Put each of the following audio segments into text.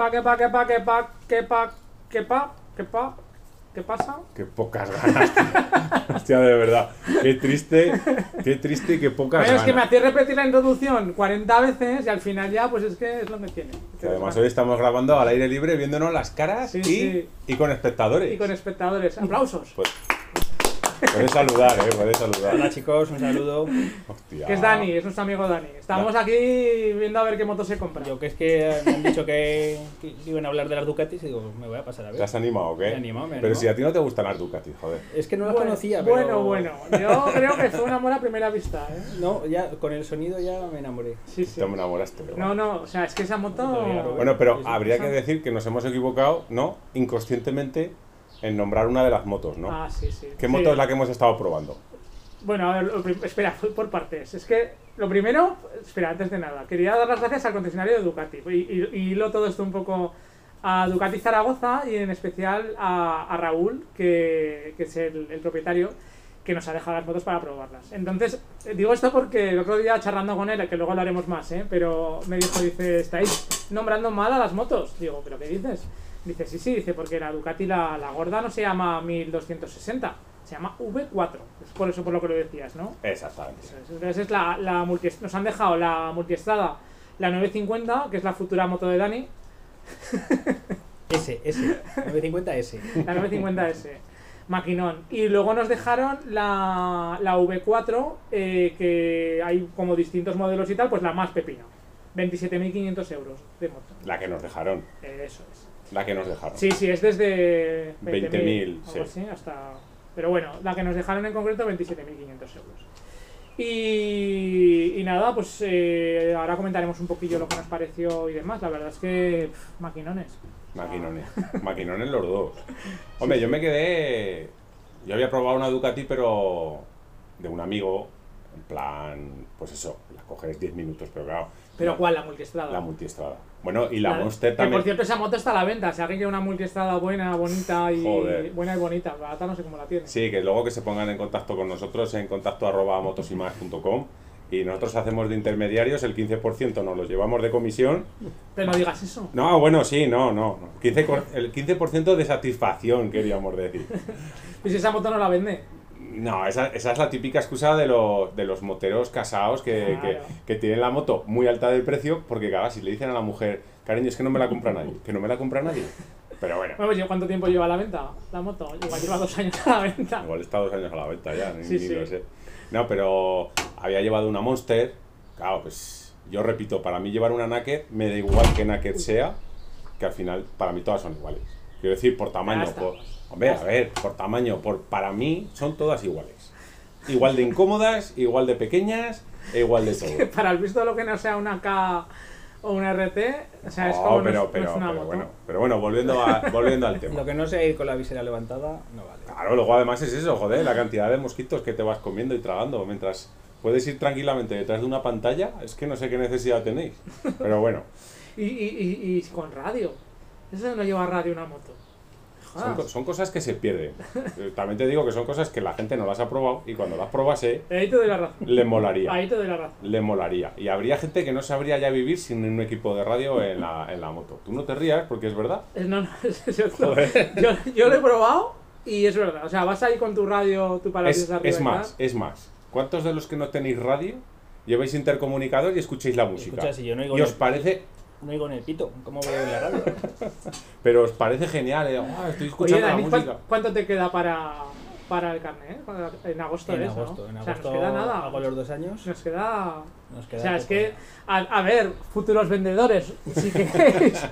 pa, qué pa, pa, pa, pa, pa, pa, qué pasa? Qué pocas ganas. tío. Hostia, de verdad. Qué triste, qué triste y qué pocas Pero es ganas. que me hacéis repetir la introducción 40 veces y al final ya, pues es que es lo que tiene. Que además hoy estamos grabando al aire libre, viéndonos las caras Sí, y, sí. y con espectadores. Y con espectadores. Aplausos. Pues, puedes saludar, eh, puedes saludar. Hola chicos, un saludo. Hostia. Que es Dani, es nuestro amigo Dani. Estamos aquí viendo a ver qué moto se compra. Yo que es que me han dicho que, que iban a hablar de las Ducatis y digo, me voy a pasar a ¿Te ver. has animado o qué? Me he animado, me he Pero animado. si a ti no te gustan las Ducati, joder. Es que no las bueno, conocía, pero... bueno, bueno. Yo creo que fue un amor a primera vista, ¿eh? No, ya con el sonido ya me enamoré. Sí, sí. Te me enamoraste. pero No, no, o sea, es que esa moto... Bueno, pero habría que decir que nos hemos equivocado, ¿no? Inconscientemente en nombrar una de las motos, ¿no? Ah, sí, sí. ¿Qué Sí. moto es la que hemos estado probando? Bueno, a ver, espera, por partes. Es que lo primero, espera, antes de nada, quería dar las gracias al concesionario de Ducati. Y, y, y hilo todo esto un poco a Ducati Zaragoza y en especial a, a Raúl, que, que es el, el propietario, que nos ha dejado las motos para probarlas. Entonces, eh, digo esto porque el otro día charlando con él, que luego lo haremos más, ¿eh? pero me dijo, dice, estáis nombrando mal a las motos. Digo, ¿pero qué dices? Dice, sí, sí, dice, porque la Ducati, la, la gorda, no se llama 1260, se llama V4. Es por eso por lo que lo decías, ¿no? Exactamente. Entonces es la, la multi- nos han dejado la multiestrada, la 950, que es la futura moto de Dani, S, S. 950S. la 950S, maquinón. Y luego nos dejaron la, la V4, eh, que hay como distintos modelos y tal, pues la más pepino. 27.500 euros de moto. La que nos dejaron. Eh, Eso es. La que nos dejaron. Sí, sí, es desde 20.000, 20.000, sí. así, hasta... Pero bueno, la que nos dejaron en concreto 27.500 euros. Y, y nada, pues eh, ahora comentaremos un poquillo lo que nos pareció y demás. La verdad es que pff, maquinones. Maquinones. Maquinones los dos. Hombre, yo me quedé. Yo había probado una Ducati, pero de un amigo. En plan, pues eso, la coges 10 minutos, pero claro. ¿Pero la- cuál? La multiestrada. La multiestrada. Bueno, y la, Monster que también. por cierto, esa moto está a la venta. Si alguien quiere una multiestrada buena, bonita y... Joder. Buena y bonita. Barata no sé cómo la tiene. Sí, que luego que se pongan en contacto con nosotros en contacto arroba motosymas.com y nosotros hacemos de intermediarios, el 15% nos los llevamos de comisión. Pero no digas eso. No, bueno, sí, no, no. no. 15 cor- el 15% de satisfacción, queríamos decir. Y si esa moto no la vende. No, esa, esa es la típica excusa de los, de los moteros casados que, Claro. que, que tienen la moto muy alta del precio porque, claro, si le dicen a la mujer, cariño, es que no me la compra nadie, que no me la compra nadie. Pero bueno, Bueno, pues ¿cuánto tiempo lleva a la venta la moto? Igual lleva dos años a la venta. igual está dos años a la venta ya, ni, Sí, ni sí. lo sé. No, pero había llevado una Monster, claro, pues yo repito, para mí llevar una Naked me da igual que Naked sea, que al final para mí todas son iguales. Quiero decir, por tamaño, por. Hombre, a ver, por tamaño, por para mí son todas iguales. Igual de incómodas, igual de pequeñas, e igual de todo. Para el visto lo que no sea una K o una RT, o sea, es No, como no pero, es- no pero, es una pero moto. bueno, pero bueno, volviendo, a- volviendo al tema. Lo que no sé ir con la visera levantada, no vale. Claro, luego además es eso, joder, la cantidad de mosquitos que te vas comiendo y tragando mientras puedes ir tranquilamente detrás de una pantalla, es que no sé qué necesidad tenéis. Pero bueno, Y, y, y, y con radio. Eso no lleva radio una moto. Son, co- son cosas que se pierden. Eh, También te digo que son cosas que la gente no las ha probado y cuando las probase Ahí te doy la razón. le molaría. Ahí te doy la razón. Le molaría. Y habría gente que no sabría ya vivir sin un equipo de radio en la, en la moto. Tú no te rías porque es verdad. Es- No, no, es, cierto. Yo, yo lo he probado y es verdad. O sea, vas ahí con tu radio, tu palacio Es, arriba es más, es más. ¿Cuántos de los que no tenéis radio lleváis intercomunicador y escucháis la música? Escucha, si yo no oigo, y os parece, no oigo en el pito, ¿cómo veo en la radio? pero os parece genial, eh, "Ah, estoy Oye, escuchando Dani, la ¿cuán- música. ¿cuánto te queda para, para el carnet? eh? En agosto en es, ¿no? agosto, en O sea, agosto nos queda nada. hago los dos años. Nos queda Nos O sea, es que, a, a ver, futuros vendedores, si queréis,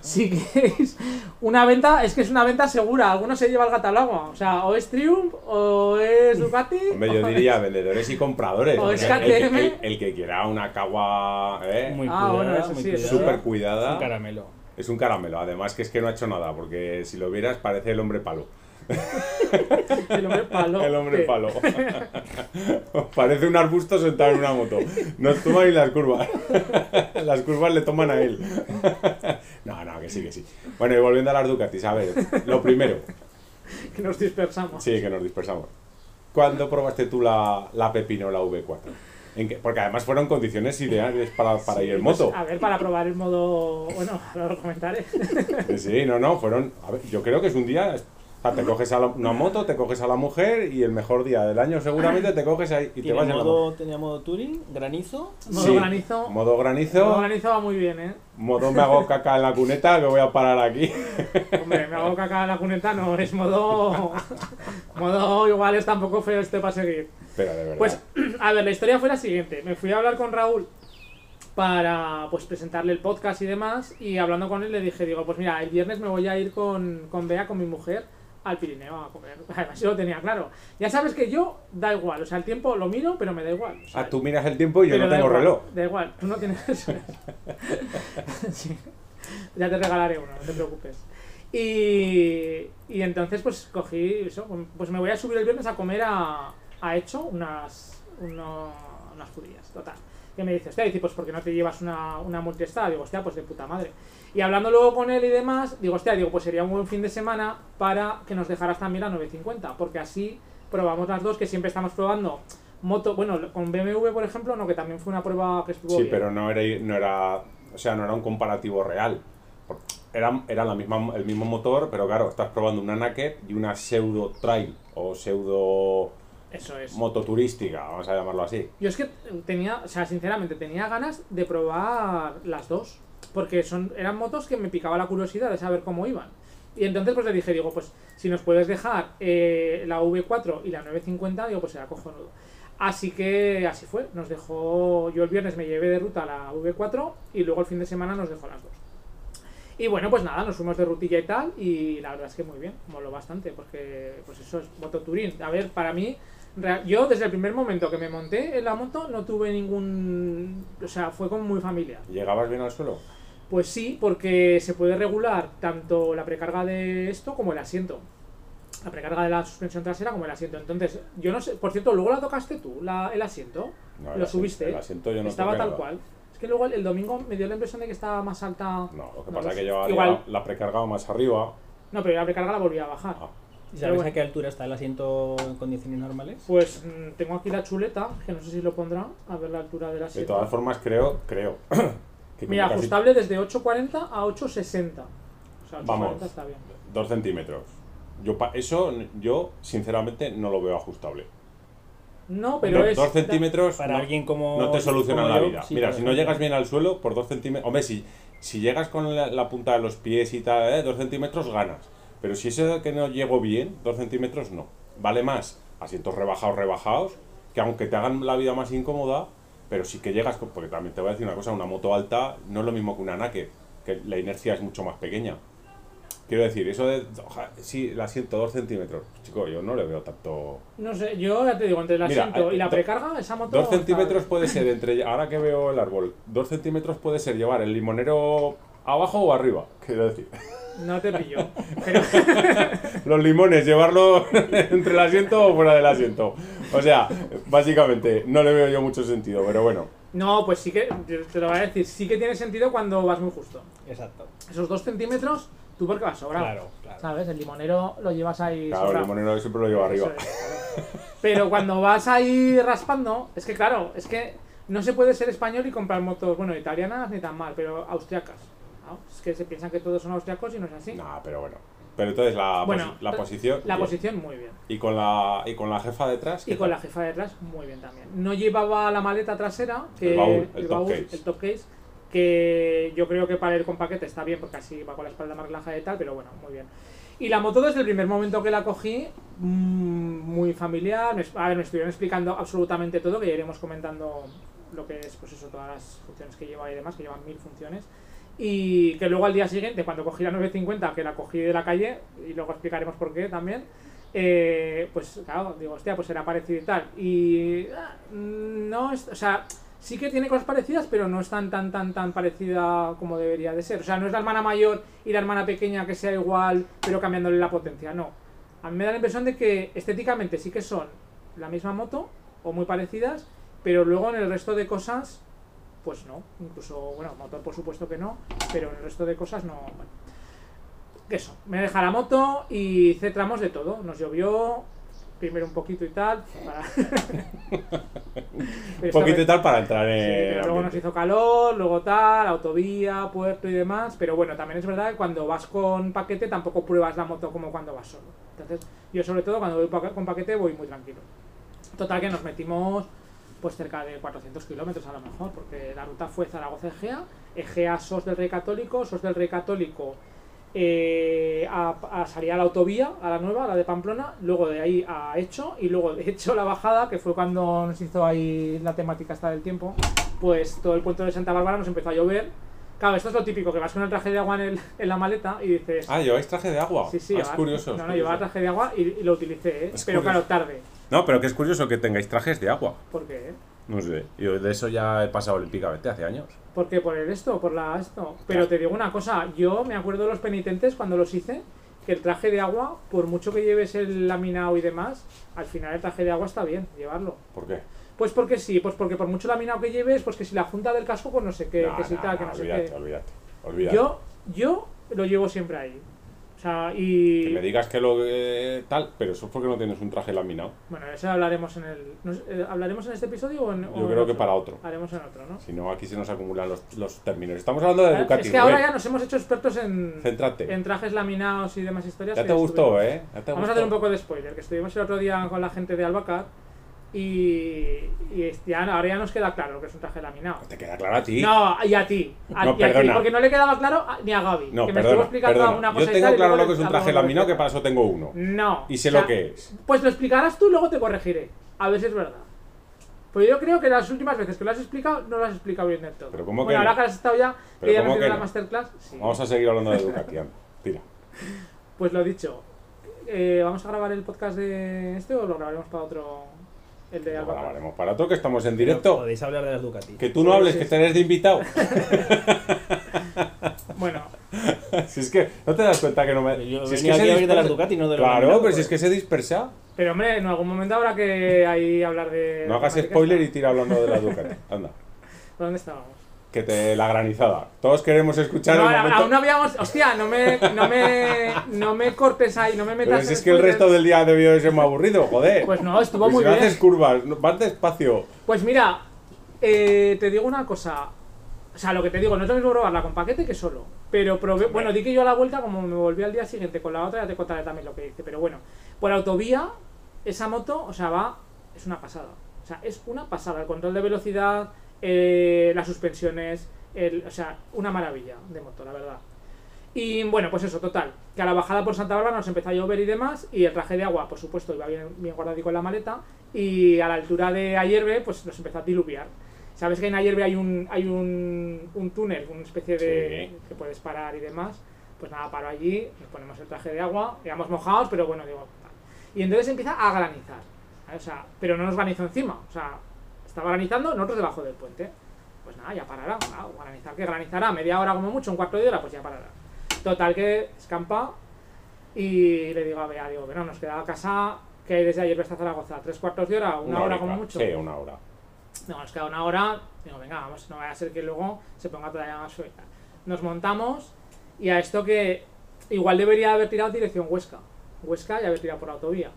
si queréis una venta, es que es una venta segura, alguno se lleva el gato al agua, o sea, o es Triumph, o es Ducati, Hombre, yo o diría vendedores y compradores. O es el, KTM. que, el- el que quiera una cagua eh, Muy Ah, cuidada, bueno, eso muy sí, eso cuidada. Es un caramelo. es un caramelo. Además que es que no ha hecho nada, porque si lo vieras parece el hombre palo. el hombre palo. El hombre palo. Parece un arbusto sentado en una moto. No toma ni las curvas. Las curvas le toman a él. No, no, que sí, que sí. Bueno, y volviendo a las Ducatis, a ver, lo primero, Que nos dispersamos. sí, que nos dispersamos. ¿Cuándo probaste tú la, la Pepino, la V4? en que- porque además fueron condiciones ideales para, para ir en Pues, moto. a ver, para probar el modo. Bueno, ahora lo comentaré. Sí, no, no, fueron. a ver, yo creo que es un día. Te coges a la- una moto, te coges a la mujer y el mejor día del año seguramente te coges ahí y te vas en la moto. modo, tenía modo touring, granizo. Modo Sí, granizo. Modo granizo. Modo granizo va muy bien, ¿eh? Modo me hago caca en la cuneta que voy a parar aquí. Hombre, me hago caca en la cuneta, no, es modo. modo igual es tampoco feo este para seguir. Pero de verdad. Pues, a ver, la historia fue la siguiente. Me fui a hablar con Raúl para pues presentarle el podcast y demás. Y hablando con él le dije, digo, pues mira, el viernes me voy a ir con, con Bea, con mi mujer, al Pirineo a comer. Además, yo lo tenía claro. Ya sabes que yo da igual, o sea, el tiempo lo miro, pero me da igual. o sea, ah, tú miras el tiempo y yo no tengo igual, reloj. Da igual, tú no tienes eso. Sí. Ya te regalaré uno, no te preocupes. Y, y entonces pues cogí eso, pues me voy a subir el viernes a comer a, a Hecho unas, uno- unas judías, total. Que me dice, hostia, dice, pues ¿por qué no te llevas una, una multiestada? Digo, hostia, pues de puta madre. Y hablando luego con él y demás, digo, hostia, digo, pues sería un buen fin de semana para que nos dejaras también la 950, porque así probamos las dos, que siempre estamos probando moto, bueno, con BMW, por ejemplo, no, que también fue una prueba que estuvo Sí, bien. pero no era, no era, o sea, no era un comparativo real. Era, era la misma, el mismo motor, pero claro, estás probando una naked y una pseudo trail o pseudo Eso es. moto turística, vamos a llamarlo así. Yo es que tenía, o sea, sinceramente, tenía ganas de probar las dos. Porque son, eran motos que me picaba la curiosidad de saber cómo iban. Y entonces pues le dije, digo, pues si nos puedes dejar eh, la V4 y la 950, digo, pues será cojonudo. Así que así fue, nos dejó, yo el viernes me llevé de ruta la V4 y luego el fin de semana nos dejó las dos. Y bueno, pues nada, nos fuimos de rutilla y tal, y la verdad es que muy bien, moló bastante, porque pues eso es moto touring. A ver, para mí, yo desde el primer momento que me monté en la moto no tuve ningún... O sea, fue como muy familiar. ¿Llegabas bien al suelo? Pues sí, porque se puede regular tanto la precarga de esto como el asiento. La precarga de la suspensión trasera como el asiento. Entonces, yo no sé, por cierto, luego la tocaste tú, la, el asiento. No, el lo asiento- subiste. el asiento yo no Estaba tal nada. cual. Es que luego el, el domingo me dio la impresión de que estaba más alta. No, lo que No pasa es que yo Igual. la, la precargaba más arriba. No, pero la precarga la volví a bajar. Ah, ¿Y Pero sabes bueno. a qué altura está el asiento en condiciones normales? Pues mm, tengo aquí la chuleta, que no sé si lo pondrá, a ver la altura del de asiento. todas formas, creo, creo. Mira, casi ajustable desde 840 a 860. O sea, 840 Vamos. está bien. Dos centímetros. Yo pa- eso, yo sinceramente no lo veo ajustable. No, pero es. dos centímetros Para no, alguien como. no te solucionan la yo, vida. sí, Mira, si no llegas bien al suelo, por dos centímetros. Hombre, si, si llegas con la, la punta de los pies y tal, ¿eh? dos centímetros ganas. Pero si es que no llego bien, dos centímetros no. Vale más asientos rebajados, rebajados, que aunque te hagan la vida más incómoda, pero sí que llegas, con- porque también te voy a decir una cosa, una moto alta no es lo mismo que una naked, que la inercia es mucho más pequeña. Quiero decir, eso de, oja, sí, el asiento dos centímetros, chico, yo no le veo tanto... No sé, yo ya te digo, entre el asiento eh, y la precarga, esa moto. Dos está centímetros bien. puede ser entre, ahora que veo el árbol, dos centímetros puede ser llevar el limonero abajo o arriba, quiero decir. No te pillo. Pero, Los limones, llevarlo entre el asiento o fuera del asiento. O sea, básicamente, no le veo yo mucho sentido, pero bueno. no, pues sí que. yo Te lo voy a decir, sí que tiene sentido cuando vas muy justo. Exacto. Esos dos centímetros, tú porque vas sobrado. Claro, claro. ¿Sabes? El limonero lo llevas ahí. Claro, el limonero siempre lo lleva arriba. Eso es, claro. Pero cuando vas ahí raspando, es que claro, es que no se puede ser español y comprar motos, bueno, italianas ni tan mal, pero austriacas. ¿no? Es que se piensan que todos son austriacos y no es así. Nah, pero bueno. Pero entonces la, Bueno, posi- la posición. La bien. posición muy bien. Y con la, y con la jefa detrás. Y ¿qué con tal? la jefa detrás, muy bien también. No llevaba la maleta trasera, que El baúl, el top case. el top case, que yo creo que para ir con paquete está bien, porque así va con la espalda más relajada y tal, pero bueno, muy bien. Y la moto desde el primer momento que la cogí, mm, muy familiar. A ver, me estuvieron explicando absolutamente todo, que ya iremos comentando lo que es, pues eso, todas las funciones que lleva y demás, que llevan mil funciones. Y que luego al día siguiente, cuando cogí la 950, que la cogí de la calle, y luego explicaremos por qué también, eh, pues claro, digo, hostia, pues era parecido y tal. Y ah, no es, o sea, sí que tiene cosas parecidas, pero no es tan, tan, tan, tan parecida como debería de ser. O sea, no es la hermana mayor y la hermana pequeña que sea igual, pero cambiándole la potencia, no. A mí me da la impresión de que estéticamente sí que son la misma moto, o muy parecidas, pero luego en el resto de cosas, pues no. Incluso, bueno, motor por supuesto que no, pero el resto de cosas no. Bueno. Eso, me deja la moto y hice tramos de todo. Nos llovió, primero un poquito y tal. para- Un poquito y tal para entrar Sí, en. pero luego nos hizo calor, luego tal, autovía, puerto y demás. Pero bueno, también es verdad que cuando vas con paquete tampoco pruebas la moto como cuando vas solo. Entonces, yo sobre todo cuando voy con paquete voy muy tranquilo. Total que nos metimos pues cerca de 400 kilómetros a lo mejor, porque la ruta fue Zaragoza-Egea, Egea-Sos del Rey Católico, Sos del Rey Católico eh, a, a salir a la autovía, a la nueva, a la de Pamplona, luego de ahí a Hecho, y luego de Hecho la bajada, que fue cuando nos hizo ahí la temática esta del tiempo, pues todo el puente de Santa Bárbara nos empezó a llover. Claro, esto es lo típico, que vas con el traje de agua en, el- en la maleta y dices... Ah, lleváis traje de agua. sí, sí, Ah, es llevar- curioso. No, no, llevaba traje de agua y, y lo utilicé, ¿eh? Pero curioso. claro, tarde. No, pero que es curioso que tengáis trajes de agua. ¿Por qué? No sé. Yo de eso ya he pasado olímpicamente hace años. ¿Por qué? ¿Por el esto? ¿Por la esto? Pero te digo una cosa, yo me acuerdo de los penitentes cuando los hice, que el traje de agua, por mucho que lleves el laminado y demás, al final el traje de agua está bien llevarlo. ¿Por qué? Pues porque sí, pues porque por mucho laminado que lleves, pues que si la junta del casco, pues no sé qué, No, que si no, tal, no, que no sé olvídate, qué. olvídate, olvídate. Yo, yo lo llevo siempre ahí. O sea, y... Que me digas que lo eh, tal, pero eso es porque no tienes un traje laminado. Bueno, eso hablaremos en el... eh, ¿Hablaremos en este episodio o en o Yo en creo que para otro. Haremos en otro, ¿no? Si no, aquí se nos acumulan los, los términos. Estamos hablando de Ducati. es que ahora Rubén. ya nos hemos hecho expertos en, Céntrate. en trajes laminados y demás historias. Ya te gustó, estuvimos- ¿eh? Ya te Vamos a hacer un poco de spoiler, que estuvimos el otro día con la gente de Albacar y, ya, ahora ya nos queda claro lo que es un traje laminado. Te queda claro a ti. No, y a ti. A, No, y a ti, porque no le quedaba claro a- ni a Gaby. No, que me estuvo perdona, explicando perdona. una cosa Yo y tengo tal, y claro lo que es un traje laminado, que para eso tengo uno. No. Y sé o sea, lo que es. Pues lo explicarás tú y luego te corregiré. A ver si es verdad. Pues yo creo que las últimas veces que lo has explicado, no lo has explicado bien del todo. Pero ¿cómo que bueno, no? ahora que has estado ya, que ya ¿cómo hemos la no? masterclass, sí. Vamos a seguir hablando de Ducati. anda. Tira. Pues lo dicho. Eh, ¿Vamos a grabar el podcast de este o lo grabaremos para otro? El de grabaremos para otro que estamos en Pero directo. Podéis hablar de las Ducati. Que tú no Sí, hables, sí, que sí. tenés de invitado. Bueno, si es que no te das cuenta que no me. Yo si es que aquí se de las Ducati, no de los Claro, pero si pues. es que se dispersa. pero hombre, en algún momento habrá que ahí hablar de. No hagas spoiler y tira hablando de la Ducati. Anda. ¿Dónde estábamos? Que te la granizada. Todos queremos escuchar No, el momento. aún no habíamos. Hostia, no me, no me, no me cortes ahí, no me metas. Pero si es que el resto del día debió de ser muy aburrido, joder. Pues no, estuvo Pues muy si no bien. haces curvas, vas despacio. Pues mira, eh, te digo una cosa. O sea, lo que te digo, no es lo mismo probarla con paquete que solo. Pero probé, bueno, di que yo a la vuelta, como me volví al día siguiente con la otra, ya te contaré también lo que hice. Pero bueno, por autovía, esa moto, o sea, va, es una pasada. O sea, es una pasada. El control de velocidad, eh, las suspensiones, el, o sea, una maravilla de moto, la verdad. Y bueno, pues eso, total. Que a la bajada por Santa Bárbara nos empezó a llover y demás. Y el traje de agua, por supuesto, iba bien, bien guardadico en la maleta. Y a la altura de Ayerbe, pues nos empezó a diluviar. Sabes que en Ayerbe hay un, hay un, un túnel, una especie de. Sí. que puedes parar y demás. Pues nada, paro allí, nos ponemos el traje de agua, íbamos mojados, pero bueno, digo. tal. Y entonces empieza a granizar. ¿sabes? O sea, pero no nos granizó encima. O sea, estaba granizando, nosotros debajo del puente. Pues nada, ya parará. Claro, granizar que granizará media hora como mucho, un cuarto de hora, pues ya parará. Total que escampa y le digo a Bea, digo, bueno, nos queda a casa que hay desde ayer hasta Zaragoza, tres cuartos de hora, una, hora como mucho. Sí, una hora. No, nos queda una hora. Digo, venga, vamos, no vaya a ser que luego se ponga todavía más suelta. Nos montamos y a esto que igual debería haber tirado dirección Huesca. Huesca y haber tirado por autovía.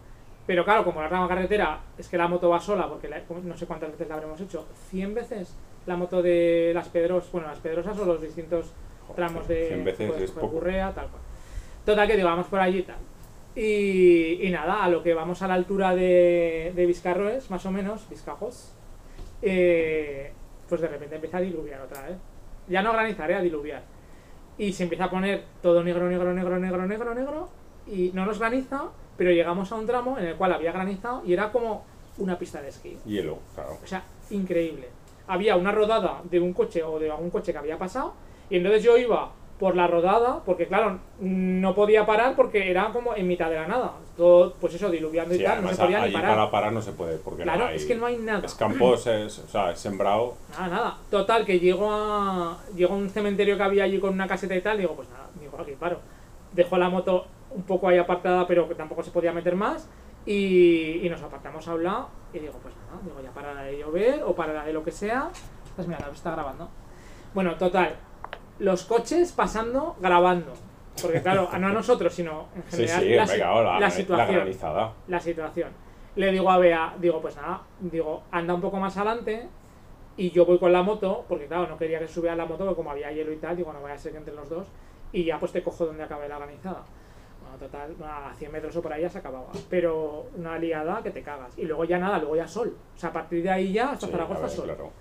Pero claro, como la rama carretera es que la moto va sola, porque la- no sé cuántas veces la habremos hecho, 100 veces la moto de las Pedros, bueno, las Pedrosas o los distintos tramos de 100 veces puedes es coger poco. Gurrea, tal cual. Total que digo, vamos por allí y tal. Y, y nada, a lo que vamos a la altura de, de Vizcarroes, más o menos, Vizcajos, eh, pues de repente empieza a diluviar otra vez. Ya no granizar, eh, a diluviar. Y se empieza a poner todo negro, negro, negro, negro, negro, negro. Y no nos graniza, pero llegamos a un tramo en el cual había granizado y era como una pista de esquí. Hielo, claro. O sea, increíble. Había una rodada de un coche o de algún coche que había pasado y entonces yo iba por la rodada, porque claro, no podía parar porque era como en mitad de la nada. Todo, pues eso, diluviando y tal, no se podía ni parar. para parar no se puede, porque Claro, no hay... es que no hay nada. Es campos, es, o sea, es sembrado. Nada, nada. Total, que llego a, llego a un cementerio que había allí con una caseta y tal, digo, pues nada, digo, aquí paro. Dejo la moto un poco ahí apartada, pero que tampoco se podía meter más. Y, y nos apartamos a un lado y digo, pues nada, digo, ya parará de llover o parará de lo que sea. Pues mira, la está grabando. Bueno, total, los coches pasando, grabando. Porque claro, no a nosotros, sino en Sí, general sí, la, venga, la la, situación la situación. Le digo a Bea, digo, pues nada, digo, anda un poco más adelante y yo voy con la moto, porque claro, no quería que subiera la moto, porque como había hielo y tal, digo, no vaya a ser que entre los dos, y ya pues te cojo donde acabe la granizada. Total, a 100 metros o por ahí ya se acababa. Pero una liada que te cagas. Y luego ya nada, luego ya sol. O sea, a partir de ahí ya hasta Sí, Zaragoza ver, sol. claro.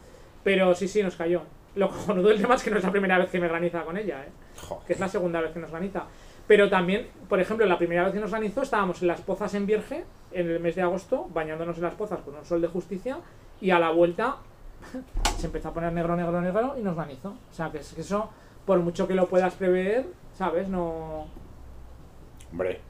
Pero sí, sí, nos cayó. Lo cojonudo del tema es que no es la primera vez que me graniza con ella, ¿eh? Que es la segunda vez que nos graniza. Pero también, por ejemplo, la primera vez que nos granizó estábamos en las pozas en Vierge, en el mes de agosto, bañándonos en las pozas con un sol de justicia, y a la vuelta se empezó a poner negro, negro, negro y nos granizó. O sea, que, es que eso, por mucho que lo puedas prever, ¿sabes? No. Hombre,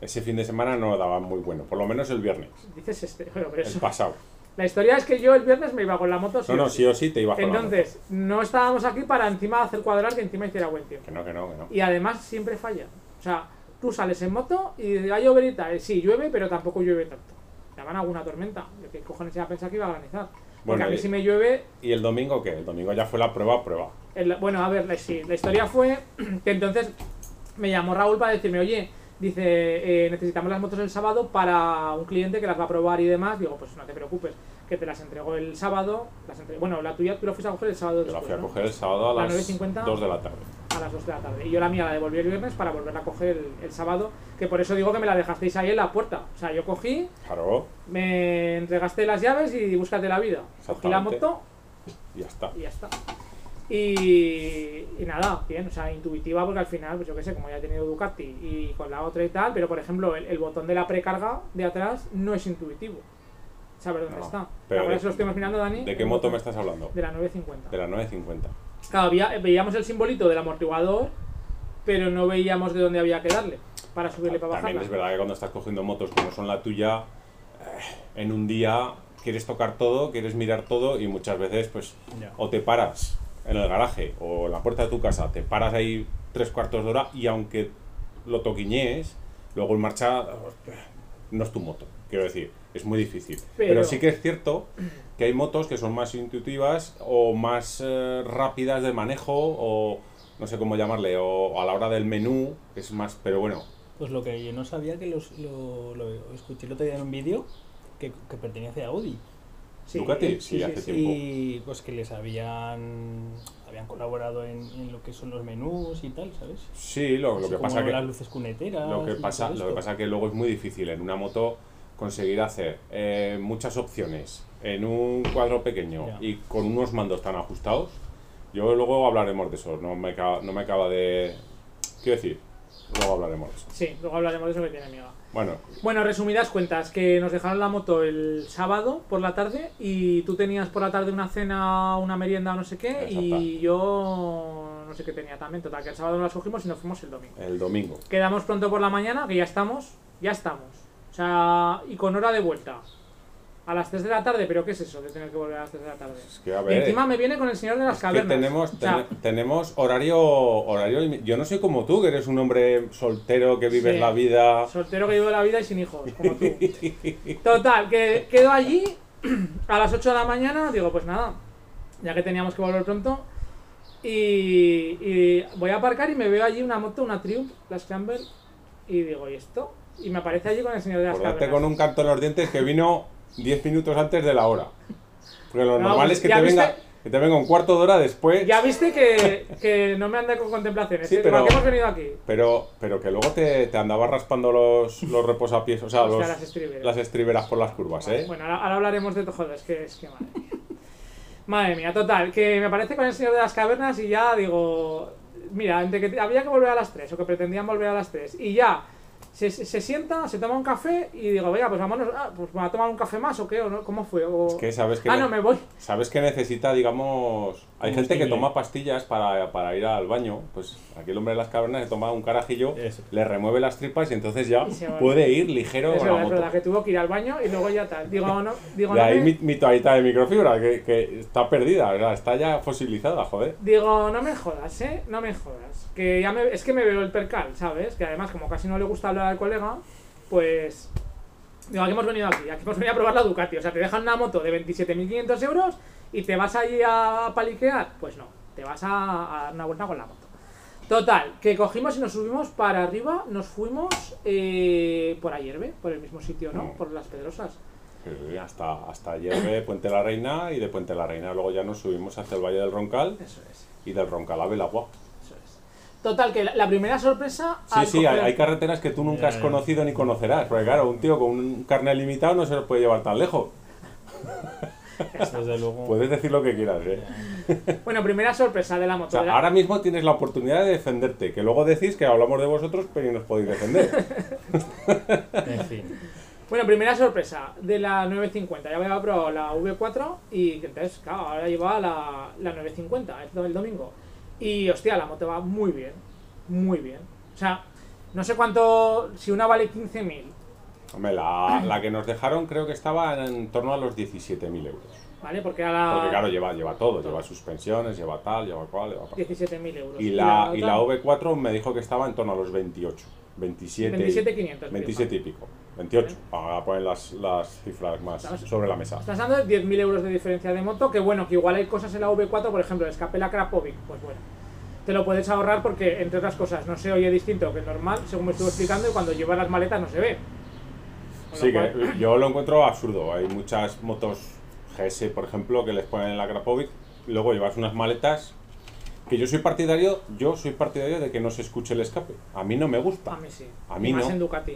ese fin de semana no daba muy bueno, por lo menos el viernes, Dices este, pero, pero el eso- pasado. La historia es que yo el viernes me iba con la moto. sí No, o no, sí. sí o sí te iba a Entonces, no estábamos aquí para encima hacer cuadrar que encima hiciera buen tiempo. Que no, que no, que no. Y además siempre falla. O sea, tú sales en moto y va a llover y tal. Sí, llueve, pero tampoco llueve tanto. Llaman alguna tormenta. Yo qué cojones iba a pensar que iba a granizar. Porque Bueno, a mí y- si me llueve... ¿Y el domingo qué? El domingo ya fue la prueba, prueba. el- bueno, a ver, la, sí, la historia fue que entonces me llamó Raúl para decirme, oye, dice, eh, necesitamos las motos el sábado para un cliente que las va a probar y demás. Digo, pues no te preocupes, que te las entregó el sábado. Las entre- Bueno, la tuya tú la fuiste a coger el sábado Yo la fui a ¿no? coger el sábado a La las 9.50. 2 de la tarde. a las 2 de la tarde. Y yo la mía la devolví el viernes para volverla a coger el, el sábado, que por eso digo que me la dejasteis ahí en la puerta. O sea, yo cogí, Claro, me entregaste las llaves y búscate la vida. Cogí la moto y ya está. y ya está. Y, y nada, bien, o sea, intuitiva porque al final, pues yo qué sé, como ya he tenido Ducati y con la otra y tal, pero por ejemplo, el, el botón de la precarga de atrás no es intuitivo. Saber dónde No, está. pero Ahora de- lo estamos mirando, Dani. ¿De qué moto me estás hablando? De la 950. De la 950. Claro, había- veíamos el simbolito del amortiguador, pero no veíamos de dónde había que darle para subirle para También bajarla. es verdad que cuando estás cogiendo motos como son la tuya, eh, en un día quieres tocar todo, quieres mirar todo y muchas veces pues o te paras en el garaje o en la puerta de tu casa, te paras ahí tres cuartos de hora y aunque lo toquiñees, luego en marcha no es tu moto, quiero decir, es muy difícil. Pero, Pero- sí que es cierto que hay motos que son más intuitivas o más eh, rápidas de manejo o no sé cómo llamarle, o a la hora del menú es más, pero bueno, Pues lo que yo no sabía que los, lo, lo escuché el otro día en un vídeo que, que pertenece a Audi. Sí, Ducati, sí, hace tiempo. Y pues que les habían habían colaborado en, en lo que son los menús y tal, ¿sabes? Sí, lo, lo que como pasa que las luces cuneteras. lo que pasa lo que pasa que luego es muy difícil en una moto conseguir hacer eh, muchas opciones en un cuadro pequeño Ya. y con unos mandos tan ajustados. Yo luego hablaremos de eso, no me acaba, no me acaba de quiero decir, luego hablaremos de eso. Sí, luego hablaremos de eso que tiene amiga. Bueno, Bueno, resumidas cuentas, que nos dejaron la moto el sábado por la tarde y tú tenías por la tarde una cena, una merienda o no sé qué y yo no sé qué tenía también. Total, que el sábado no las cogimos y nos fuimos el domingo. el domingo. Quedamos pronto por la mañana, que ya estamos, ya estamos. O sea, y con hora de vuelta. A las 3 de la tarde, pero ¿qué es eso de tener que volver a las 3 de la tarde? Es que a Y encima me viene con el señor de las cavernas. tenemos, O sea, ten- tenemos horario, horario. Yo no soy como tú, que eres un hombre soltero que vives Sí. la vida. Soltero que vive la vida y sin hijos, como tú. Total, que quedo allí a las 8 de la mañana, digo, pues nada, ya que teníamos que volver pronto. Y, y voy a aparcar y me veo allí una moto, una Triumph, la Scramble, y digo, ¿y esto? Y me aparece allí con el señor de las Acordate cavernas. con un canto en los dientes que vino 10 minutos antes de la hora. Porque lo No, normal pues es que te, venga, que te venga un cuarto de hora después. Ya viste que, que no me anda con contemplaciones, Sí, ¿eh? pero- ¿Para qué hemos venido aquí? Pero, pero que luego te, te andaba raspando los, los reposapiés, o sea, los- las estriberas. las estriberas por las curvas, ¿eh? Bueno, ahora, ahora hablaremos de todo, es que, es que madre mía. Madre mía, total, que me aparece con el señor de las cavernas y ya digo, mira, entre que había que volver a las 3 o que pretendían volver a las 3 y ya se, se- se sienta, se toma un café y digo, venga, pues vámonos, ah, pues me va a tomar un café más o qué, o no, ¿cómo fue? O- Es que sabes que, ah, no, me voy. sabes que necesita, digamos... Hay gente que toma pastillas para, para ir al baño. Pues aquí el hombre de las cavernas se toma un carajillo, Eso. le remueve las tripas y entonces ya Y puede ir ligero Es con la es verdad, que tuvo que ir al baño y luego ya tal. Digo, no, digo, De no ahí me- mi, mi toallita de microfibra, que, que está perdida, o sea, está ya fosilizada, joder. Digo, no me jodas, ¿eh? No me jodas. Que ya me, es que me veo el percal, ¿sabes? Que además, como casi no le gusta hablar al colega, pues... Digo, aquí hemos venido aquí, aquí hemos venido a probar la Ducati. O sea, te dejan una moto de 27.500 euros y te vas allí a paliquear. Pues no, te vas a, a dar una vuelta con la moto. Total, que cogimos y nos subimos para arriba, nos fuimos eh, por Ayerbe, por el mismo sitio, ¿no? Mm. Por las Pedrosas. Sí, hasta, hasta ayer de Puente la Reina y de Puente la Reina luego ya nos subimos hacia el Valle del Roncal Eso es, y del Roncal a Belagua. eso es. Total, que la, la primera sorpresa... Sí, sí, hay, carreteras que tú nunca has conocido ni conocerás. Porque claro, un tío con un carnet limitado no se los puede llevar tan lejos. Desde luego. Puedes decir lo que quieras, ¿eh? Bueno, primera sorpresa de la O moto. sea, de la- ahora mismo tienes la oportunidad de defenderte, que luego decís que hablamos de vosotros, pero ni nos podéis defender. En fin. Bueno, primera sorpresa de la 950. Ya había probado la V4 y entonces, claro, ahora llevaba la, la 950 el, el domingo. Y hostia, la moto va muy bien. Muy bien. O sea, no sé cuánto. Si una vale 15.000, Hombre, la, la que nos dejaron creo que estaba en torno a los 17.000 euros. ¿vale? Porque ahora. Porque claro, lleva, lleva todo, lleva suspensiones, lleva tal, lleva cual, lleva cual. 17.000 euros. Y la, y la otra, V4 me dijo que estaba en torno a los 28, 27, 27.500. 27 y pico, 28. Para poner las, las cifras más Estamos- sobre la mesa. Estás hablando de 10.000 euros de diferencia de moto, que bueno, que igual hay cosas en la V4, por ejemplo, el escape la Krapovic, pues bueno, te lo puedes ahorrar porque, entre otras cosas, no se oye distinto que normal, según me estuvo explicando, y cuando llevas las maletas no se ve. Sí, que yo lo encuentro absurdo. Hay muchas motos GS, por ejemplo, que les ponen la Krapovic, luego llevas unas maletas que yo soy partidario, yo soy partidario de que no se escuche el escape. A mí no me gusta. A mí sí. A Y mí más no. en Ducati.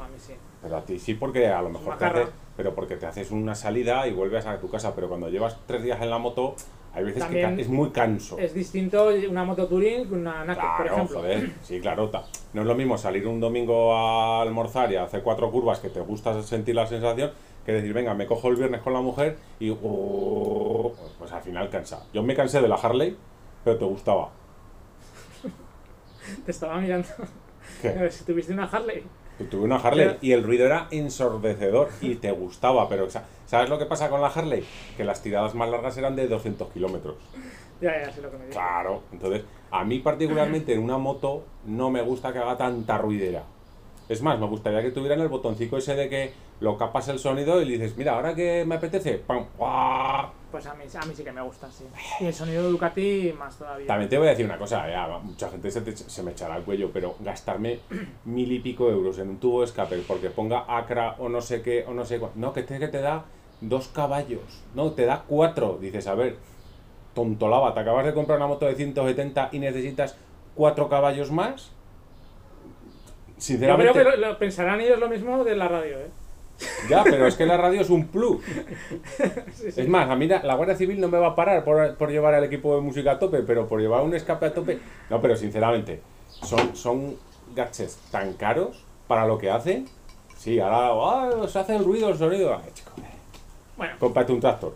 A mí sí. Pero a ti sí, porque a lo mejor te haces, pero porque te haces una salida y vuelves a tu casa. Pero cuando llevas tres días en la moto, hay veces También que es muy canso. Es distinto una moto Touring que una Naked, por ejemplo. joder, sí, claro. No es lo mismo salir un domingo a almorzar y hacer cuatro curvas que te gusta sentir la sensación que decir, venga, me cojo el viernes con la mujer y uh, pues al final cansa. Yo me cansé de la Harley, pero te gustaba. Te estaba mirando. ¿Qué? Si tuviste una Harley. Yo tuve una Harley y el ruido era ensordecedor y te gustaba, pero sa- ¿sabes lo que pasa con la Harley? Que las tiradas más largas eran de 200 kilómetros. Ya, ya sé lo que me dices. Claro, entonces a mí particularmente en una moto no me gusta que haga tanta ruidera. Es más, me gustaría que tuvieran el botoncito ese de que lo capas el sonido y le dices, mira, ahora que me apetece, ¡pam! ¡guau! Pues a mí, a mí sí que me gusta, sí. Y el sonido de Ducati más todavía. También te voy a decir una cosa, ya, mucha gente se, te- se me echará el cuello, pero gastarme mil y pico euros en un tubo de escape porque ponga acra o no sé qué o no sé cuál. No, que te, que te da dos caballos, no, te da cuatro. Dices, a ver, tontolaba, te acabas de comprar una moto de 170 y necesitas cuatro caballos más. Yo Sinceramente, creo que lo, lo pensarán ellos lo mismo de la radio, ¿eh? ya, pero es que la radio es un plus. Sí, sí. Es más, a mí la, la Guardia Civil no me va a parar por, por llevar al equipo de música a tope, pero por llevar un escape a tope. No, pero sinceramente, son, son gadgets tan caros para lo que hacen. Sí, ahora ah, se hace el ruido, el sonido. Ay, chico, eh, Bueno, cómprate un tractor.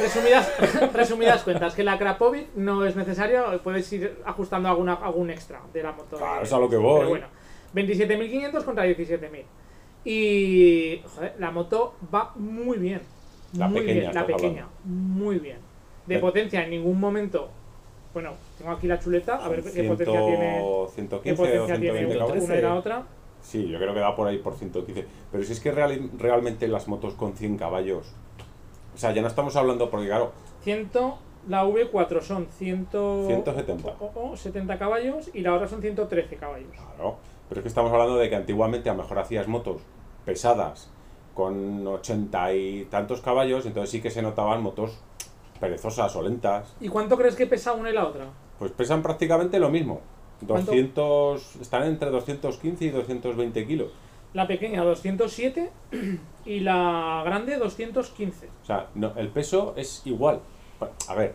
resumidas, resumidas cuentas, que la Krapovic no es necesario, puedes ir ajustando alguna, algún extra de la moto. Claro, es a lo que voy. Pero bueno, 27.500 contra 17.000. Y joder, la moto va muy bien. La muy pequeña, bien, la pequeña, muy bien. De potencia en ningún momento. Bueno, tengo aquí la chuleta, a ver qué potencia tiene. 115 ¿Qué o potencia tiene 120 una y la otra? Sí, yo creo que da por ahí por 115. Pero si es que realmente las motos con 100 caballos. O sea, ya no estamos hablando porque, claro, 100, la V4 son 100, 170. o- o 70 caballos y la otra son 113 caballos. Claro, pero es que estamos hablando de que antiguamente a lo mejor hacías motos pesadas con 80 y tantos caballos, entonces sí que se notaban motos perezosas o lentas. ¿Y cuánto crees que pesa una y la otra? Pues pesan prácticamente lo mismo. ¿Cuánto? 200, están entre 215 y 220 kilos. La pequeña 207 y la grande 215. O sea, no, el peso es igual. A ver,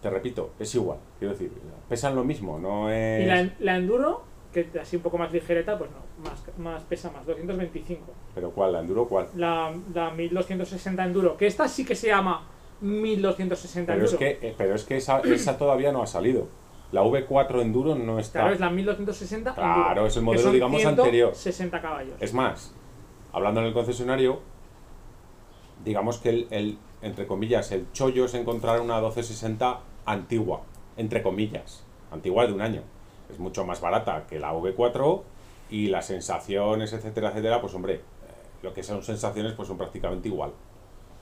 te repito, es igual. Quiero decir, pesan lo mismo, no es... Y la, la enduro, que así un poco más ligereta, pues no, más, más pesa más, 225. Pero ¿cuál? ¿La enduro cuál? La, la 1260 enduro, que esta sí que se llama 1260 Pero es enduro. que, eh, pero es que esa, esa todavía no ha salido. La V4 Enduro no está. Claro, es la 1260 Claro, enduro. es el modelo, digamos, anterior. 60 caballos. Es más, hablando en el concesionario, digamos que el, el, entre comillas, el chollo es encontrar una 1260 antigua, entre comillas, antigua de un año. Es mucho más barata que la V4 y las sensaciones, etcétera, etcétera, pues hombre, eh, lo que son sensaciones pues son prácticamente igual.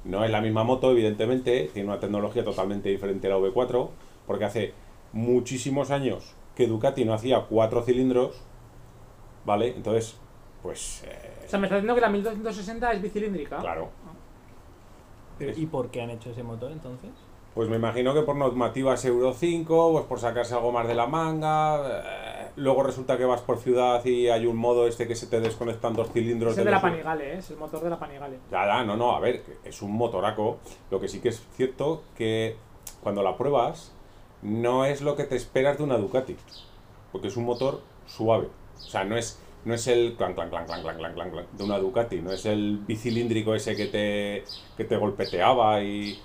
No es la misma moto, evidentemente, tiene una tecnología totalmente diferente a la V4, porque hace muchísimos años que Ducati no hacía cuatro cilindros, ¿vale? Entonces, pues, eh, O sea, me está diciendo que la 1260 es bicilíndrica. claro. Pero, ¿Y por qué han hecho ese motor entonces? Pues me imagino que por normativas Euro 5, pues por sacarse algo más de la manga. eh, luego resulta que vas por ciudad y hay un modo este que se te desconectan dos cilindros Es el de la los- Panigale, ¿eh? es el motor de la Panigale. Ya, ya, no, no, a ver, es un motoraco. Lo que sí que es cierto que cuando la pruebas no es lo que te esperas de una Ducati. Porque es un motor suave. O sea, no es, no es el clan, clan, clan, clan, clan, clan, clan, clan de una Ducati. No es el bicilíndrico ese que te, que te golpeteaba y...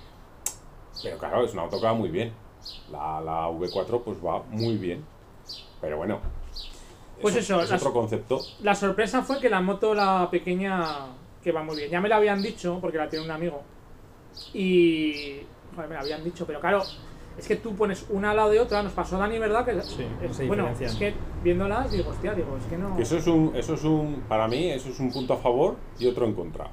Pero claro, es una auto que va muy bien. La, la V4 pues va muy bien. Pero bueno. Pues eso, es las- otro concepto. La sorpresa fue que la moto, la pequeña, que va muy bien. Ya me la habían dicho, porque la tiene un amigo. Y. Joder, me la habían dicho, pero claro, es que tú pones una al lado de otra, nos pasó Dani, ¿verdad? Que Sí, es- bueno, es que viéndolas digo, hostia, digo, es que no. Eso es un, eso es un, para mí, eso es un punto a favor y otro en contra.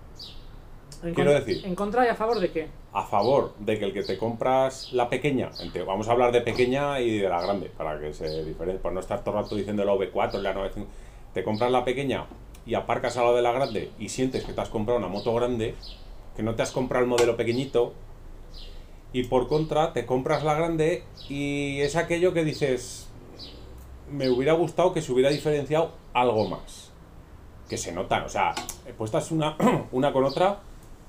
En quiero decir- ¿En contra y a favor de qué? a favor de que el que te compras la pequeña, vamos a hablar de pequeña y de la grande, para que se diferencie, por no estar todo el rato diciendo la V4, la 95, te compras la pequeña y aparcas al lado de la grande y sientes que te has comprado una moto grande, que no te has comprado el modelo pequeñito, y por contra te compras la grande y es aquello que dices, me hubiera gustado que se hubiera diferenciado algo más, que se nota, o sea, puestas una, una con otra,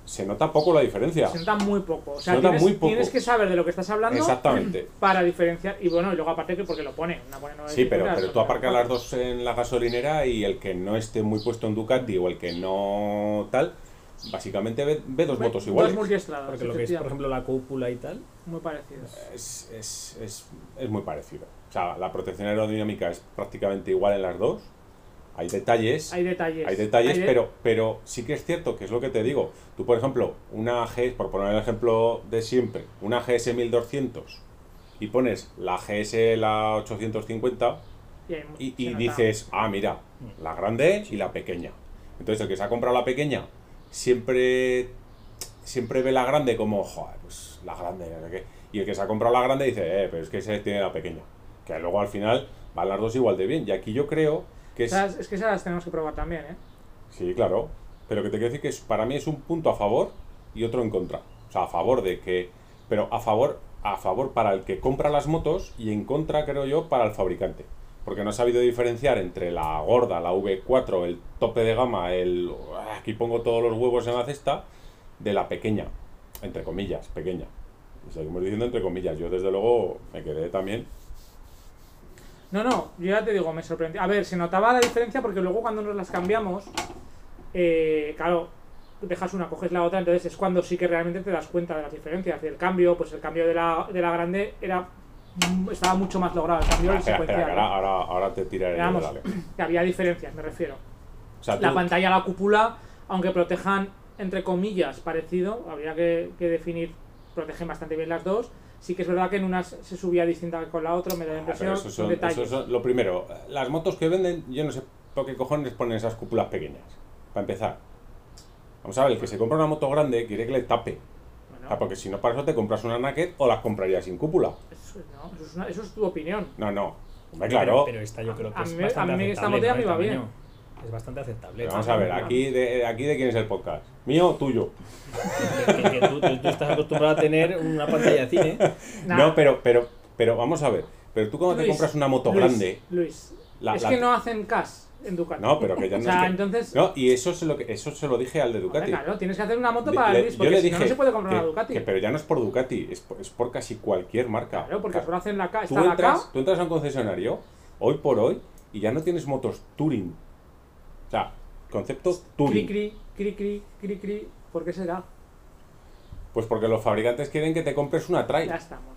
se nota poco la diferencia. Se nota muy poco. O sea, Se nota tienes, muy poco. tienes que saber de lo que estás hablando Exactamente. para diferenciar. Y bueno, y luego aparte que porque lo pone. Una pone no Sí, pero, pero tú aparcas las dos en la gasolinera y el que no esté muy puesto en Ducati o el que no tal, básicamente ve, ve dos Ve- motos iguales. Dos multiestradas. Porque lo que es, por ejemplo, la cúpula y tal. Muy parecidos. Es, es, es, es muy parecido. O sea, la protección aerodinámica es prácticamente igual en las dos. Hay detalles, Hay detalles. hay detalles, Hay de- pero, pero sí que es cierto que es lo que te digo. Tú, por ejemplo, una GS, por poner el ejemplo de siempre, una GS 1200 y pones la GS la 850 y y, dices, ah, mira, la grande y la pequeña. Entonces el que se ha comprado la pequeña siempre, siempre ve la grande como, joder, pues la grande, no sé qué. Y el que se ha comprado la grande dice, eh, pero es que ese tiene la pequeña. Que luego al final van las dos igual de bien. Y aquí yo creo que es... Esas- es que esas las tenemos que probar también, ¿eh? Sí, claro. Pero que te quiero decir que es- para mí es un punto a favor y otro en contra. O sea, a favor de que... Pero a favor, a favor para el que compra las motos y en contra, creo yo, para el fabricante. Porque no ha sabido diferenciar entre la gorda, la V4, el tope de gama, el... Aquí pongo todos los huevos en la cesta, de la pequeña. Entre comillas, pequeña. Seguimos diciendo entre comillas. Yo, desde luego, me quedé también... No, no, yo ya te digo, me sorprendió. A ver, se notaba la diferencia porque luego cuando nos las cambiamos, eh, claro, dejas una, coges la otra, entonces es cuando sí que realmente te das cuenta de las diferencias. Y el cambio, pues el cambio de la, de la grande era mm, estaba mucho más logrado, el cambio del Espera, espera, ahora, ahora, ahora te tiraré vamos, que había diferencias, me refiero. O sea, La tú- pantalla, la cúpula, aunque protejan, entre comillas, parecido, habría que, que definir, protegen bastante bien las dos. Sí que es verdad que en unas se subía distinta que con la otra, me da la Ah, impresión, eso son son, detalles. eso son- lo primero, las motos que venden, yo no sé por qué cojones ponen esas cúpulas pequeñas. Para empezar. Vamos a ver, el que se compra una moto grande quiere que le tape. Bueno, Ah, porque si no, para eso te compras una naked o las comprarías sin cúpula. eso, no, eso es una- eso es tu opinión. No, no. Hombre, claro. Pero, pero esta yo creo que A es mí me- bastante a mí esta iba bien. Es bastante aceptable. Pero vamos a ver, aquí de, aquí de quién es el podcast. ¿Mío o tuyo? Que, que- que tú, tú- tú estás acostumbrado a tener una pantalla de cine. Nah. No, pero, pero, pero vamos a ver. Pero tú cuando te compras una moto Luis, grande. Luis, la- es la- que no hacen cash en Ducati. No, pero que ya O no sea, es que- entonces, No, y eso se lo, que- eso se lo dije al de Ducati. Hombre, claro, tienes que hacer una moto para le- Luis, yo porque le si no, no dije se puede comprar que- una Ducati. que- pero ya no es por Ducati, es por, es por casi cualquier marca. Claro, porque solo hacen la K, tú K, entras, tú entras a un concesionario, hoy por hoy, y ya no tienes motos Touring. O sea, concepto cri Touring. cri, cri cri, cri cri, ¿por qué será? Pues porque los fabricantes quieren que te compres una trail. Ya estamos.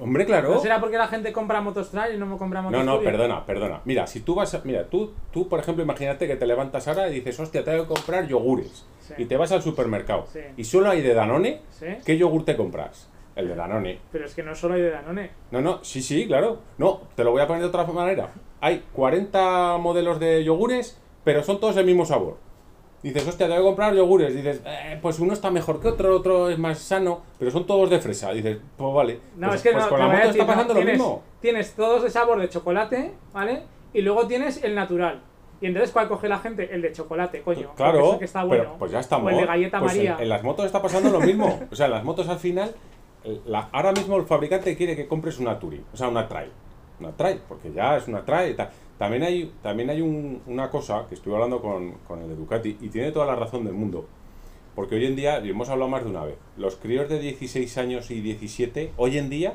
Hombre, claro. ¿No será porque la gente compra motos trail y no me compra motos No, no, perdona, perdona. Mira, si tú vas a, mira, tú, tú, por ejemplo, imagínate que te levantas ahora y dices, hostia, tengo que comprar yogures. Sí. Y te vas al supermercado. Sí. Y solo hay de Danone, ¿Sí? ¿qué yogur te compras? El de Danone. Pero es que no solo hay de Danone. No, no, sí, sí, claro. No, te lo voy a poner de otra manera. Hay 40 modelos de yogures, pero son todos el mismo sabor. Dices, hostia, te voy a comprar yogures. Dices, eh, pues uno está mejor que otro, otro es más sano, pero son todos de fresa. Dices, pues vale. No, pues, es que pues no, con la moto decir, está no, pasando lo tienes, mismo. Tienes todos de sabor de chocolate, ¿vale? Y luego tienes el natural. Y entonces, ¿cuál coge la gente? El de chocolate, coño. porque es Claro, el que está bueno. pero pues ya estamos. O el de galleta Pues en- María. En, las motos está pasando lo mismo. O sea, en las motos al final, la- ahora mismo el fabricante quiere que compres una Touring, o sea, una Trail. Una Trail, porque ya es una Trail y tal. También hay, también hay un- una cosa que estuve hablando con, con el de Ducati y tiene toda la razón del mundo. Porque hoy en día, y hemos hablado más de una vez, los críos de 16 años y 17, hoy en día,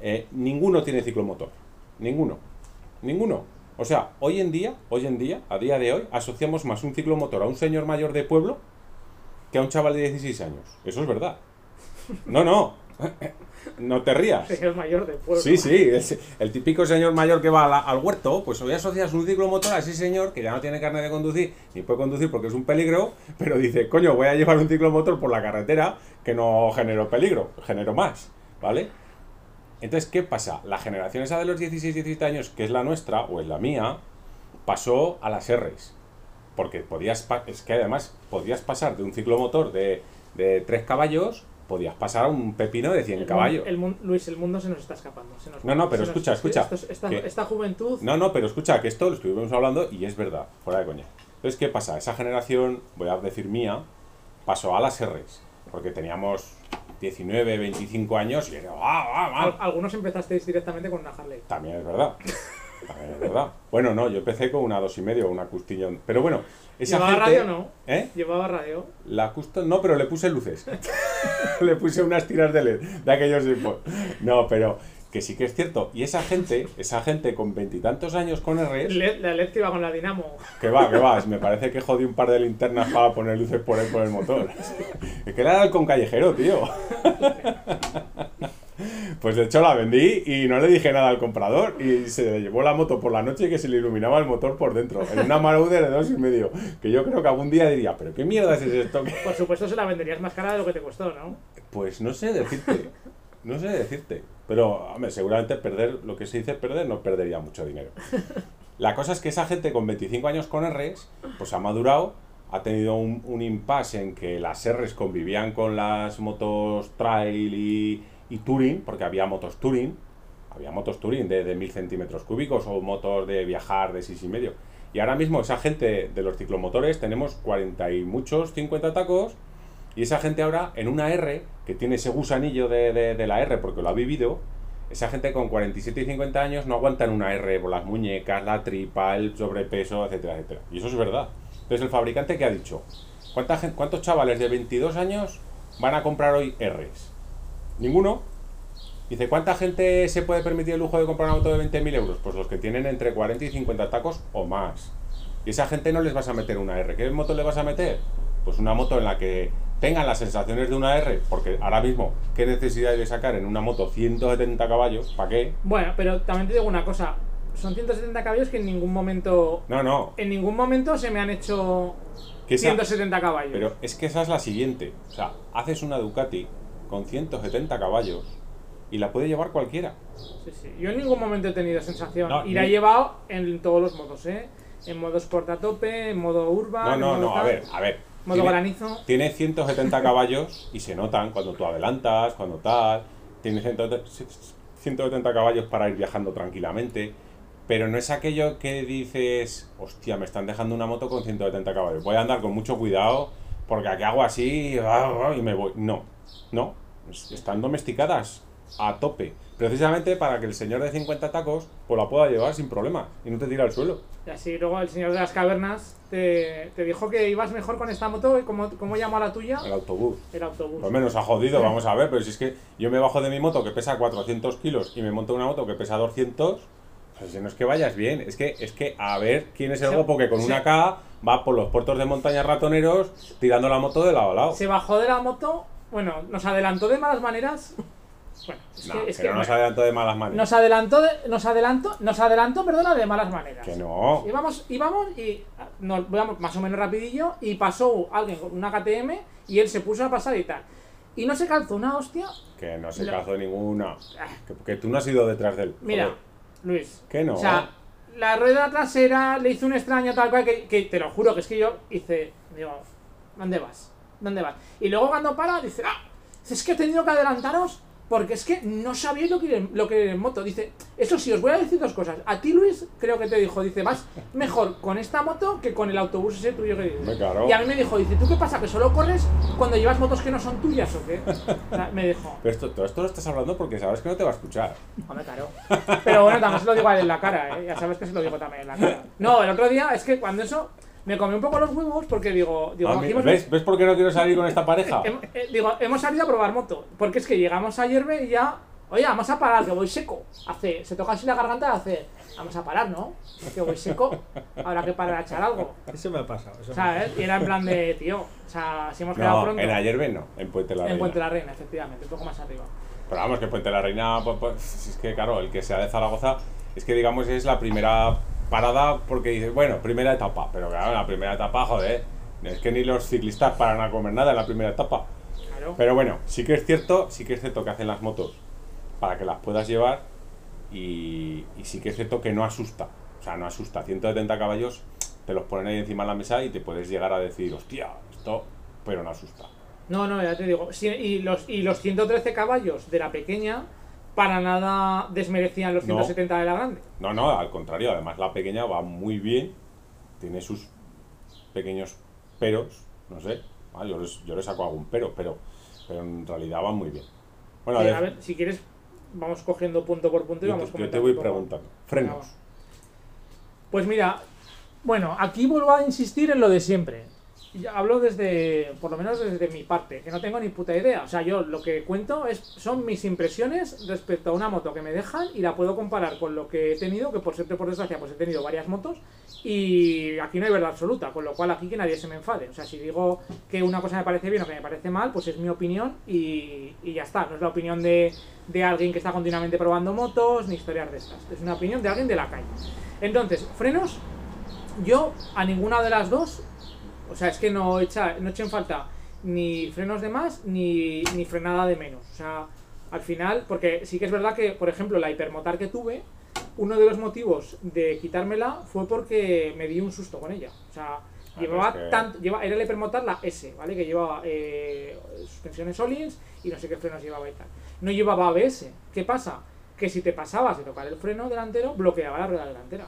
eh, ninguno tiene ciclomotor. Ninguno. Ninguno. O sea, hoy en día, hoy en día, a día de hoy, asociamos más un ciclomotor a un señor mayor de pueblo que a un chaval de 16 años. Eso es verdad. No, no. No te rías. Señor mayor pueblo. Sí, sí, es el típico señor mayor que va la- al huerto, pues hoy asocias un ciclomotor a ese señor que ya no tiene carne de conducir, ni puede conducir porque es un peligro, pero dice, coño, voy a llevar un ciclomotor por la carretera que no genero peligro, genero más, ¿vale? Entonces, ¿qué pasa? La generación esa de los 16, 17 años, que es la nuestra, o es la mía, pasó a las R's. Porque podías, es que además podías pasar de un ciclomotor de, de 3 caballos, podías pasar a un pepino de 100 El caballos. el mun- Luis, el mundo se nos está escapando. se nos No, no, pero nos- escucha, escucha, esta, que- esta juventud. No, no, pero escucha, que esto lo estuvimos hablando y es verdad, fuera de coña. Entonces, ¿qué pasa? Esa generación, voy a decir mía, pasó a las R's, porque teníamos 19, 25 años y era, ¡ah, ah, ah! al- Algunos empezasteis directamente con una Harley. También es verdad. Verdad. Bueno, no, yo empecé con una dos y medio, una custillón. Pero bueno, esa ¿Llevaba gente... radio no? ¿Eh? Llevaba radio. La custom, no, pero le puse luces. le puse unas tiras de LED de aquellos tiempos. No, pero que sí que es cierto. Y esa gente, esa gente con veintitantos años con Rs, Le- La LED que iba con la Dinamo. que va, que va, me parece que jodí un par de linternas para poner luces por ahí por el motor. Es que era el con callejero, tío. Pues de hecho la vendí y no le dije nada al comprador y se le llevó la moto por la noche que se le iluminaba el motor por dentro, en una Marauder de dos y medio, que yo creo que algún día diría, pero qué mierda es esto. Por supuesto, se la venderías más cara de lo que te costó, ¿no? Pues no sé decirte, no sé decirte. Pero, hombre, seguramente perder, lo que se dice perder, no perdería mucho dinero. La cosa es que esa gente con 25 años con Rs, pues ha madurado, ha tenido un, un impasse en que las Rs convivían con las motos trail y, y touring, porque había motos touring, había motos touring de, de 1000 centímetros cúbicos o motos de viajar de 6,5. y medio. Y ahora mismo esa gente de los ciclomotores tenemos 40 y muchos 50 tacos y esa gente ahora, en una R, que tiene ese gusanillo de, de- la R porque lo ha vivido, esa gente con 47 y 50 años no aguantan una R por las muñecas, la tripa, el sobrepeso, etcétera, etcétera. Y eso es verdad. Entonces el fabricante que ha dicho, ¿cuánta gen- ¿cuántos chavales de 22 años van a comprar hoy Rs? Ninguno. Dice, ¿cuánta gente se puede permitir el lujo de comprar una moto de 20.000 euros? Pues los que tienen entre 40 y 50 tacos o más. Y esa gente no les vas a meter una R. ¿Qué moto le vas a meter? Pues una moto en la que tengan las sensaciones de una R, porque ahora mismo, ¿qué necesidad hay de sacar en una moto 170 caballos? ¿Para qué? Bueno, pero también te digo una cosa. Son 170 caballos que en ningún momento. No, no. En ningún momento se me han hecho Que esa- 170 caballos. Pero es que esa es la siguiente. O sea, haces una Ducati con 170 caballos y la puede llevar cualquiera. Sí, sí. Yo en ningún momento he tenido sensación. No, y la he llevado en todos los modos, ¿eh? En modo sport a tope, en modo urban. No, en no, modo no, a ver, a ver. Modo Tiene- granizo. Tiene 170 caballos y se notan cuando tú adelantas, cuando tal. Tiene 170 170 caballos para ir viajando tranquilamente. Pero no es aquello que dices, hostia, me están dejando una moto con 170 caballos. Voy a andar con mucho cuidado porque aquí hago así ah, ah, y me voy. No, no. Es- Están domesticadas a tope. Precisamente para que el señor de 50 tacos pues la pueda llevar sin problema y no te tira al suelo. Y así luego el señor de las cavernas te, te dijo que ibas mejor con esta moto. ¿y ¿Cómo, cómo llamó a la tuya? El autobús. El autobús. Pues menos ha jodido, vamos a ver, pero si es que yo me bajo de mi moto que pesa 400 kilos y me monto una moto que pesa 200, pues si no es que vayas bien, es que, es que a ver quién es el Se- guapo que con se- una K va por los puertos de montaña ratoneros tirando la moto de lado a lado. Se bajó de la moto. Bueno, nos adelantó de malas maneras. Bueno, es No, que, es que nos bueno, adelantó de malas maneras. nos adelantó, de- nos adelantó, nos adelantó, perdona, de malas maneras. Que no. Íbamos, íbamos y ah, nos íbamos más o menos rapidillo y pasó alguien con una KTM y él se puso a pasar y tal. Y no se calzó una hostia. Que no se calzó ninguna. Ah, Que, que tú no has ido detrás de él. Mira, joder. Luis. Que no. O sea, la rueda trasera le hizo un extraño tal cual que, que te lo juro que es que yo hice, digo, ¿dónde vas? ¿Dónde vas? Y luego cuando para dice, ah, es que he tenido que adelantaros porque es que no sabíais lo que ir en, lo que ir en moto. Dice, eso sí, os voy a decir dos cosas. A ti, Luis, creo que te dijo, dice, vas mejor con esta moto que con el autobús ese tuyo que dices. Y a mí me dijo, dice, ¿tú qué pasa? ¿Que solo corres cuando llevas motos que no son tuyas o qué? O sea, me dijo, Pero esto, todo esto lo estás hablando porque sabes que no te va a escuchar. hombre, claro. Pero bueno, también se lo digo a él en la cara, ¿eh? Ya sabes que se lo digo también en la cara. No, el otro día es que cuando eso me comí un poco los huevos porque digo, digo, A mí- aquí hemos- ¿ves, ¿Ves por qué no quiero salir con esta pareja? Eh, digo, hemos salido a probar moto. Porque es que llegamos a Hierve y ya. Oye, vamos a parar, que voy seco. Hace, se toca así la garganta y hace. Vamos a parar, ¿no? Que voy seco. Habrá que parar a echar algo. Eso me ha pasado. Eso ¿eh? y era en plan de, tío. O sea, si hemos quedado No, pronto. en Ayerbe no, en Puente la en Reina. Puente la Reina, efectivamente, un poco más arriba. Pero vamos, que Puente la Reina, pues, pues, es que claro, el que sea de Zaragoza, es que digamos es la primera parada porque dices, bueno, primera etapa, pero claro, la primera etapa, joder, es que ni los ciclistas paran a comer nada en la primera etapa. Claro. Pero bueno, sí que es cierto, sí que es cierto que hacen las motos para que las puedas llevar y, y sí que es cierto que no asusta. O sea, no asusta. 170 caballos te los ponen ahí encima de la mesa y te puedes llegar a decir, hostia, esto, pero no asusta. No, no, ya te digo. sí, y, los, y los 113 caballos de la pequeña, para nada desmerecían los No. 170 de la grande. No, no, al contrario, además la pequeña va muy bien, tiene sus pequeños peros, no sé, ah, yo, les, yo le saco algún pero, pero, pero en realidad va muy bien. Bueno, Sí, de- a ver, si quieres, vamos cogiendo punto por punto y yo, vamos te, yo te voy preguntando. Frenos. Pues mira, bueno, aquí vuelvo a insistir en lo de siempre. Hablo desde, por lo menos desde mi parte, que no tengo ni puta idea. O sea, yo lo que cuento es, son mis impresiones respecto a una moto que me dejan y la puedo comparar con lo que he tenido, que por suerte, por desgracia, pues he tenido varias motos y aquí no hay verdad absoluta, con lo cual aquí que nadie se me enfade. O sea, si digo que una cosa me parece bien o que me parece mal, pues es mi opinión y, y ya está. No es la opinión de, de alguien que está continuamente probando motos ni historias de estas. Es una opinión de alguien de la calle. Entonces, frenos, yo a ninguna de las dos, o sea, es que no echa, no eché en falta ni frenos de más ni, ni frenada de menos. O sea, al final, porque sí que es verdad que, por ejemplo, la hipermotar que tuve, uno de los motivos de quitármela fue porque me di un susto con ella. O sea, Ah, llevaba es que- tanto, lleva, era la hipermotar la S, ¿vale? Que llevaba eh, suspensiones Olins y no sé qué frenos llevaba y tal. No llevaba ABS. ¿Qué pasa? Que si te pasabas de tocar el freno delantero, bloqueaba la rueda delantera.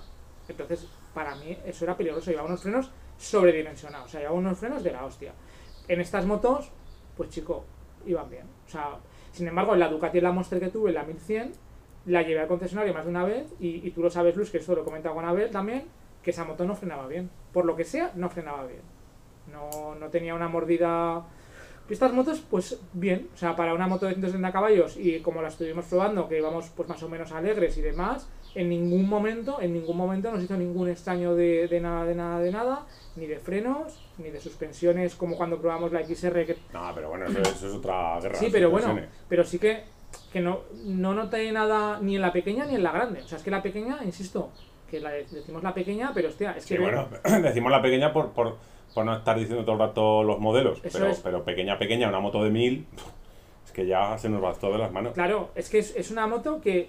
Entonces, para mí eso era peligroso. Llevaba unos frenos sobredimensionados. O sea, llevaba unos frenos de la hostia. En estas motos, pues chico, iban bien. O sea, sin embargo, en la Ducati la Monster que tuve, la 1100, la llevé al concesionario más de una vez. Y, y tú lo sabes, Luis, que esto lo he comentado con Abel también, que esa moto no frenaba bien. Por lo que sea, no frenaba bien. No, no tenía una mordida. Estas motos, pues bien, o sea, para una moto de 160 caballos y como la estuvimos probando, que íbamos pues más o menos alegres y demás, en ningún momento, en ningún momento nos hizo ningún extraño de, de nada, de nada, de nada, ni de frenos, ni de suspensiones, como cuando probamos la XR, que No, pero bueno, eso, eso es otra guerra. Sí, pero bueno, pero sí que, que no, no noté nada ni en la pequeña ni en la grande. O sea, es que la pequeña, insisto, que la de- decimos la pequeña, pero hostia, es que Sí, bueno, decimos la pequeña por, por, por no estar diciendo todo el rato los modelos, pero, es. pero pequeña, pequeña, una moto de 1000, es que ya se nos va todo de las manos. Claro, es que es, es una moto que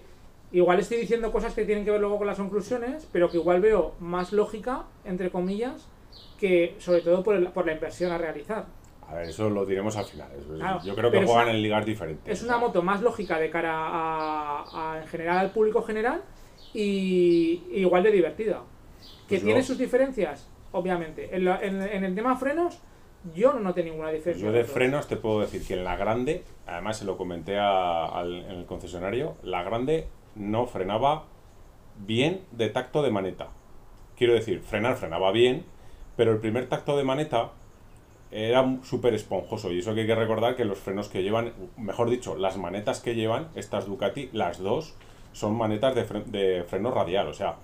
igual estoy diciendo cosas que tienen que ver luego con las conclusiones, pero que igual veo más lógica, entre comillas, que sobre todo por, el- por la inversión a realizar. A ver, eso lo diremos al final. eso Claro, yo creo que juegan una- en ligas diferentes. Es una moto más lógica de cara a, a- en general al público general y y igual de divertida. ¿Que Pues tiene yo- sus diferencias? Obviamente. En, la- en- en el tema frenos, yo no noté ninguna Pues diferencia. yo de frenos te puedo decir que en la grande, además se lo comenté a- al, en el concesionario, la grande no frenaba bien de tacto de maneta. Quiero decir, frenar frenaba bien, pero el primer tacto de maneta era súper esponjoso. Y eso que hay que recordar que los frenos que llevan, mejor dicho, las manetas que llevan estas Ducati, las dos, son manetas de, fre- de freno radial. O sea,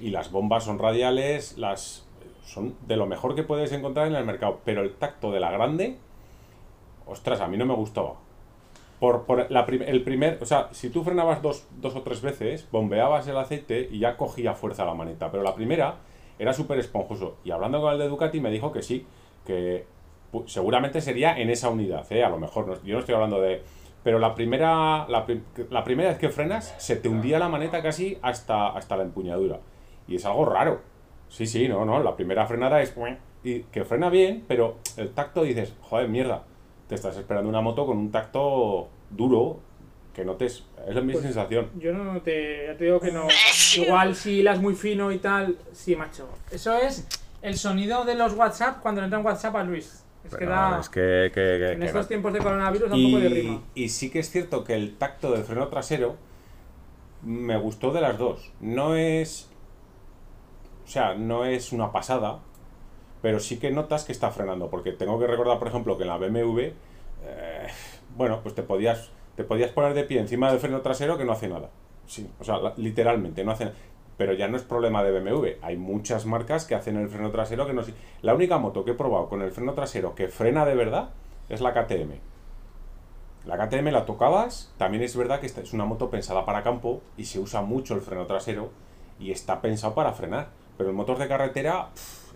y las bombas son radiales, las son de lo mejor que puedes encontrar en el mercado. Pero el tacto de la grande, ostras, a mí no me gustaba. Por, por la el primer, o sea, si tú frenabas dos, dos o tres veces, bombeabas el aceite y ya cogía fuerza la maneta. Pero la primera era súper esponjoso. Y hablando con el de Ducati me dijo que sí, que seguramente sería en esa unidad, ¿eh? a lo mejor. yo no estoy hablando de... Pero la primera, la, la primera vez que frenas, se te hundía la maneta casi hasta, hasta la empuñadura. Y es algo raro. Sí, sí, no, no. La primera frenada es. Y que frena bien, pero el tacto dices, joder, mierda. Te estás esperando una moto con un tacto duro, que notes. Es la misma Pues, sensación. Yo no noté, ya te digo que no. Igual si las muy fino y tal, sí, macho. Eso es el sonido de los WhatsApp cuando le entra un WhatsApp a Luis. Es que Pero da. es que, que- que- en que estos no- tiempos de coronavirus da un poco de rima. y sí que es cierto que el tacto del freno trasero me gustó de las dos. No es. O sea, no es una pasada, pero sí que notas que está frenando. Porque tengo que recordar, por ejemplo, que en la BMW, eh, bueno, pues te podías, te podías poner de pie encima del freno trasero que no hace nada. Sí, o sea, literalmente, no hace nada. Pero ya no es problema de BMW. Hay muchas marcas que hacen el freno trasero que no... La única moto que he probado con el freno trasero que frena de verdad es la KTM. La KTM la tocabas, también es verdad que esta es una moto pensada para campo y se usa mucho el freno trasero y está pensado para frenar. Pero el motor de carretera,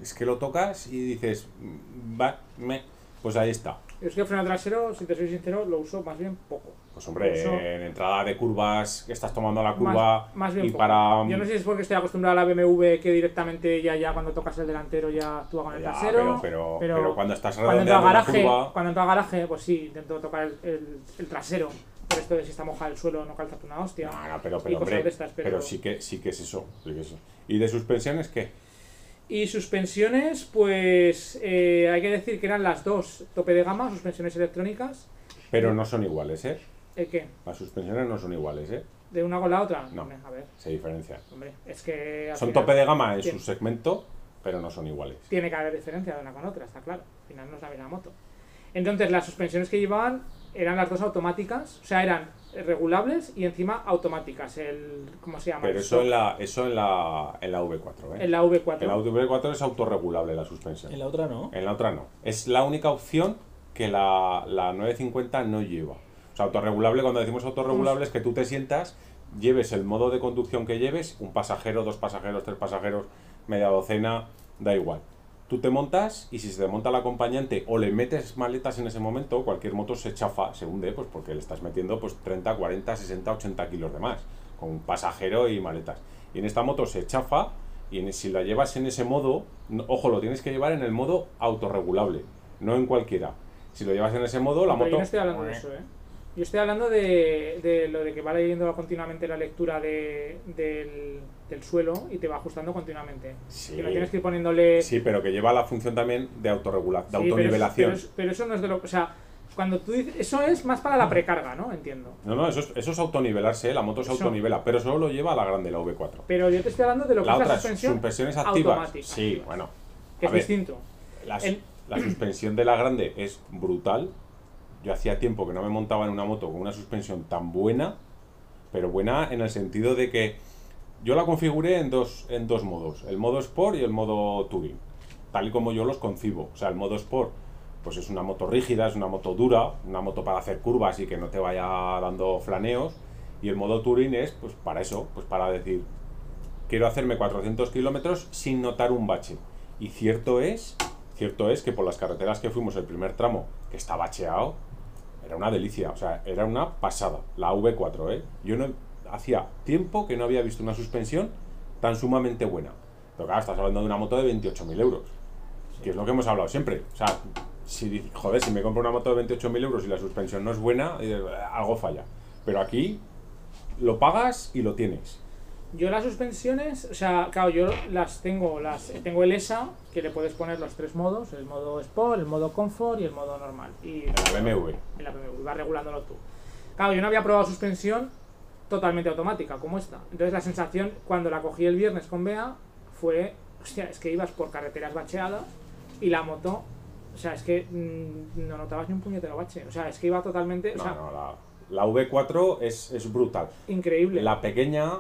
es que lo tocas y dices, "Mm, va, me", pues ahí está. Es que el freno trasero, si te soy sincero, lo uso más bien poco. Pues hombre, en entrada de curvas, que estás tomando la curva Más, más bien y poco. para... Yo no sé si es porque estoy acostumbrado a la BMW que directamente ya, ya cuando tocas el delantero ya actúa con el Ya, trasero. pero, pero, pero cuando estás cuando entro redondeando garaje, curva... cuando entro al garaje, pues sí, intento tocar el, el- el trasero. Pero esto de si está mojado el suelo no calzas una hostia. No, no, pero, hombre, estas, pero sí que, sí que es eso, sí que es eso. ¿Y de suspensiones qué? Y suspensiones, pues eh, hay que decir que eran las dos tope de gama, suspensiones electrónicas. Pero no son iguales, ¿eh? ¿El qué? Las suspensiones no son iguales, ¿eh? ¿De una con la otra? No. Hombre, a ver, Se diferencian. hombre, es que. Son final tope de gama en su segmento, pero no son iguales. Tiene que haber diferencia de una con otra, está claro. Al final no es la misma moto. Entonces, las suspensiones que llevaban eran las dos automáticas, o sea, eran regulables y encima automáticas. El, ¿Cómo se llama? Pero eso en la, eso en la, en la V4, ¿eh? En la V4. En la V4 es autorregulable la suspensión. En la otra no. En la otra no. Es la única opción que la, la 950 no lleva. O sea, autorregulable, cuando decimos autorregulable es que tú te sientas, lleves el modo de conducción que lleves, un pasajero, dos pasajeros, tres pasajeros, media docena, da igual. Tú te montas y si se te monta el acompañante o le metes maletas en ese momento, cualquier moto se chafa, se hunde, pues porque le estás metiendo pues 30, 40, 60, 80 kilos de más, con un pasajero y maletas. Y en esta moto se chafa y en- si la llevas en ese modo, no- ojo, lo tienes que llevar en el modo autorregulable, no en cualquiera. Si lo llevas en ese modo, la Pero moto... yo no estoy hablando de eso, ¿eh? Yo estoy hablando de, de lo de que va leyendo continuamente la lectura de, del, del suelo y te va ajustando continuamente. Sí. Y no tienes que ir poniéndole... Sí, pero que lleva la función también de autorregula, de Sí, pero es- autonivelación. Pero, es- pero eso no es de lo... O sea, cuando tú dices... Eso es más para la precarga, ¿no? Entiendo. No, no, eso es, eso es autonivelarse, ¿eh? la moto se Eso. autonivela, pero solo lo lleva a la grande, la V4. Pero yo te estoy hablando de lo que La es otra la suspensión suspensiones activas. Sí, activas, bueno. que es ver, distinto. La, El- la suspensión de la grande es brutal. Yo hacía tiempo que no me montaba en una moto con una suspensión tan buena, pero buena en el sentido de que yo la configuré en dos, en dos modos, el modo Sport y el modo Touring, tal y como yo los concibo. O sea, el modo Sport pues es una moto rígida, es una moto dura, una moto para hacer curvas y que no te vaya dando flaneos, y el modo Touring es pues para eso, pues para decir, quiero hacerme 400 kilómetros sin notar un bache. Y cierto es, cierto es que por las carreteras que fuimos el primer tramo, que está bacheado, era una delicia, o sea, era una pasada, la V4, ¿eh? Yo no, hacía tiempo que no había visto una suspensión tan sumamente buena. Pero claro, estás hablando de una moto de 28.000 euros, que es lo que hemos hablado siempre. O sea, si, joder, si me compro una moto de 28.000 euros y la suspensión no es buena, eh, algo falla. Pero aquí lo pagas y lo tienes. Yo las suspensiones, o sea, claro, yo las tengo, las tengo el ESA, que le puedes poner los tres modos, el modo Sport, el modo Comfort y el modo normal. Y En la BMW. en la BMW, vas regulándolo tú. Claro, yo no había probado suspensión totalmente automática, como esta. Entonces la sensación, cuando la cogí el viernes con Bea, fue, hostia, es que ibas por carreteras bacheadas y la moto, o sea, es que mm, no notabas ni un puñetero bache. O sea, es que iba totalmente, o No, sea, no, la, la V4 es, es brutal. increíble. La pequeña,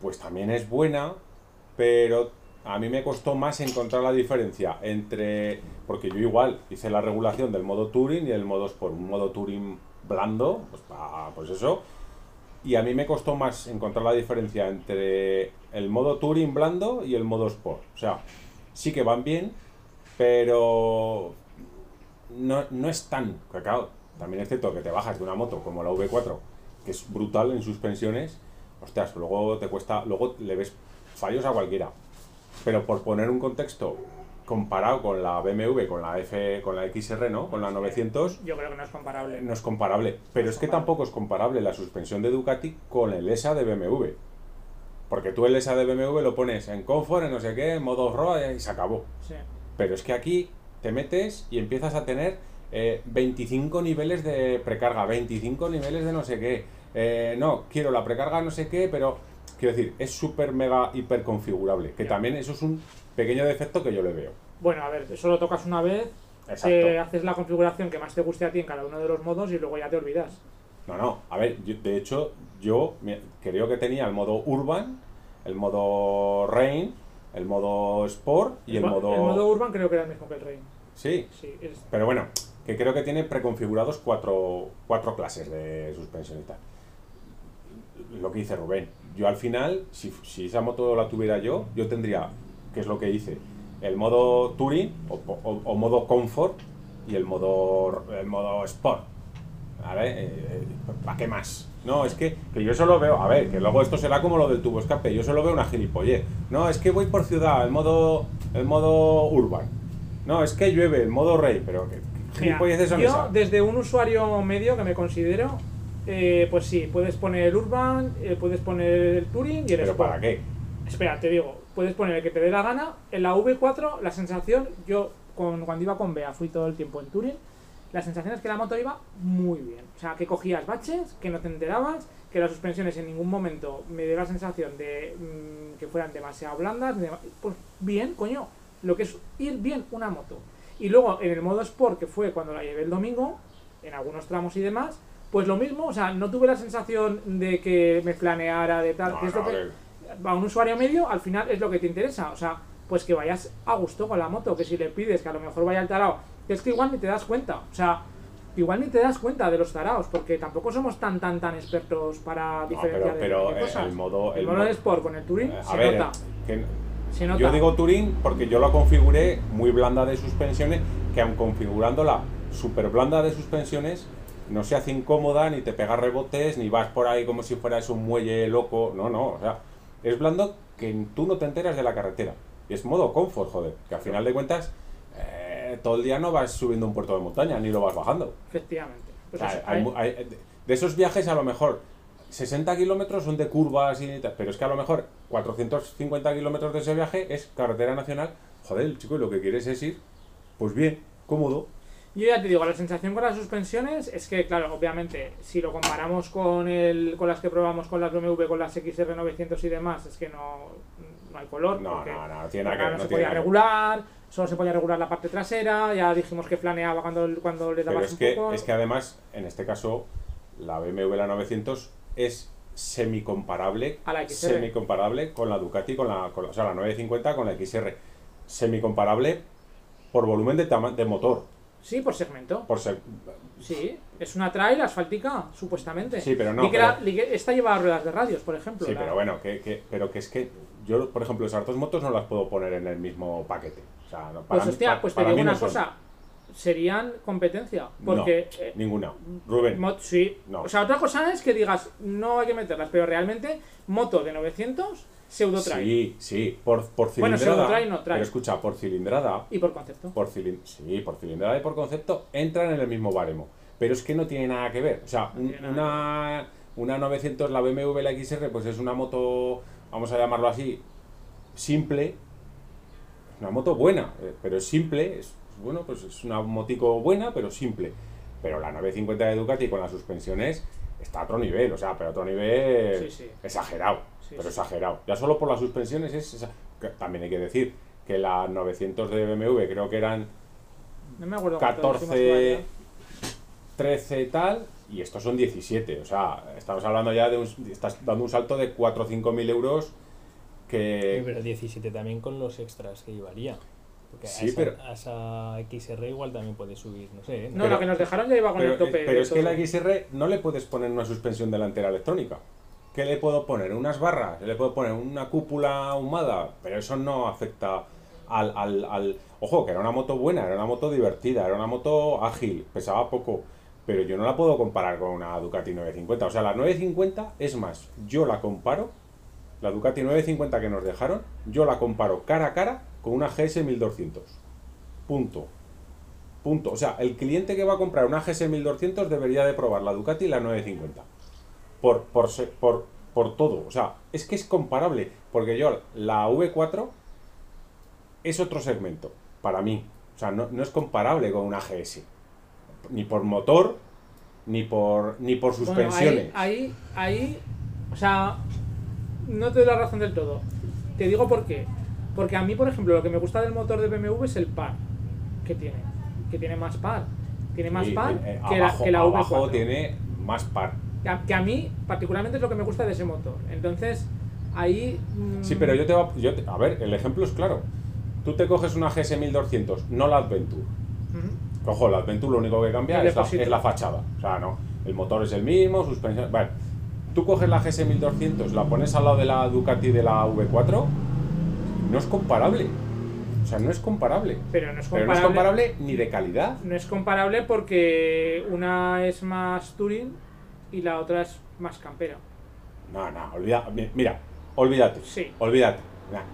pues también es buena, pero a mí me costó más encontrar la diferencia entre. Porque yo igual hice la regulación del modo Touring y el modo Sport. Un modo Touring blando, pues, pa- pues eso. Y a mí me costó más encontrar la diferencia entre el modo Touring blando y el modo Sport. O sea, sí que van bien, pero no, no es tan cacao. También es cierto que te bajas de una moto como la V4, que es brutal en suspensiones, hostias, luego te cuesta, luego le ves fallos a cualquiera. Pero por poner un contexto comparado con la BMW, con la F, con la XR, ¿no? Con la 900, Yo creo que no es comparable. no es comparable. Pero es que comparable. tampoco es comparable la suspensión de Ducati con el ESA de BMW. Porque tú el ESA de BMW lo pones en confort, en no sé qué, en modo RAW y se acabó. Sí. Pero es que aquí te metes y empiezas a tener eh, 25 niveles de precarga, 25 niveles de no sé qué. Eh, no, quiero la precarga no sé qué, pero quiero decir, es súper mega hiper configurable. Que también eso es un pequeño defecto que yo le veo. Bueno, a ver, eso lo tocas una vez, te haces la configuración que más te guste a ti en cada uno de los modos y luego ya te olvidas. No, no, a ver, yo- de hecho, yo me- creo que tenía el modo Urban, el modo Rain, el modo Sport y el mo- modo... el modo Urban creo que era el mismo que el Rain. Sí, Sí, es- Pero bueno, que creo que tiene preconfigurados cuatro, cuatro clases de suspensión y tal. Lo que dice Rubén. Yo al final, si, si esa moto la tuviera yo, yo tendría, que es lo que hice, el modo Touring o, o- o modo Comfort y el modo, el modo Sport. ¿Vale? Eh, ¿Para qué más? No, es que, que yo solo veo, a ver, que luego esto será como lo del tubo escape, yo solo veo una gilipollez. No, es que voy por ciudad, el modo, el modo urban. No, es que llueve, el modo rey, pero que Mira, son yo desde un usuario medio que me considero, eh, pues sí, puedes poner el Urban, eh, puedes poner el Touring y el ¿Pero Sport. para qué? Espera, te digo, puedes poner el que te dé la gana. En la V4, la sensación, yo con, cuando iba con Bea fui todo el tiempo en Touring, la sensación es que la moto iba muy bien. O sea, que cogías baches, que no te enterabas, que las suspensiones en ningún momento me dio la sensación de mm, que fueran demasiado blandas. de- pues bien, coño, lo que es ir bien una moto. Y luego en el modo Sport, que fue cuando la llevé el domingo, en algunos tramos y demás, pues lo mismo, o sea, no tuve la sensación de que me planeara de tal, No, que no, que, a un usuario medio, al final es lo que te interesa. O sea, pues que vayas a gusto con la moto, que si le pides que a lo mejor vaya al tarao, que es que igual ni te das cuenta. O sea, igual ni te das cuenta de los taraos, porque tampoco somos tan, tan, tan expertos para No, diferenciar pero, pero de, cosas. el modo... El modo mo- de Sport con el Touring eh, se ver, nota. que- Se nota. Yo digo Touring porque yo la configuré muy blanda de suspensiones, que aun configurándola súper blanda de suspensiones, no se hace incómoda, ni te pega rebotes, ni vas por ahí como si fueras un muelle loco. No, no, o sea, es blando que tú no te enteras de la carretera. Y es modo confort, joder, que al final de cuentas, eh, todo el día no vas subiendo un puerto de montaña, ni lo vas bajando. Efectivamente. O Pues sea, hay de- esos viajes a lo mejor 60 kilómetros son de curvas y tal, pero es que a lo mejor 450 kilómetros de ese viaje es carretera nacional. Joder, chico, y lo que quieres es ir, pues bien, cómodo. Yo ya te digo, la sensación con las suspensiones es que, claro, obviamente, si lo comparamos con el con las que probamos con las BMW, con las XR900 y demás, es que no, no hay color. No, porque no, no, tiene nada que no no se podía nada regular, solo se podía regular la parte trasera, ya dijimos que flaneaba cuando, cuando le Pero dabas es un que, poco. es que además, en este caso, la BMW la 900 es semicomparable, A la XR. semicomparable con la Ducati, con la, con o sea, la 950 con la XR. Semicomparable por volumen de, tama- de motor. Sí, por segmento. Por ser, Sí, es una trail asfáltica, supuestamente. Sí, pero no, que pero- la- esta lleva ruedas de radios, por ejemplo. Sí, la- pero bueno, que, que- pero que es que yo, por ejemplo, esas dos motos no las puedo poner en el mismo paquete. O sea, no, para Pues hostia, pues te digo no una son. cosa. Serían competencia. Porque. eh, Ninguna. Rubén, Mo- sí. No. O sea, otra cosa es que digas, no hay que meterlas, pero realmente, moto de 900, pseudo trail. sí, sí, por, por Bueno, cilindrada. pseudo-trail no, trail. Pero escucha, por cilindrada, Y por concepto. por cilin- sí, por cilindrada y por concepto, entran en el mismo baremo. Pero es que no tiene nada que ver. O sea, No un- una, una 900, la BMW, la XR, pues es una moto, vamos a llamarlo así, simple. Una moto buena, eh, pero es simple. Es, bueno, pues es una motico buena, pero simple. Pero la 950 de Ducati con las suspensiones está a otro nivel, o sea, pero a otro nivel Sí, sí. exagerado. Sí, pero sí. exagerado. Ya solo por las suspensiones es... También hay que decir que las 900 de BMW creo que eran No me acuerdo cuánto dijimos 14, que valía. 13 tal, y estos son 17. O sea, estamos hablando ya de un, estás dando un salto de 4 o 5 mil euros Sí, que... pero 17 también con los extras que llevaría. Porque Sí, a, esa, pero- a esa XR igual también puede subir, no sé. ¿eh? No, Pero- la que nos dejaron ya iba con Pero, el tope. pero es que la XR no le puedes poner una suspensión delantera electrónica. ¿Qué le puedo poner? ¿Unas barras? ¿Le puedo poner una cúpula ahumada? Pero eso no afecta al, al, al- Ojo, que era una moto buena, era una moto divertida, era una moto ágil, pesaba poco. Pero yo no la puedo comparar con una Ducati 950. O sea, la 950 es más, yo la comparo la Ducati 950 que nos dejaron, yo la comparo cara a cara con una GS 1200. Punto. Punto. O sea, el cliente que va a comprar una GS 1200 debería de probar la Ducati y la 950. Por, por, se- por, por todo. O sea, es que es comparable. Porque yo, la V4 es otro segmento, para mí. O sea, no, no es comparable con una GS. Ni por motor, ni por, ni por Bueno, suspensiones. ahí, ahí, ahí, o sea, no te doy la razón del todo. Te digo por qué. Porque a mí, por ejemplo, lo que me gusta del motor de BMW es el par que tiene. Que tiene más par. Tiene más par eh, que, la, abajo, que la abajo V4. tiene más par. Que a, mí, particularmente, es lo que me gusta de ese motor. Entonces, ahí. mm, Sí, pero yo te, va- yo te- A ver, el ejemplo es claro. Tú te coges una GS 1200, no la Adventure. ujú. Ojo, la Adventure lo único que cambia es la, es la fachada. O sea, no. El motor es el mismo, suspensión. Vale. Tú coges la GS 1200, la pones al lado de la Ducati de la V4, no es comparable. O sea, no es comparable. Pero no es Pero comparable. no es comparable ni de calidad. No es comparable porque una es más touring y la otra es más campera. No, no, olvida, mi- mira, olvídate. Sí. Olvídate.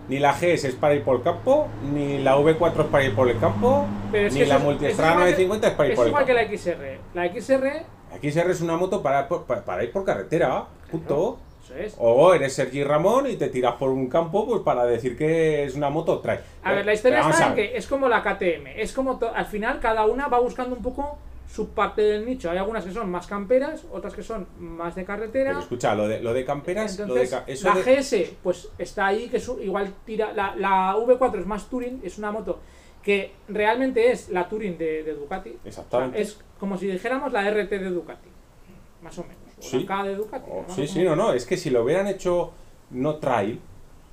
Ni la GS es para ir por el campo, ni la V4 es para ir por el campo, Pero es ni la es- Multistrada eso es igual que- 950 es para ir Es por el igual campo. que la XR. La XR, Aquí XR es una moto para, para, para ir por carretera, punto. eso es. O eres Sergi Ramón y te tiras por un campo pues para decir que es una moto trae. A ver, la historia está en que es como la KTM. Es como al final cada una va buscando un poco su parte del nicho. Hay algunas que son más camperas, otras que son más de carretera. Pero escucha, lo de, lo de camperas, lo de eso la de- GS, pues está ahí, que su- igual tira. La, la V4 es más Touring, es una moto que realmente es la Touring de, de Ducati. O sea, Exactamente. es como si dijéramos la RT de Ducati, más o menos. O Sí. la K de Ducati. Oh, sí, sí, no, no, es que si lo hubieran hecho no trail,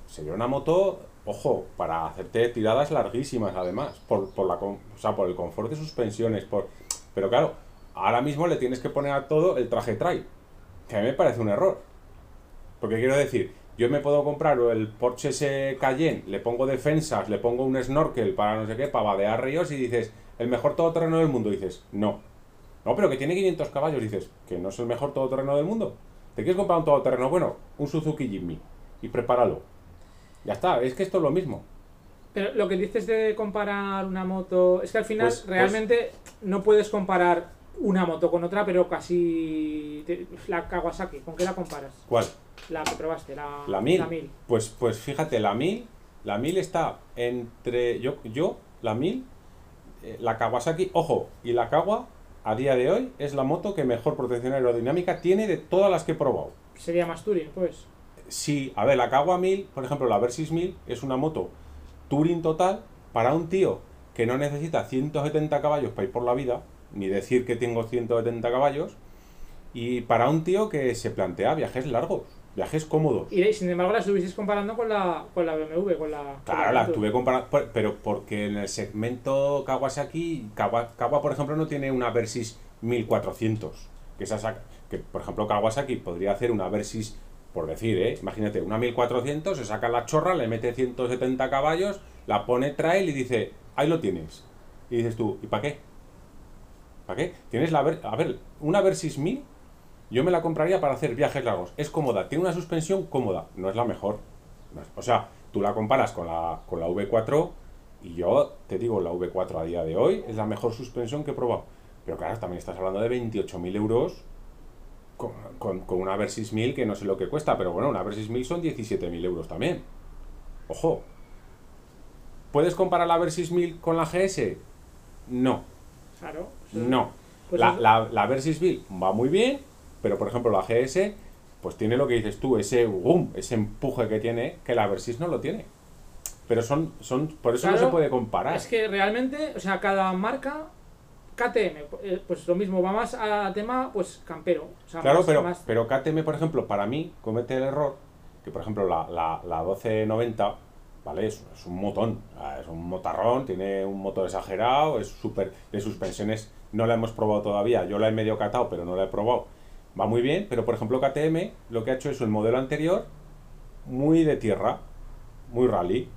sería una moto, ojo, para hacerte tiradas larguísimas además, por, por, la, o sea, por el confort de suspensiones, por... Pero claro, ahora mismo le tienes que poner a todo el traje trail, que a mí me parece un error. Porque quiero decir, yo me puedo comprar el Porsche ese Cayenne, le pongo defensas, le pongo un snorkel para no sé qué, para vadear ríos y dices, el mejor todoterreno del mundo, dices, no. No, pero que tiene 500 caballos, dices, que no es el mejor todoterreno del mundo. ¿Te quieres comprar un todoterreno? Bueno, un Suzuki Jimny y prepáralo. Ya está, es que esto es lo mismo. Pero lo que dices de comparar una moto. Es que al final Pues- pues- realmente no puedes comparar una moto con otra, pero casi. te- La Kawasaki, ¿con qué la comparas? ¿Cuál? La que probaste, la, La 1000. La 1000. Pues, pues fíjate, la 1000, la 1000 está entre yo, yo la 1000, eh, la Kawasaki, ojo, y la Kawa a día de hoy es la moto que mejor protección aerodinámica tiene de todas las que he probado. Sería más Touring, pues. Sí, a ver, la Kawa 1000, por ejemplo, la Versys 1000 es una moto touring total para un tío que no necesita 170 caballos para ir por la vida, ni decir que tengo 170 caballos, y para un tío que se plantea viajes largos, viajes cómodos. Y sin embargo la estuvieseis comparando con la, con la BMW, con la. con Claro, la estuve comparando, pero porque en el segmento Kawasaki, Kawa, Kawa, por ejemplo, no tiene una Versys 1400, que esa saca- que por ejemplo Kawasaki podría hacer una Versys, por decir, ¿eh? imagínate, una 1400, se saca la chorra, le mete 170 caballos, la pone trail y dice, ahí lo tienes. Y dices tú, ¿y para qué? ¿Para qué? Tienes la ver, a ver, una Versys 1000, yo me la compraría para hacer viajes largos. Es cómoda, tiene una suspensión cómoda, no es la mejor. O sea, tú la comparas con la, con la V4 y yo te digo, la V4 a día de hoy es la mejor suspensión que he probado. Pero claro, también estás hablando de 28.000 euros con, con, con una Versys 1000 que no sé lo que cuesta, pero bueno, una Versys 1000 son 17.000 euros también. Ojo. ¿Puedes comparar la Versys 1000 con la GS? No. Claro. eso- No. Pues la, la, la Versys 1000 va muy bien, pero por ejemplo la GS, pues tiene lo que dices tú, ese boom, ese empuje que tiene, que la Versys no lo tiene. Pero son, son por eso no se puede comparar. Es que realmente, o sea, cada marca. KTM, eh, pues lo mismo, va más a tema pues campero. o sea, claro, más- pero, más- pero KTM, por ejemplo, para mí comete el error que, por ejemplo, la, la, la 1290, ¿vale? Es, es un motón, es un motarrón, tiene un motor exagerado, es súper. De suspensiones no la hemos probado todavía, yo la he medio catado, pero no la he probado. Va muy bien, pero por ejemplo, KTM lo que ha hecho es el modelo anterior muy de tierra, muy rally.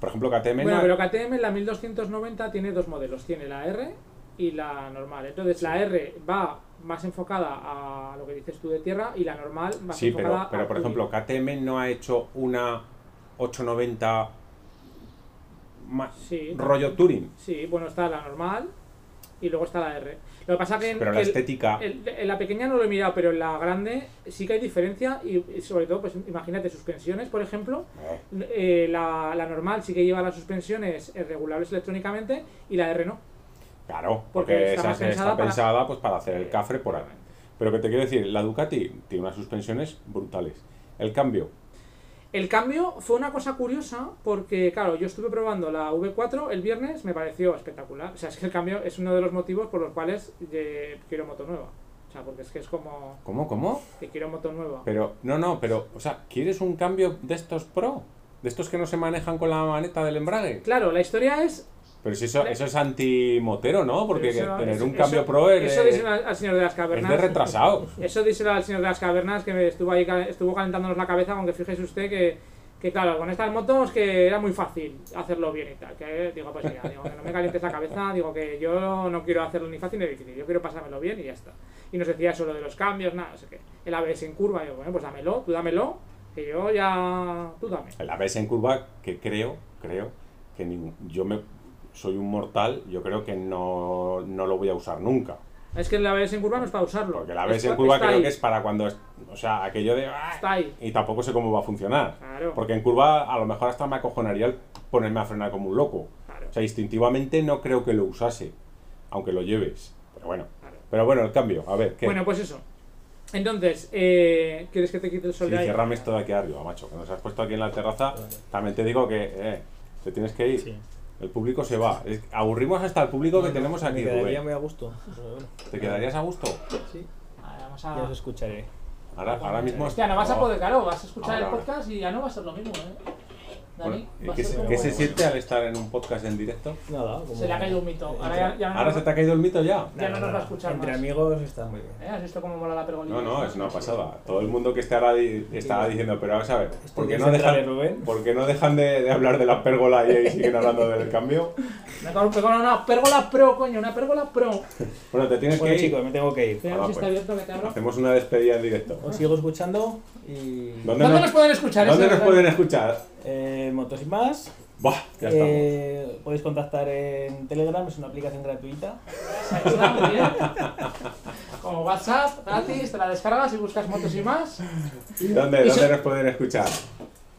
Por ejemplo, KTM Bueno, no- pero KTM la 1290 tiene dos modelos, tiene la R y la normal. Entonces la R va más enfocada a lo que dices tú de tierra y la normal más Sí, enfocada pero, pero por ejemplo, KTM no ha hecho una 890 ma- Sí. rollo Touring. Sí, bueno, está la normal y luego está la R. Lo que pasa que en, Pero la que el- estética. el- en la pequeña no lo he mirado, pero en la grande sí que hay diferencia y, y sobre todo, pues imagínate, suspensiones, por ejemplo, eh, eh, la, la normal sí que lleva las suspensiones eh, regulables electrónicamente y la R no. Claro, Porque porque está esa más se- pensada está para- pensada pues para hacer el cafre por ahí. Pero que te quiero decir, la Ducati tiene unas suspensiones brutales. El cambio, El cambio fue una cosa curiosa porque, claro, yo estuve probando la V4 el viernes, me pareció espectacular. O sea, es que el cambio es uno de los motivos por los cuales eh, quiero moto nueva. O sea, porque es que es como ¿cómo, cómo? que quiero moto nueva. Pero, no, no, pero, o sea, ¿quieres un cambio de estos pro? De estos que no se manejan con la maneta del embrague. Claro, la historia es Pero si eso, eso es anti-motero, ¿no? Porque Eso- tener eso- un cambio pro es, Eso díselo al, señor de las es cavernas. de retrasados. Eso díselo al señor de las cavernas que me estuvo ahí estuvo calentándonos la cabeza, aunque fíjese usted que, que claro, con estas motos que era muy fácil hacerlo bien y tal. Que digo, pues mira, digo, que no me calientes la cabeza, digo que yo no quiero hacerlo ni fácil ni difícil, yo quiero pasármelo bien y ya está. Y nos decía eso lo de los cambios, nada, no sé qué. El ABS en curva, digo, bueno, pues dámelo, tú dámelo, que yo ya. tú dame. La ves en curva que creo, creo, que ni- yo me soy un mortal, yo creo que no, no lo voy a usar nunca. Es que el ABS en curva no es para usarlo. Porque la ves Está- en curva creo ahí, que es para cuando, es- o sea, aquello de... ¡ah! Está ahí. Y tampoco sé cómo va a funcionar. Claro. Porque en curva a lo mejor hasta me acojonaría el ponerme a frenar como un loco. Claro. O sea, instintivamente no creo que lo usase, aunque lo lleves. Pero bueno. Claro. Pero bueno, el cambio, a ver, ¿qué? Bueno, pues eso. Entonces, eh, ¿quieres que te quite el sol Sí, de ahí? ciérrame esto de aquí arriba, macho. Que nos has puesto aquí en la terraza, también te digo que eh, te tienes que ir. Sí. El público se va. Es- aburrimos hasta el público que tenemos aquí, Me quedaría Rubén. muy a gusto. pero bueno, ¿Te quedarías a gusto? sí, Vale, vamos ya a... os escucharé. Ahora, ahora mismo... Hostia, no vas a Oh. poder, claro, vas a escuchar Ahora, el ahora. podcast y ya no va a ser lo mismo, ¿eh? Dani, Bueno, ¿y ¿qué, se- qué se siente al estar en un podcast en directo? Nada, como. Se le ha caído un mito. Ahora ya, ya no, ¿Ahora nos- se te ha caído el mito ya? ya no nos va a escuchar Entre más. amigos está muy bien. ¿Eh? ¿Has visto cómo mola la pergolina? No, no, es una pasada. Todo el mundo que esté ahora di- estará diciendo, pero vamos a ver, ¿por qué no dejan. ¿por qué no dejan de, de hablar de la pérgola y ahí siguen hablando del cambio? Una, pérgola, una pérgola pro, coño, una pérgola pro. Bueno, te tienes Bueno, que ir. chicos, me tengo que ir. Ah, si está pues. abierto que te abro. Hacemos una despedida en directo. Os sigo escuchando y. ¿Dónde, ¿Dónde nos, nos pueden escuchar? ¿dónde nos pueden escuchar? Eh, motos y más. Buah, ya estamos. Eh, podéis contactar en Telegram, es una aplicación gratuita. Muy bien. Como WhatsApp, gratis, te la descargas y buscas motos y más. ¿Dónde, y dónde nos pueden escuchar?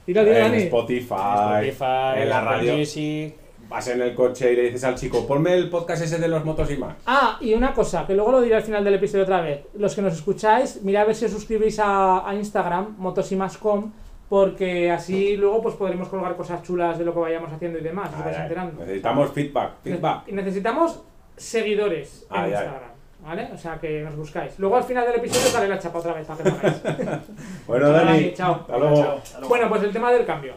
Tira, tira, en. Spotify, Spotify, en la radio. Music. Vas en el coche y le dices al chico, ponme el podcast ese de los motos y más. Ah, y una cosa, que luego lo diré al final del episodio otra vez. Los que nos escucháis, mirad a ver si os suscribís a, a Instagram, motosimascom, porque así luego pues podremos colgar cosas chulas de lo que vayamos haciendo y demás, Ay, ay, enterando. Necesitamos feedback, feedback. Y necesitamos seguidores en Ay, ay. Instagram, ¿vale? O sea que nos buscáis. Luego al final del episodio os daré la chapa otra vez para que lo hagáis. Bueno, Chao, Dani, chao. hasta luego. Chao, hasta luego. Bueno, pues el tema del cambio.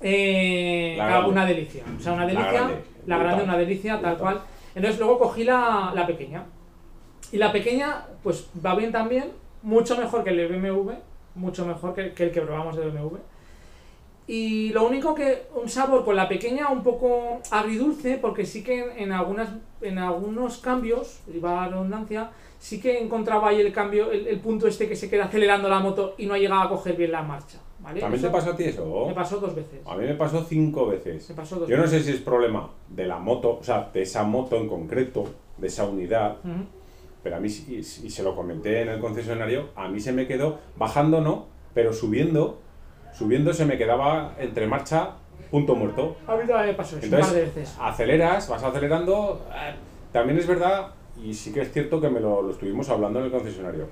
Eh, grande. una delicia. O sea, una La delicia. grande. La grande, una delicia, tal cual. Entonces luego cogí la, la pequeña. Y la pequeña, pues va bien también. Mucho mejor que el BMW. Mucho mejor que, que el que probamos de BMW. Y lo único que un sabor con la pequeña un poco agridulce, porque sí que en, en algunas, en algunos cambios, y va la redundancia, sí que encontraba ahí el cambio, el, el punto este que se queda acelerando la moto y no ha llegado a coger bien la marcha. ¿vale? ¿También te Eso pasó a ti eso? Me pasó dos veces. A mí me pasó cinco veces. Me pasó dos Yo no veces. sé si es problema de la moto, o sea, de esa moto en concreto, de esa unidad, Ujú. Pero a mí, sí- y se lo comenté en el concesionario, a mí se me quedó, bajando no, pero subiendo, subiendo se me quedaba entre marcha, punto muerto. A mí también me pasó eso un par de Entonces, veces. aceleras, vas acelerando. eh, También es verdad, y sí que es cierto que me lo, lo estuvimos hablando en el concesionario.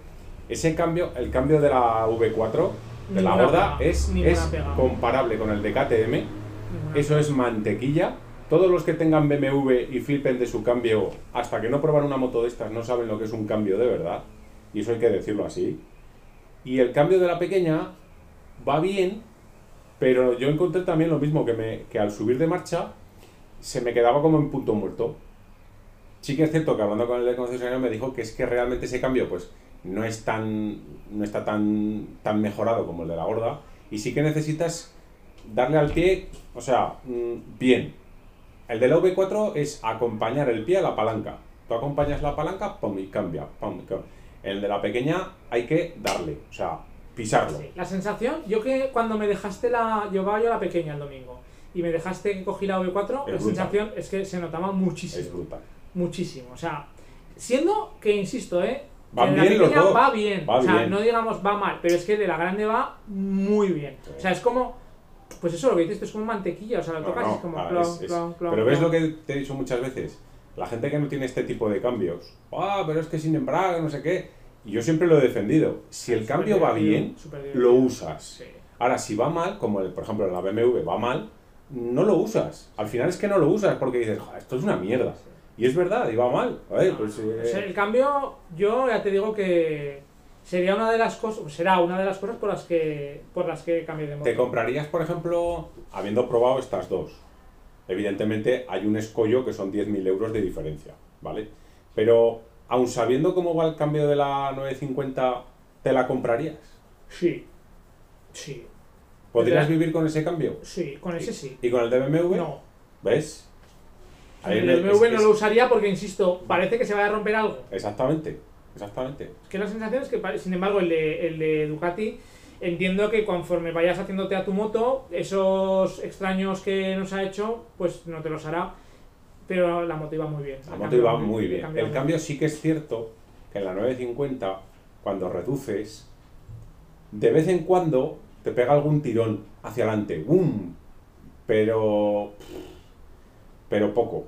Ese cambio, el cambio de la V4, de la pega, es, es comparable con el de KTM. Eso es mantequilla. Todos los que tengan BMW y flipen de su cambio, hasta que no proban una moto de estas, no saben lo que es un cambio de verdad. Y eso hay que decirlo así. Y el cambio de la pequeña va bien, pero yo encontré también lo mismo, que, me, que al subir de marcha se me quedaba como en punto muerto. Sí que es cierto que hablando con el del concesionario me dijo que es que realmente ese cambio pues no es tan no está tan tan mejorado como el de la gorda y sí que necesitas darle al pie, o sea, mm, bien. El de la V4 es acompañar el pie a la palanca. Tú acompañas la palanca, pum, y cambia, pum, cambia. El de la pequeña hay que darle, o sea, pisarlo. Sí, La sensación, yo que cuando me dejaste la. Llevaba yo la pequeña el domingo y me dejaste que cogí la V4, Es la brutal. sensación es que se notaba Es muchísimo. brutal. Muchísimo. O sea, siendo que, insisto, ¿eh? Van la bien los pequeña dos. va bien. Va o sea, bien. no digamos va mal, pero es que de la grande va muy bien. Sí. O sea, es como. Pues eso, lo que dices, es como mantequilla. O sea, lo tocas no, es como. ah, plon, es- Pero ves lo que te he dicho muchas veces. La gente que no tiene este tipo de cambios, ah, pero es que sin embrague, no sé qué. Y yo siempre lo he defendido. Si el cambio va bien, lo usas. Sí. Ahora, si va mal, como el, por ejemplo la BMW va mal, no lo usas. Al final es que no lo usas porque dices, "Joder, esto es una mierda. Y es verdad, y va mal. Joder, pues, eh, O sea, el cambio, yo ya te digo que sería una de las cosas, será una de las cosas por las que por las que cambie de moto. ¿Te comprarías, por ejemplo, habiendo probado estas dos? Evidentemente hay un escollo que son 10.000 euros de diferencia, ¿vale? Pero, aun sabiendo cómo va el cambio de la 950, ¿te la comprarías? Sí. Sí. ¿Podrías vivir con ese cambio? Sí, con ese sí. ¿Y con el de BMW? No. ¿Ves? El BMW es- no lo usaría porque, insisto, parece que se va a romper algo. Exactamente, exactamente. Es que la sensación es que, sin embargo, el de, el de Ducati, entiendo que conforme vayas haciéndote a tu moto, esos extraños que nos ha hecho, pues no te los hará. Pero la moto iba muy bien. La moto iba muy bien. El cambio sí que es cierto que en la 950, cuando reduces, de vez en cuando te pega algún tirón hacia adelante. ¡Bum! Pero. Pero poco.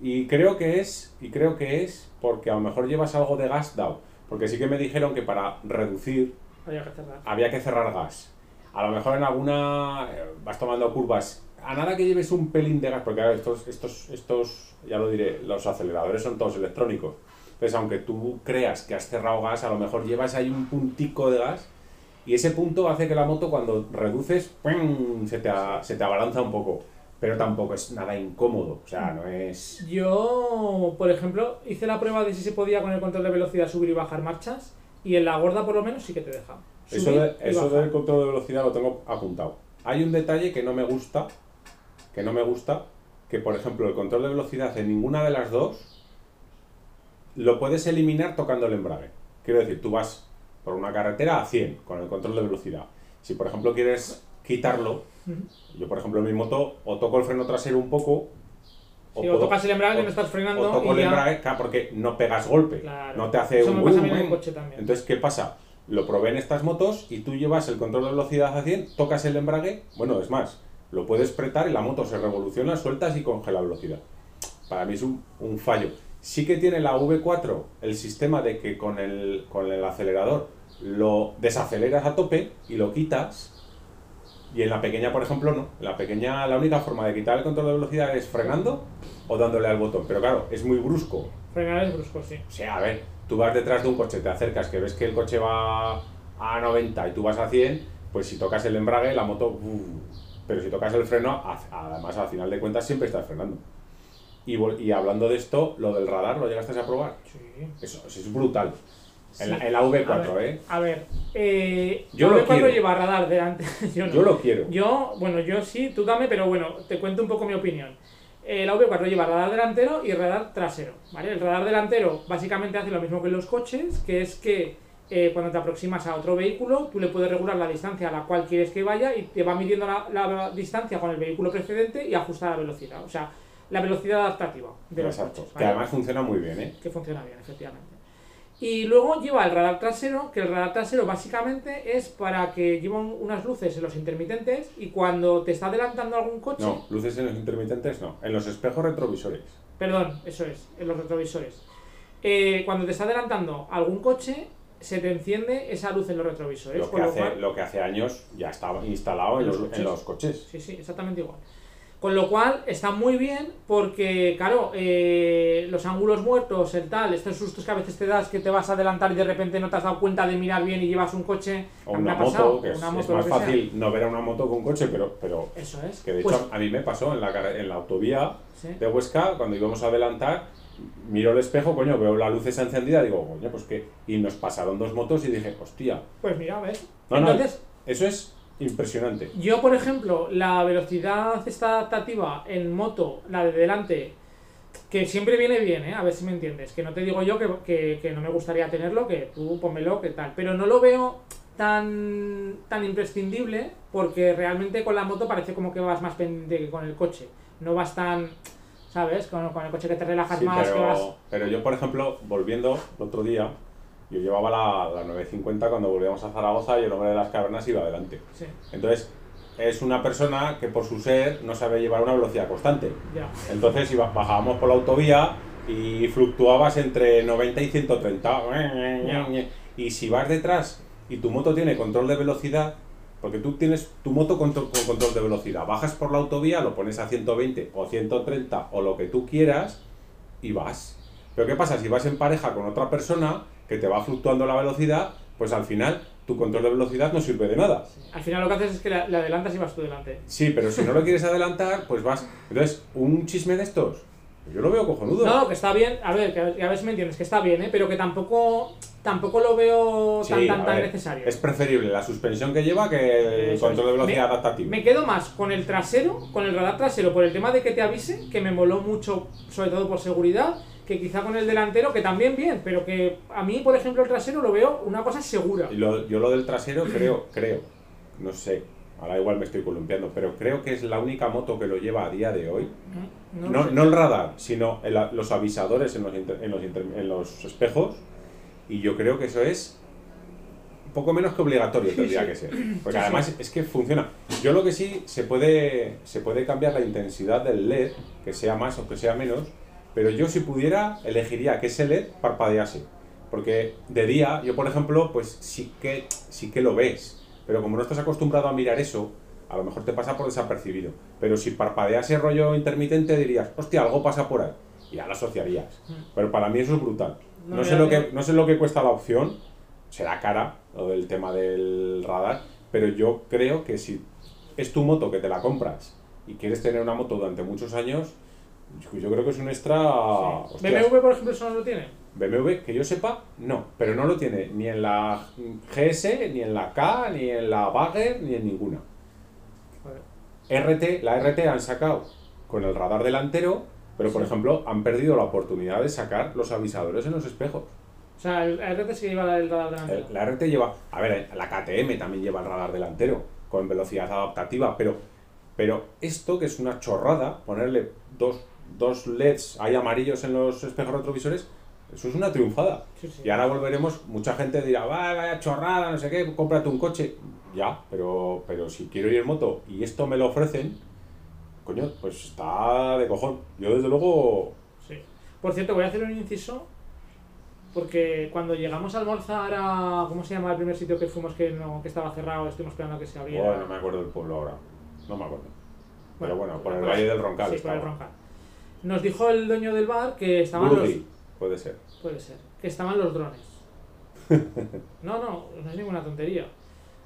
Y creo que es. Y creo que es porque a lo mejor llevas algo de gas dado. Porque sí que me dijeron que para reducir Había que cerrar. había que cerrar gas. A lo mejor en alguna eh, vas tomando curvas. A nada que lleves un pelín de gas, porque claro, estos, estos, estos, ya lo diré, los aceleradores son todos electrónicos. Entonces, aunque tú creas que has cerrado gas, a lo mejor llevas ahí un puntico de gas y ese punto hace que la moto cuando reduces, ¡pum! se te, a- se te abalanza un poco. Pero tampoco es nada incómodo, o sea, no es... Yo, por ejemplo, hice la prueba de si se podía con el control de velocidad subir y bajar marchas. Y en la gorda, por lo menos, sí que te deja. Eso, de- eso del control de velocidad lo tengo apuntado. Hay un detalle que no me gusta, que no me gusta, que por ejemplo el control de velocidad en ninguna de las dos lo puedes eliminar tocando el embrague. Quiero decir, tú vas por una carretera a 100 con el control de velocidad. Si por ejemplo quieres quitarlo, Yo por ejemplo en mi moto o toco el freno trasero un poco, Sí, o tocas el embrague, no estás frenando o toco y el ya- embrague, claro, porque no pegas golpe, Claro. no te hace Eso un me pasa a mí boom, en el boom. coche también. Entonces, ¿qué pasa? Lo probé en estas motos y tú llevas el control de velocidad a 100, tocas el embrague, bueno, es más, lo puedes apretar y la moto se revoluciona, sueltas y congela velocidad. Para mí es un, un fallo. Sí que tiene la V4 el sistema de que con el, con el acelerador lo desaceleras a tope y lo quitas. Y en la pequeña, por ejemplo, no. En la pequeña, la única forma de quitar el control de velocidad es frenando o dándole al botón. Pero claro, es muy brusco. Frenar es brusco, sí. O sea, a ver, tú vas detrás de un coche, te acercas, que ves que el coche va a 90 y tú vas a 100, pues si tocas el embrague, la moto... pero si tocas el freno, además al final de cuentas siempre estás frenando. Y, y hablando de esto, lo del radar, ¿lo llegaste a probar? Sí. Eso, eso es brutal. En, la, Sí. en la V4, a ver, ¿eh? A ver, eh, Yo la lo V4 quiero. lleva radar delante. yo no. Yo lo quiero. Yo, bueno, yo sí, tú dame, pero bueno, te cuento un poco mi opinión. Eh, la V4 lleva radar delantero y radar trasero, ¿vale? El radar delantero básicamente hace lo mismo que en los coches, que es que eh, cuando te aproximas a otro vehículo, tú le puedes regular la distancia a la cual quieres que vaya y te va midiendo la, la distancia con el vehículo precedente y ajusta la velocidad, o sea, la velocidad adaptativa de los Exacto. coches, Que además funciona muy bien, ¿eh? que funciona bien, efectivamente. Y luego lleva el radar trasero, que el radar trasero básicamente es para que lleva un- unas luces en los intermitentes y cuando te está adelantando algún coche, No, luces en los intermitentes no. En los espejos retrovisores. perdón, eso es, en los retrovisores. Eh, cuando te está adelantando algún coche, se te enciende esa luz en los retrovisores. Lo que, lo hace, cual- lo que hace años ya estaba instalado en En los los, en coches. los coches. Sí, sí, exactamente igual. Con lo cual está muy bien porque, claro, eh, los ángulos muertos, el tal, estos sustos que a veces te das que te vas a adelantar y de repente no te has dado cuenta de mirar bien y llevas un coche. O una ha moto, pasado, que es, una es moto, lo más que sea. fácil no ver a una moto que un coche, pero, pero Eso es. que de Pues, hecho a mí me pasó en la, en la autovía sí. de Huesca, cuando íbamos a adelantar, miro el espejo, coño, veo la luz esa encendida, digo, coño, pues qué. Y nos pasaron dos motos y dije, hostia, Pues mira, ¿ves? No, no. Entonces, eso es impresionante. yo, por ejemplo, la velocidad esta adaptativa en moto, la de delante, que siempre viene bien, ¿eh? A ver si me entiendes. Que no te digo yo que, que, que no me gustaría tenerlo, que tú pónmelo, que tal. Pero no lo veo tan, tan imprescindible porque realmente con la moto parece como que vas más pendiente que con el coche. No vas tan, ¿sabes? Con, con el coche que te relajas Sí, más, que vas... pero, pero yo, por ejemplo, volviendo el otro día, yo llevaba la, la 950 cuando volvíamos a Zaragoza y el hombre de las cavernas iba adelante. Sí, Entonces, es una persona que por su ser no sabe llevar una velocidad constante. ya. Entonces iba, bajábamos por la autovía y fluctuabas entre 90 y 130. Y si vas detrás y tu moto tiene control de velocidad, porque tú tienes tu moto con, con control de velocidad, bajas por la autovía, lo pones a 120 o 130 o lo que tú quieras y vas. Pero ¿qué pasa? Si vas en pareja con otra persona que te va fluctuando la velocidad, pues al final tu control de velocidad no sirve de nada. Al final lo que haces es que le le adelantas y vas tú delante. Sí, pero si no lo quieres adelantar, pues vas. Entonces, un chisme de estos, yo lo veo cojonudo. No, que está bien, a ver, que a, si me entiendes, que está bien, ¿eh? pero que tampoco tampoco lo veo tan, Sí, tan, tan ver, necesario. Es preferible la suspensión que lleva que el control de velocidad Me- adaptativo. Me quedo más con el trasero, con el radar trasero, por el tema de que te avise, que me moló mucho, sobre todo por seguridad, que quizá con el delantero, que también bien, pero que a mí, por ejemplo, el trasero lo veo una cosa segura. Y lo- yo lo del trasero creo, creo, no sé, ahora igual me estoy columpiando, pero creo que es la única moto que lo lleva a día de hoy. No, No, el radar, sino el- los avisadores en los, inter- en, los inter- en los espejos. Y yo creo que eso es un poco menos que obligatorio tendría sí. que ser. Porque Sí, además es que funciona. Yo lo que sí, se puede, se puede cambiar la intensidad del LED, que sea más o que sea menos, pero yo si pudiera elegiría que ese LED parpadease. Porque de día, yo por ejemplo, pues sí que, sí que lo ves. Pero como no estás acostumbrado a mirar eso, a lo mejor te pasa por desapercibido. Pero si parpadease rollo intermitente dirías, hostia, algo pasa por ahí. Y ya lo asociarías. Pero para mí eso es brutal. No, sé lo que, no sé lo que cuesta la opción, será cara, lo del tema del radar, pero yo creo que si es tu moto que te la compras y quieres tener una moto durante muchos años, yo- creo que es un extra... Sí. BMW, por ejemplo, eso no lo tiene. BMW, que yo sepa, no, pero no lo tiene ni en la GS, ni en la K, ni en la Bagger, ni en ninguna. RT, la RT han sacado con el radar delantero, pero por Sí. ejemplo han perdido la oportunidad de sacar los avisadores en los espejos. O sea, el RT sí lleva el radar delantero. El- La RT lleva, a ver, la KTM también lleva el radar delantero con velocidad adaptativa, pero, pero esto que es una chorrada, ponerle dos, dos LEDs ahí amarillos en los espejos retrovisores, eso es una triunfada. Sí, sí. Y ahora volveremos, mucha gente dirá, "Va, vaya chorrada, no sé qué, cómprate un coche. Ya, pero, pero si quiero ir en moto y esto me lo ofrecen, coño, pues está de cojón. Yo desde luego, Sí. Por cierto, voy a hacer un inciso. Porque cuando llegamos a almorzar a. ¿Cómo se llama el primer sitio que fuimos que, no, que estaba cerrado? Estuvimos esperando a que se abriera. bueno, no me acuerdo del pueblo ahora, no me acuerdo. Pero bueno, por el por- Valle del Roncal Sí, por el estaba. Roncal. Nos dijo el dueño del bar que estaban los. Puede ser. Puede ser. Que estaban los drones. No, no, no es ninguna tontería.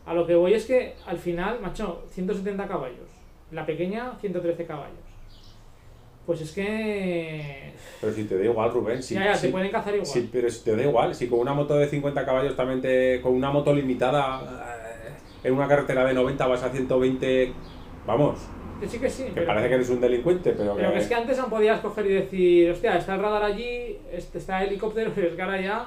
A lo que voy es que al final, macho, 170 caballos. La pequeña, 113 caballos. Pues es que. Pero si te da igual, Rubén, si, ya, ya, si- te pueden cazar igual. si- pero si te da igual, si con una moto de 50 caballos también te, con una moto limitada eh, en una carretera de 90 vas a 120, vamos, sí, que sí. que pero- parece que eres un delincuente, pero, Pero que, es que antes aún podías coger y decir, hostia, está el radar allí, este- está el helicóptero, pero es que ahora ya.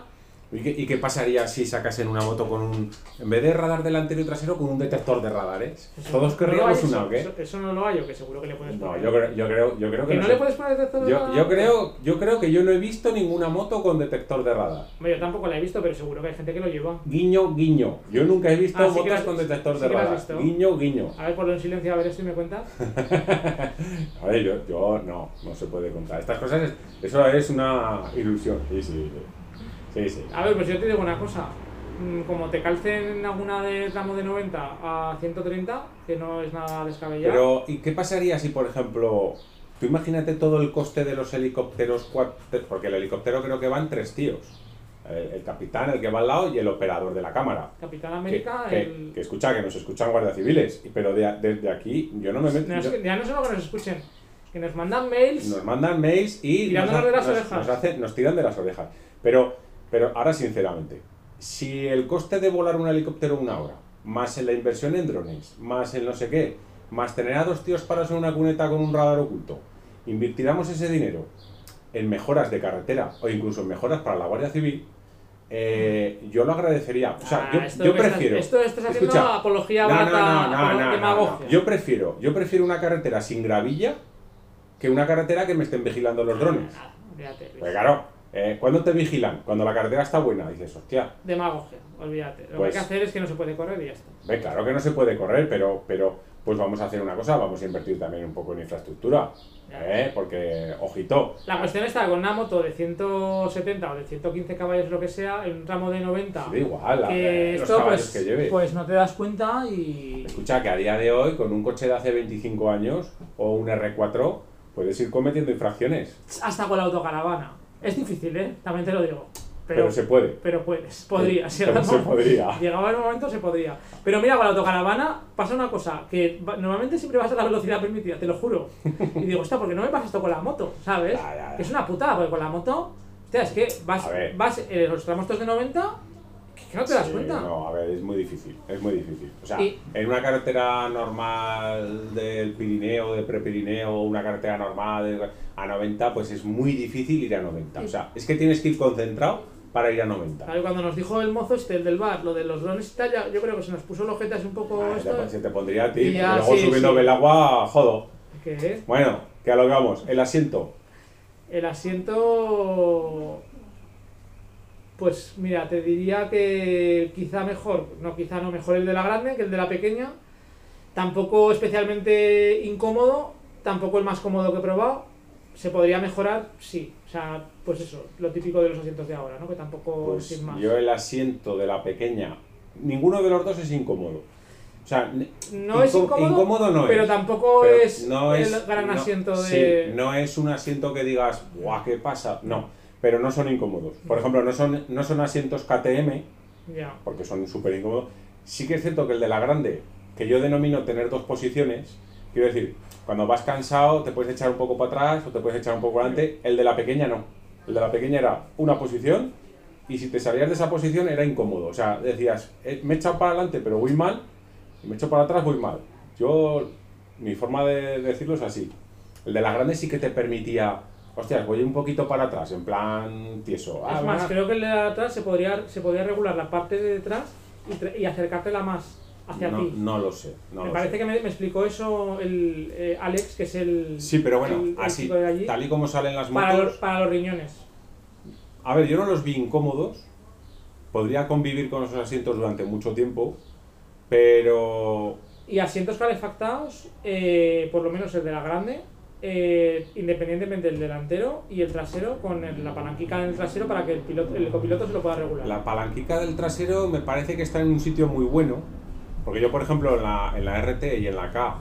¿Y qué, y qué pasaría si sacasen una moto con un, en vez de radar delantero y trasero, con un detector de radares? Eso- ¿Todos ¿no querríamos una o qué? Eso, eso no lo hay, o que seguro que le puedes No, poner. yo creo, yo creo, yo creo que, ¿Que no no le puedes poner detector de yo, radar? yo creo, yo creo que yo no he visto ninguna moto con detector de radar. Yo tampoco la he visto, pero seguro que hay gente que lo lleva. Guiño, guiño. Yo nunca he visto Ah, motos has- con detector sí de radar. visto. Guiño, guiño. A ver, ponlo en silencio, a ver si me cuentas. A ver, yo, yo no, no se puede contar. Estas cosas, es- eso es una ilusión. Sí, sí, sí. Sí, sí. A ver, pues yo te digo una cosa. Mm, Como te calcen en alguna de tramo de 90 a 130, que no es nada descabellado. Pero, ¿y qué pasaría si, por ejemplo, tú imagínate todo el coste de los helicópteros, cuat- porque el helicóptero creo que van tres tíos. El, el capitán, el que va al lado y el operador de la cámara. Capitán Que, América, que- el... que escucha, que nos escuchan guardias civiles. Pero de, desde aquí yo no me meto. No, yo- ya no solo que nos escuchen, que nos mandan mails. nos mandan mails y nos, ha- de las nos- orejas. nos hacen- nos tiran de las orejas. Pero, pero ahora, sinceramente, si el coste de volar un helicóptero una hora, más en la inversión en drones, más en no sé qué, más tener a dos tíos parados en una cuneta con un radar oculto, invirtiéramos ese dinero en mejoras de carretera o incluso en mejoras para la Guardia Civil, eh, yo lo agradecería. O sea, Ah, yo, esto yo que estás- prefiero. esto estás haciendo Escucha, apología no, no, no. Yo prefiero, yo prefiero una carretera sin gravilla que una carretera que me estén vigilando los drones. Nada, olvídate. Pues claro, eh, ¿cuándo te vigilan? Cuando la carretera está buena. Dices, hostia, Demagogia, olvídate. Lo que hay Pues- que hacer es que no se puede correr y ya está. ve, claro que no se puede correr, pero, pero pues vamos a hacer una cosa, vamos a invertir también un poco en infraestructura. ¿eh? Porque, ojito, La cuestión está con una moto de 170 o de 115 caballos, lo que sea, en un tramo de 90. da igual, que eh, los esto, caballos pues, que lleve. pues no te das cuenta y. Escucha que a día de hoy, con un coche de hace 25 años o un R4, puedes ir cometiendo infracciones. Hasta con la autocaravana. Es difícil, ¿eh? También te lo digo. Pero, Pero, se puede. pero puedes, podría. Si Pero ahora se podría. Llegaba el momento, se podría. Pero mira, con la autocaravana pasa una cosa, que normalmente siempre vas a la velocidad permitida, te lo juro. Y digo, hostia, ¿por qué no me pasa esto con la moto? ¿Sabes? Ya, ya, ya. Que es una putada, porque con la moto, hostia, es que vas, vas en los tramos estos de 90, que, que no te das Sí, cuenta. No, a ver, es muy difícil, es muy difícil. O sea, Y- en una carretera normal del Pirineo, de Prepirineo, una carretera normal de- a 90, pues es muy difícil ir a 90. O sea, es que tienes que ir concentrado para ir a 90. Claro, cuando nos dijo el mozo este, el del bar, lo de los drones y tal, ya- yo creo que se nos puso el ojete así un poco Ah, esto. te- se te pondría a ti, Y ya, porque luego sí, subiendo el agua, jodo. que Bueno, que a lo que vamos, el asiento. el asiento... Pues mira, te diría que quizá mejor, no quizá no mejor el de la grande que el de la pequeña. Tampoco especialmente incómodo, tampoco el más cómodo que he probado. ¿Se podría mejorar? Sí. O sea, pues eso, lo típico de los asientos de ahora, ¿no? Que tampoco Pues sin más. yo el asiento de la pequeña, ninguno de los dos es incómodo. O sea, No es incó- incómodo, no pero es. tampoco Pero es no el es- gran no- asiento sí, de... no es un asiento que digas, ¡buah, qué pasa! No, pero no son incómodos. Por ejemplo, no son, no son asientos KTM, porque son súper incómodos. Sí que es cierto que el de la grande, que yo denomino tener dos posiciones, quiero decir, cuando vas cansado te puedes echar un poco para atrás o te puedes echar un poco adelante. El de la pequeña no. El de la pequeña era una posición y si te salías de esa posición era incómodo. O sea, decías, "Eh, me he echado para adelante pero voy mal y me he echado para atrás voy mal. Yo, mi forma de decirlo es así. El de la grande sí que te permitía, hostias, voy un poquito para atrás, en plan tieso. Ah, es más, creo que el de atrás se podría, se podría regular la parte de detrás y, y acercártela más hacia no, ti. no lo sé. No me lo parece sé. que me, me explicó eso el eh, Alex, que es el, Sí, pero bueno, el- el así, chico de allí, tal y como salen las para, los, motos. para los riñones. A ver, yo no los vi incómodos. Podría convivir con esos asientos durante mucho tiempo, pero Y asientos calefactados, eh, por lo menos el de la grande, eh, independientemente del delantero y el trasero, con la palanquica en el trasero para que el, piloto, el copiloto se lo pueda regular. la palanquica del trasero me parece que está en un sitio muy bueno. Porque yo, por ejemplo, en la, en la RT y en la K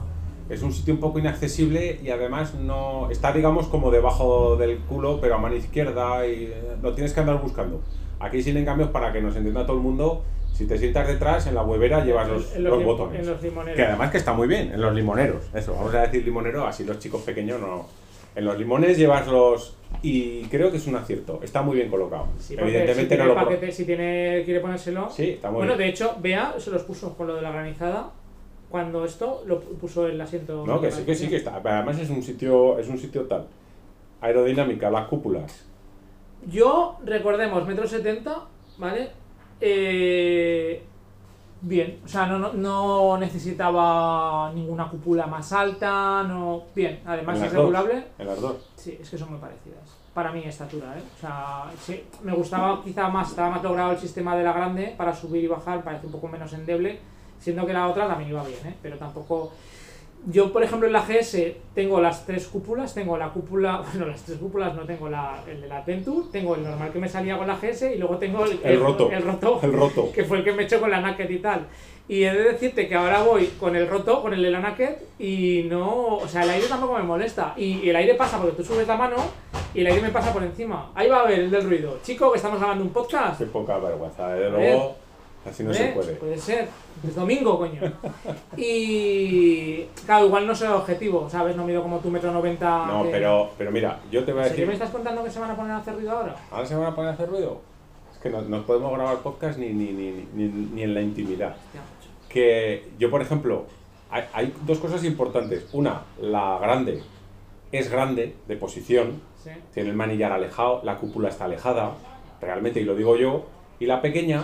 es un sitio un poco inaccesible y además no está, digamos, como debajo del culo, pero a mano izquierda y eh, lo tienes que andar buscando. Aquí, sin en cambio, para que nos entienda todo el mundo, si te sientas detrás, en la huevera llevas los, botones. En los limoneros. Que además que está muy bien, en los limoneros. Eso, vamos a decir limonero, así los chicos pequeños no. En los limones llevas los. Y creo que es un acierto. Está muy bien colocado. Sí, Evidentemente si no lo. paquete, si tiene, quiere ponérselo. Sí, está muy Bueno, bien. de hecho, Bea se los puso con lo de la granizada. Cuando esto lo puso el asiento. No, que sí, que sí, que está. Además es un sitio, es un sitio tal. Aerodinámica, las cúpulas. Yo, recordemos, metro setenta, ¿vale? Eh, bien, o sea, no, no, no necesitaba ninguna cúpula más alta, no. Bien, además es regulable. En las dos. Sí, es que son muy parecidas. Para mi estatura, ¿eh? O sea, sí, me gustaba quizá más, estaba más logrado el sistema de la grande para subir y bajar, parece un poco menos endeble, siendo que la otra también iba bien, ¿eh? Pero tampoco... Yo, por ejemplo, en la GS tengo las tres cúpulas, tengo la cúpula, bueno, las tres cúpulas no tengo la, el de la Adventure, tengo el normal que me salía con la GS y luego tengo el, El roto. el roto, El roto. que fue el que me echó con la Naked y tal. Y he de decirte que ahora voy con el roto, con el de la Naked, y no. O sea, el aire tampoco me molesta. Y, y el aire pasa porque tú subes la mano y el aire me pasa por encima. Ahí va a ver el del ruido. Chico, que estamos grabando un podcast. Qué poca vergüenza. Desde A luego, así no ¿Eh? se puede. Puede ser. Es domingo, coño. Y. Claro, igual no soy objetivo, ¿sabes? No mido como tu metro noventa. No, que- pero, pero mira, yo te voy a ¿En serio me decir. estás contando que se van a poner a hacer ruido ahora? ¿Ahora se van a poner a hacer ruido? Es que no, no podemos grabar podcast ni, ni, ni, ni, ni en la intimidad. Hostia, que yo, por ejemplo, hay, hay dos cosas importantes. Una, la grande es grande de posición, Sí. tiene el manillar alejado, la cúpula está alejada, realmente, y lo digo yo, y la pequeña,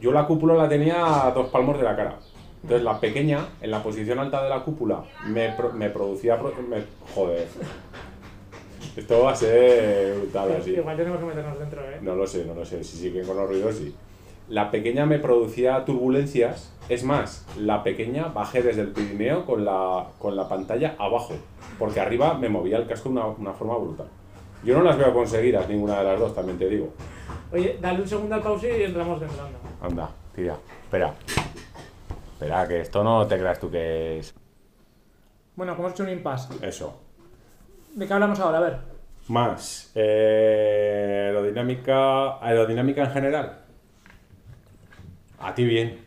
yo la cúpula la tenía a dos palmos de la cara. Entonces la pequeña, en la posición alta de la cúpula, me, pro- me producía... pro- me- joder. Esto va a ser brutal así. Igual tenemos que meternos dentro, ¿eh? No lo sé, no lo sé. Si siguen con los ruidos, sí. La pequeña me producía turbulencias. Es más, la pequeña bajé desde el Pirineo con la, con la pantalla abajo. Porque arriba me movía el casco de una, una forma brutal. Yo no las veo conseguidas, ninguna de las dos, también te digo. Oye, dale un segundo al pause y entramos dentro. anda. Anda, tira. Espera. Espera, que esto no te creas tú que es Bueno, como hemos hecho un impasse. eso. ¿De qué hablamos ahora? A ver. Más. eh, aerodinámica. Aerodinámica en general. A ti bien,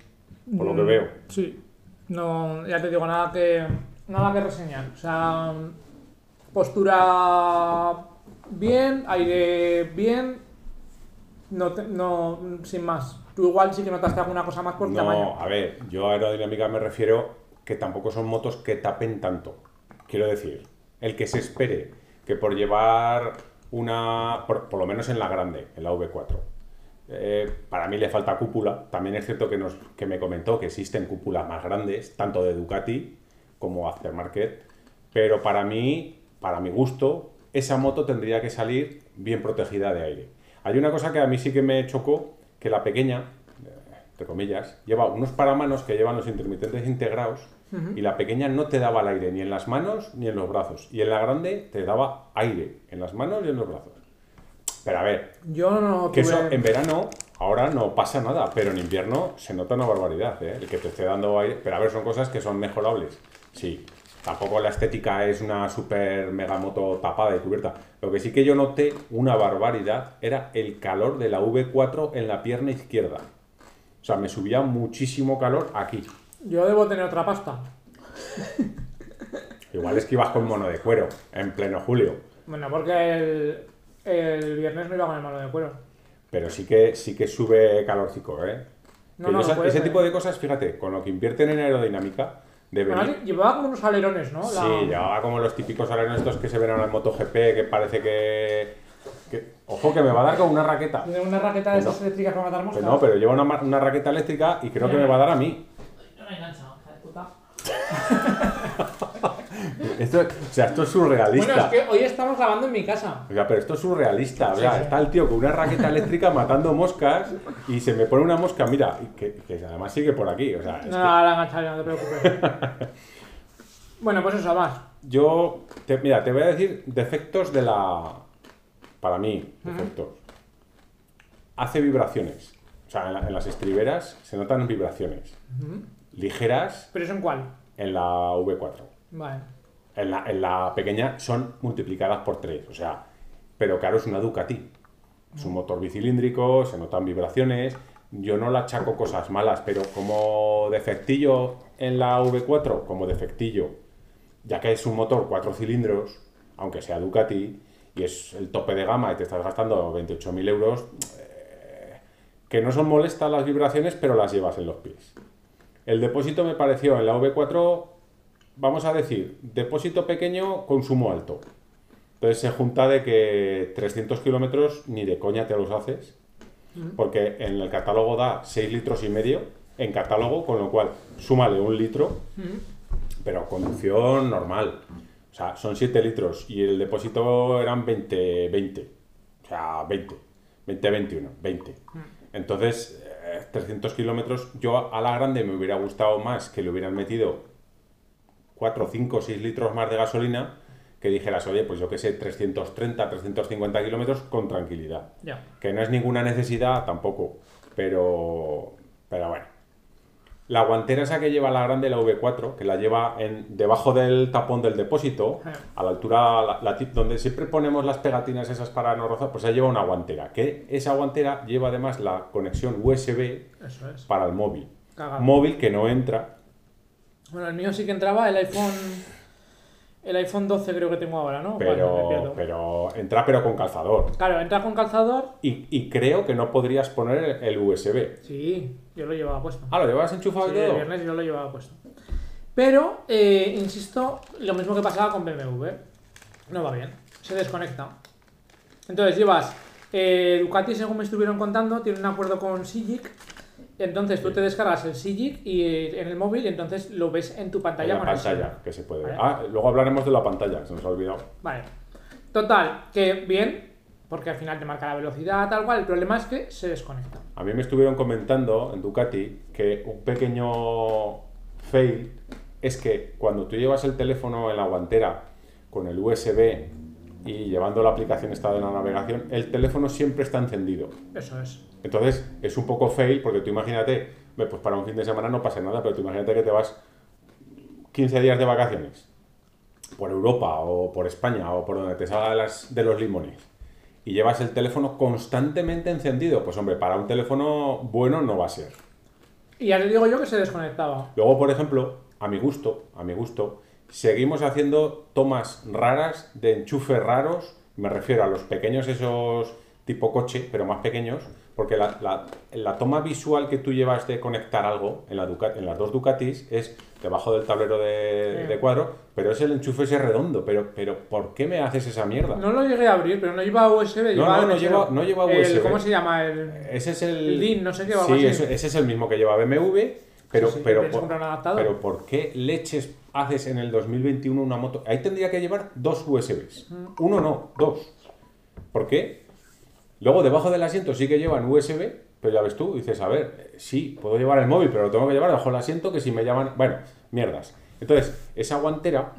por lo que Mm, veo. Sí. No, ya te digo, nada que, nada que reseñar. O sea, postura bien, aire bien, no, te- no sin más. Tú igual sí que notaste alguna cosa más por No, tamaño. a ver, yo a aerodinámica me refiero que tampoco son motos que tapen tanto. Quiero decir, el que se espere que por llevar una, por, por lo menos en la grande, en la V4, eh, para mí le falta cúpula. También es cierto que, nos, que me comentó que existen cúpulas más grandes, tanto de Ducati como Aftermarket, pero para mí, para mi gusto, esa moto tendría que salir bien protegida de aire. Hay una cosa que a mí sí que me chocó, que la pequeña, eh, entre comillas, lleva unos paramanos que llevan los intermitentes integrados y la pequeña no te daba el aire ni en las manos ni en los brazos. Y en la grande te daba aire en las manos y en los brazos. Pero a ver, Yo no que tuve... eso en verano ahora no pasa nada, pero en invierno se nota una barbaridad, ¿eh? El que te esté dando aire. Pero a ver, son cosas que son mejorables. Sí, tampoco la estética es una super mega moto tapada y cubierta. Lo que sí que yo noté una barbaridad era el calor de la V4 en la pierna izquierda. O sea, me subía muchísimo calor aquí. Yo debo tener otra pasta. Igual es que ibas con mono de cuero en pleno julio. Bueno, porque el, el viernes no iba con el mano de cuero. Pero sí que, sí que sube calorcico, ¿eh? No, no, esa- ese ser. tipo de cosas, fíjate, con lo que invierten en aerodinámica, debería... Además, llevaba como unos alerones, ¿no? La- Sí, llevaba como los típicos alerones estos que se ven ahora en MotoGP, que parece que... que- Ojo, que me va a dar con una raqueta. Una raqueta de Que no. esas eléctricas para matar moscas. no, pero lleva una, una raqueta eléctrica y creo que me va a dar a mí. No me engancha, hija de puta. Esto, o sea, esto es surrealista. Bueno, es que hoy estamos grabando en mi casa. O sea, pero esto es surrealista. Sí, sí. está el tío con una raqueta eléctrica matando moscas y se me pone una mosca, mira, que, que además sigue por aquí. O sea, No, que- la engancharé, no te preocupes. bueno, pues eso, más. Yo, te- mira, te voy a decir defectos de la. Para mí, defectos. Hace vibraciones. O sea, en, la- en las estriberas se notan vibraciones. Ligeras ¿Pero eso en cuál? en la V4. Vale. En la, pequeña son multiplicadas por 3. O sea, pero claro, es una Ducati. Es un motor bicilíndrico, se notan vibraciones. Yo no la achaco cosas malas, pero como defectillo en la V4, como defectillo, ya que es un motor cuatro cilindros, aunque sea Ducati, y es el tope de gama y te estás gastando 28.000 euros, eh, que no son molestas las vibraciones, pero las llevas en los pies. El depósito me pareció en la V4, vamos a decir, depósito pequeño, consumo alto. Entonces se junta de que 300 kilómetros ni de coña te los haces, porque en el catálogo da 6 litros y medio en catálogo, con lo cual súmale un litro, pero conducción normal. O sea, son 7 litros y el depósito eran 20, 20. O sea, 20. 20, 21, 20. Entonces, eh, 300 kilómetros, yo a la grande me hubiera gustado más que le hubieran metido 4, 5, 6 litros más de gasolina, que dijeras, oye, pues yo qué sé, 330, 350 kilómetros con tranquilidad. Ya. Que no es ninguna necesidad tampoco, pero, pero bueno. La guantera esa que lleva la grande, la V4, que la lleva en, debajo del tapón del depósito, Eh. a la altura, la, la tip- donde siempre ponemos las pegatinas esas para no rozar, pues ahí lleva una guantera. Que esa guantera lleva además la conexión USB es. para el móvil. Cagado. Móvil que no entra. Bueno, el mío sí que entraba, el iPhone. El iPhone 12 creo que tengo ahora, ¿no? Pero, pero entra pero con calzador. Claro, entra con calzador. Y, y creo que no podrías poner el USB. Sí, yo lo llevaba puesto. Ah, ¿lo llevabas enchufado Sí, el todo? viernes yo lo llevaba puesto. Pero, eh, insisto, lo mismo que pasaba con BMW. No va bien. Se desconecta. Entonces llevas. Eh, Ducati, según me estuvieron contando, tiene un acuerdo con Sigic. Entonces tú te descargas el Sigic y eh, en el móvil y entonces lo ves en tu En pantalla. la con el pantalla, que se puede. Vale. Ah, luego hablaremos de la pantalla, se nos ha olvidado. Vale. Total, que bien, porque al final te marca la velocidad, tal cual. El problema es que se desconecta. A mí me estuvieron comentando en Ducati que un pequeño fail es que cuando tú llevas el teléfono en la guantera con el USB y llevando la aplicación esta de la navegación, el teléfono siempre está encendido. Eso es. Entonces es un poco fail porque tú imagínate, pues para un fin de semana no pasa nada, pero tú imagínate que te vas 15 días de vacaciones por Europa o por España o por donde te salga de, las, de los limones y llevas el teléfono constantemente encendido, pues hombre, para un teléfono bueno no va a ser. Y ya te digo yo que se desconectaba. Luego, por ejemplo, a mi gusto, a mi gusto, seguimos haciendo tomas raras de enchufes raros, me refiero a los pequeños esos tipo coche, pero más pequeños, porque la, la- la toma visual que tú llevas de conectar algo en, la Ducati- en las dos Ducatis es debajo del tablero de, Sí. de cuadro, pero es el enchufe ese redondo, pero, pero ¿por qué me haces esa mierda? No lo llegué a abrir, pero no lleva USB. No, no, no lleva- no lleva el- USB. ¿Cómo se llama? El... Ese es el... El DIN, no sé qué, Sí, ese es el mismo que lleva BMW, pero, Sí, sí, por, pero ¿por qué leches haces en el 2021 una moto? Ahí tendría que llevar dos USBs. Uno no, dos. ¿Por qué? Luego debajo del asiento sí que llevan USB, pero ya ves tú, dices, a ver, sí, puedo llevar el móvil, pero lo tengo que llevar debajo del asiento que si me llaman... Bueno, mierdas. Entonces, esa guantera,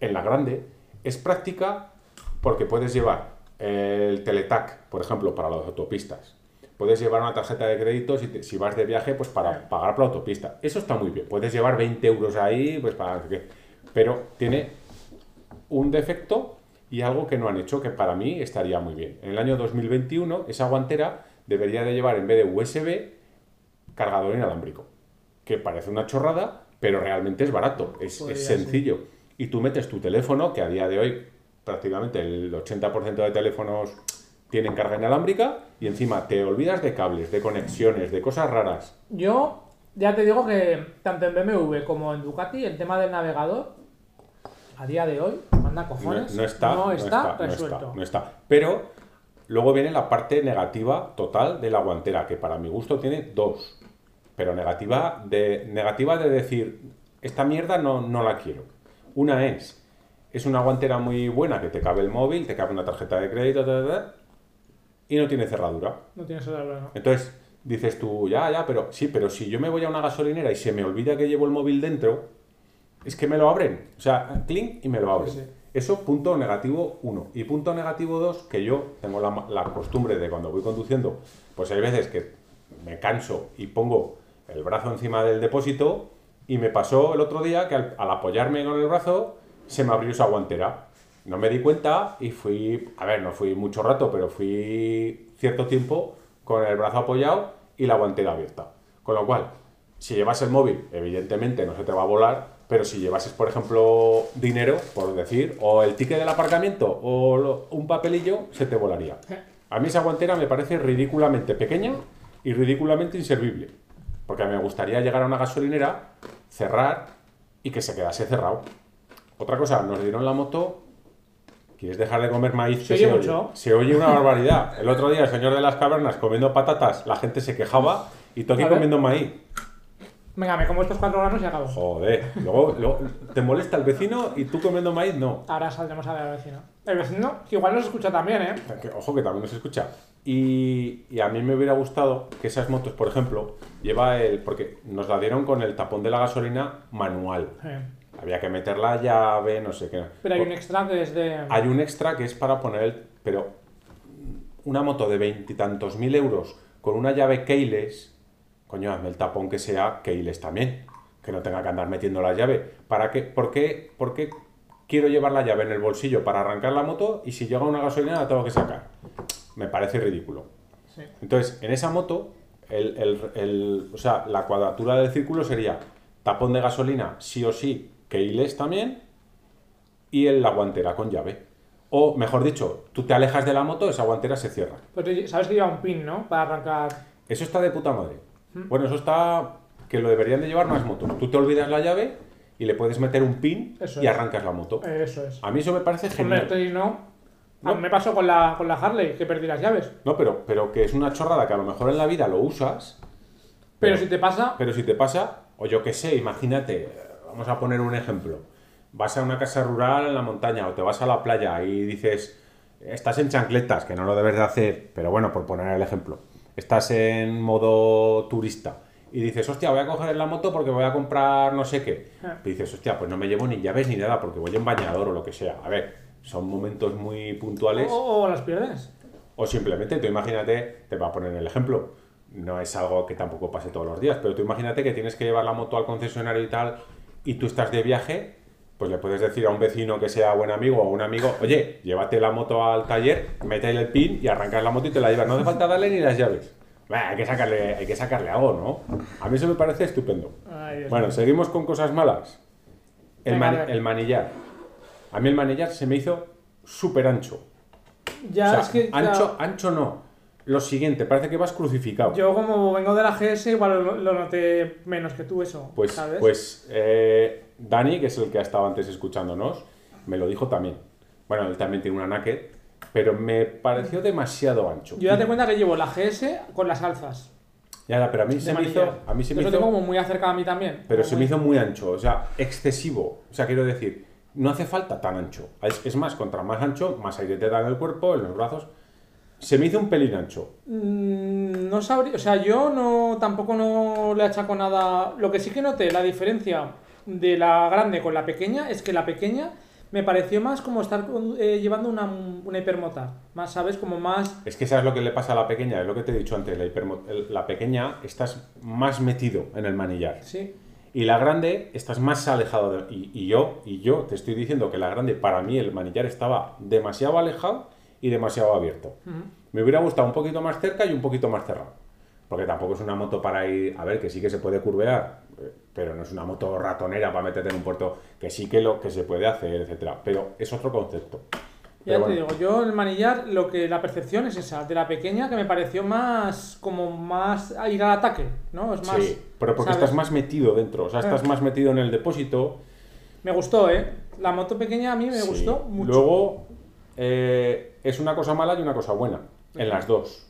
en la grande, es práctica porque puedes llevar el Teletac, por ejemplo, para las autopistas. Puedes llevar una tarjeta de crédito si, te- si vas de viaje, pues para pagar por la autopista. Eso está muy bien. Puedes llevar 20 euros ahí, pues para... qué. Pero tiene un defecto y algo que no han hecho que para mí estaría muy bien. En el año 2021 esa guantera debería de llevar en vez de USB cargador inalámbrico, que parece una chorrada, pero realmente es barato, es, es ser. sencillo. Y tú metes tu teléfono, que a día de hoy prácticamente el 80% de teléfonos tienen carga inalámbrica, y encima te olvidas de cables, de conexiones, de cosas raras. Yo ya te digo que tanto en BMW como en Ducati el tema del navegador a día de hoy manda No, cojones. no está, no no está no resuelto. está, no está. Pero luego viene la parte negativa total de la guantera, que para mi gusto tiene dos. Pero negativa de, negativa de decir, esta mierda no, no la quiero. Una es, es una guantera muy buena que te cabe el móvil, te cabe una tarjeta de crédito, ta, ta, ta, y no tiene cerradura. No tienes otra problema. Entonces dices tú, ya, ya, pero sí, pero si yo me voy a una gasolinera y se me olvida que llevo el móvil dentro, es que me lo abren. O sea, clink y me lo abren. Sí, sí. Eso, punto negativo uno. Y punto negativo dos, que yo tengo la, la costumbre de cuando voy conduciendo, pues hay veces que me canso y pongo el brazo encima del depósito y me pasó el otro día que al, al apoyarme con el brazo se me abrió esa guantera. No me di cuenta y fui, a ver, no fui mucho rato, pero fui cierto tiempo con el brazo apoyado y la guantera abierta. Con lo cual, si llevas el móvil, evidentemente no se te va a volar, pero si llevases, por ejemplo, dinero, por decir, o el ticket del aparcamiento o lo- un papelillo, se te volaría. A mí esa guantera me parece ridículamente pequeña y ridículamente inservible. Porque me gustaría llegar a una gasolinera, cerrar y que se quedase cerrado. Otra cosa, nos dieron la moto. ¿Quieres dejar de comer maíz? Se Que oye mucho. Se oye una barbaridad. El otro día, el señor de las cavernas comiendo patatas, la gente se quejaba y tú aquí comiendo maíz. Venga, me como estos cuatro granos y acabo. Joder, luego, luego te molesta el vecino y tú comiendo maíz, no. Ahora saldremos a ver al vecino. El vecino, que igual nos escucha también, ¿eh? Que, ojo que también nos escucha. Y, y a mí me hubiera gustado que esas motos, por ejemplo, lleva el. Porque nos la dieron con el tapón de la gasolina manual. Sí. Había que meter la llave, no sé qué. Pero hay un extra que es de. Hay un extra que es para poner el. Pero una moto de veintitantos mil euros con una llave keyless, coño, hazme el tapón que sea keyless también. Que no tenga que andar metiendo la llave. ¿Para qué? ¿Por qué, por qué quiero llevar la llave en el bolsillo para arrancar la moto y si llega una gasolina la tengo que sacar? Me parece ridículo. Sí. Entonces, en esa moto, el, el- el- o sea, la cuadratura del círculo sería tapón de gasolina, sí o sí, keyless también, y el, la guantera con llave. O, mejor dicho, tú te alejas de la moto, esa guantera se cierra. Pues tú sabes que lleva un pin, ¿no? Para arrancar. Eso está de puta madre. Bueno, eso está que lo deberían de llevar más motos. Tú te olvidas la llave y le puedes meter un pin Eso y es. arrancas la moto. Eso es. A mí eso me parece genial. no. A No. mí me pasó con la, con la Harley, que perdí las llaves. No, pero, pero que es una chorrada que a lo mejor en la vida lo usas, Pero si te pasa, Pero si te pasa, o yo qué sé, imagínate, vamos a poner un ejemplo. Vas a una casa rural en la montaña o te vas a la playa y dices, estás en chancletas, que no lo debes de hacer, pero bueno, por poner el ejemplo. Estás en modo turista y dices, hostia, voy a coger la moto porque voy a comprar no sé qué. Ah. Y dices, hostia, pues no me llevo ni llaves ni nada porque voy en bañador o lo que sea. A ver, son momentos muy puntuales. o, o las pierdes. O simplemente, tú imagínate, te voy a poner el ejemplo, no es algo que tampoco pase todos los días, pero tú imagínate que tienes que llevar la moto al concesionario y tal, y tú estás de viaje, pues le puedes decir a un vecino que sea buen amigo o un amigo, oye, llévate la moto al taller, métele el pin y arrancas la moto y te la llevas. No hace falta darle ni las llaves. Bah, hay, que sacarle, hay que sacarle algo, ¿no? A mí eso me parece estupendo. Ay, Bueno, seguimos con cosas malas. El, Venga, mani- el manillar. A mí el manillar se me hizo súper ancho. Ya O sea, es que. ya- ancho, ancho no. Lo siguiente, parece que vas crucificado. Yo, como vengo de la GS, igual lo, lo noté menos que tú, eso. pues, ¿sabes? pues eh, Dani, que es el que ha estado antes escuchándonos, me lo dijo también. Bueno, él también tiene una naked, pero me pareció demasiado ancho. Yo ya te cuenta que llevo la GS con las alzas. Ya, pero a mí de se me hizo, manillar. a mí se me hizo, tengo como muy acercado a mí también. pero se me muy- hizo muy ancho, o sea, excesivo. O sea, quiero decir, no hace falta tan ancho. Es, es más, contra más ancho, más aire te da en el cuerpo, en los brazos. Se me hizo un pelín ancho. Mm, No sabría, o sea, yo no tampoco no le achaco nada. Lo que sí que noté, la diferencia de la grande con la pequeña, es que la pequeña me pareció más como estar eh, llevando una, una hipermotar. Más, ¿sabes? Como más. Es que sabes lo que le pasa a la pequeña, es lo que te he dicho antes, la, hipermo- el- la pequeña estás más metido en el manillar. Sí. Y la grande estás más alejado de... Y, y yo, y yo te estoy diciendo que la grande, para mí el manillar estaba demasiado alejado y demasiado abierto. Me hubiera gustado un poquito más cerca y un poquito más cerrado. Porque tampoco es una moto para ir... A ver, que sí que se puede curvear, eh, pero no es una moto ratonera para meterte en un puerto que sí que lo que se puede hacer, etcétera. Pero es otro concepto. Ya te digo, yo el manillar, lo que la percepción es esa, de la pequeña que me pareció más como más a ir al ataque, ¿no? Es más. sí, pero porque ¿sabes? estás más metido dentro, o sea, estás Eh. más metido en el depósito, Me gustó, ¿eh? La moto pequeña a mí me Sí. gustó mucho. Luego, eh, es una cosa mala y una cosa buena, en las dos.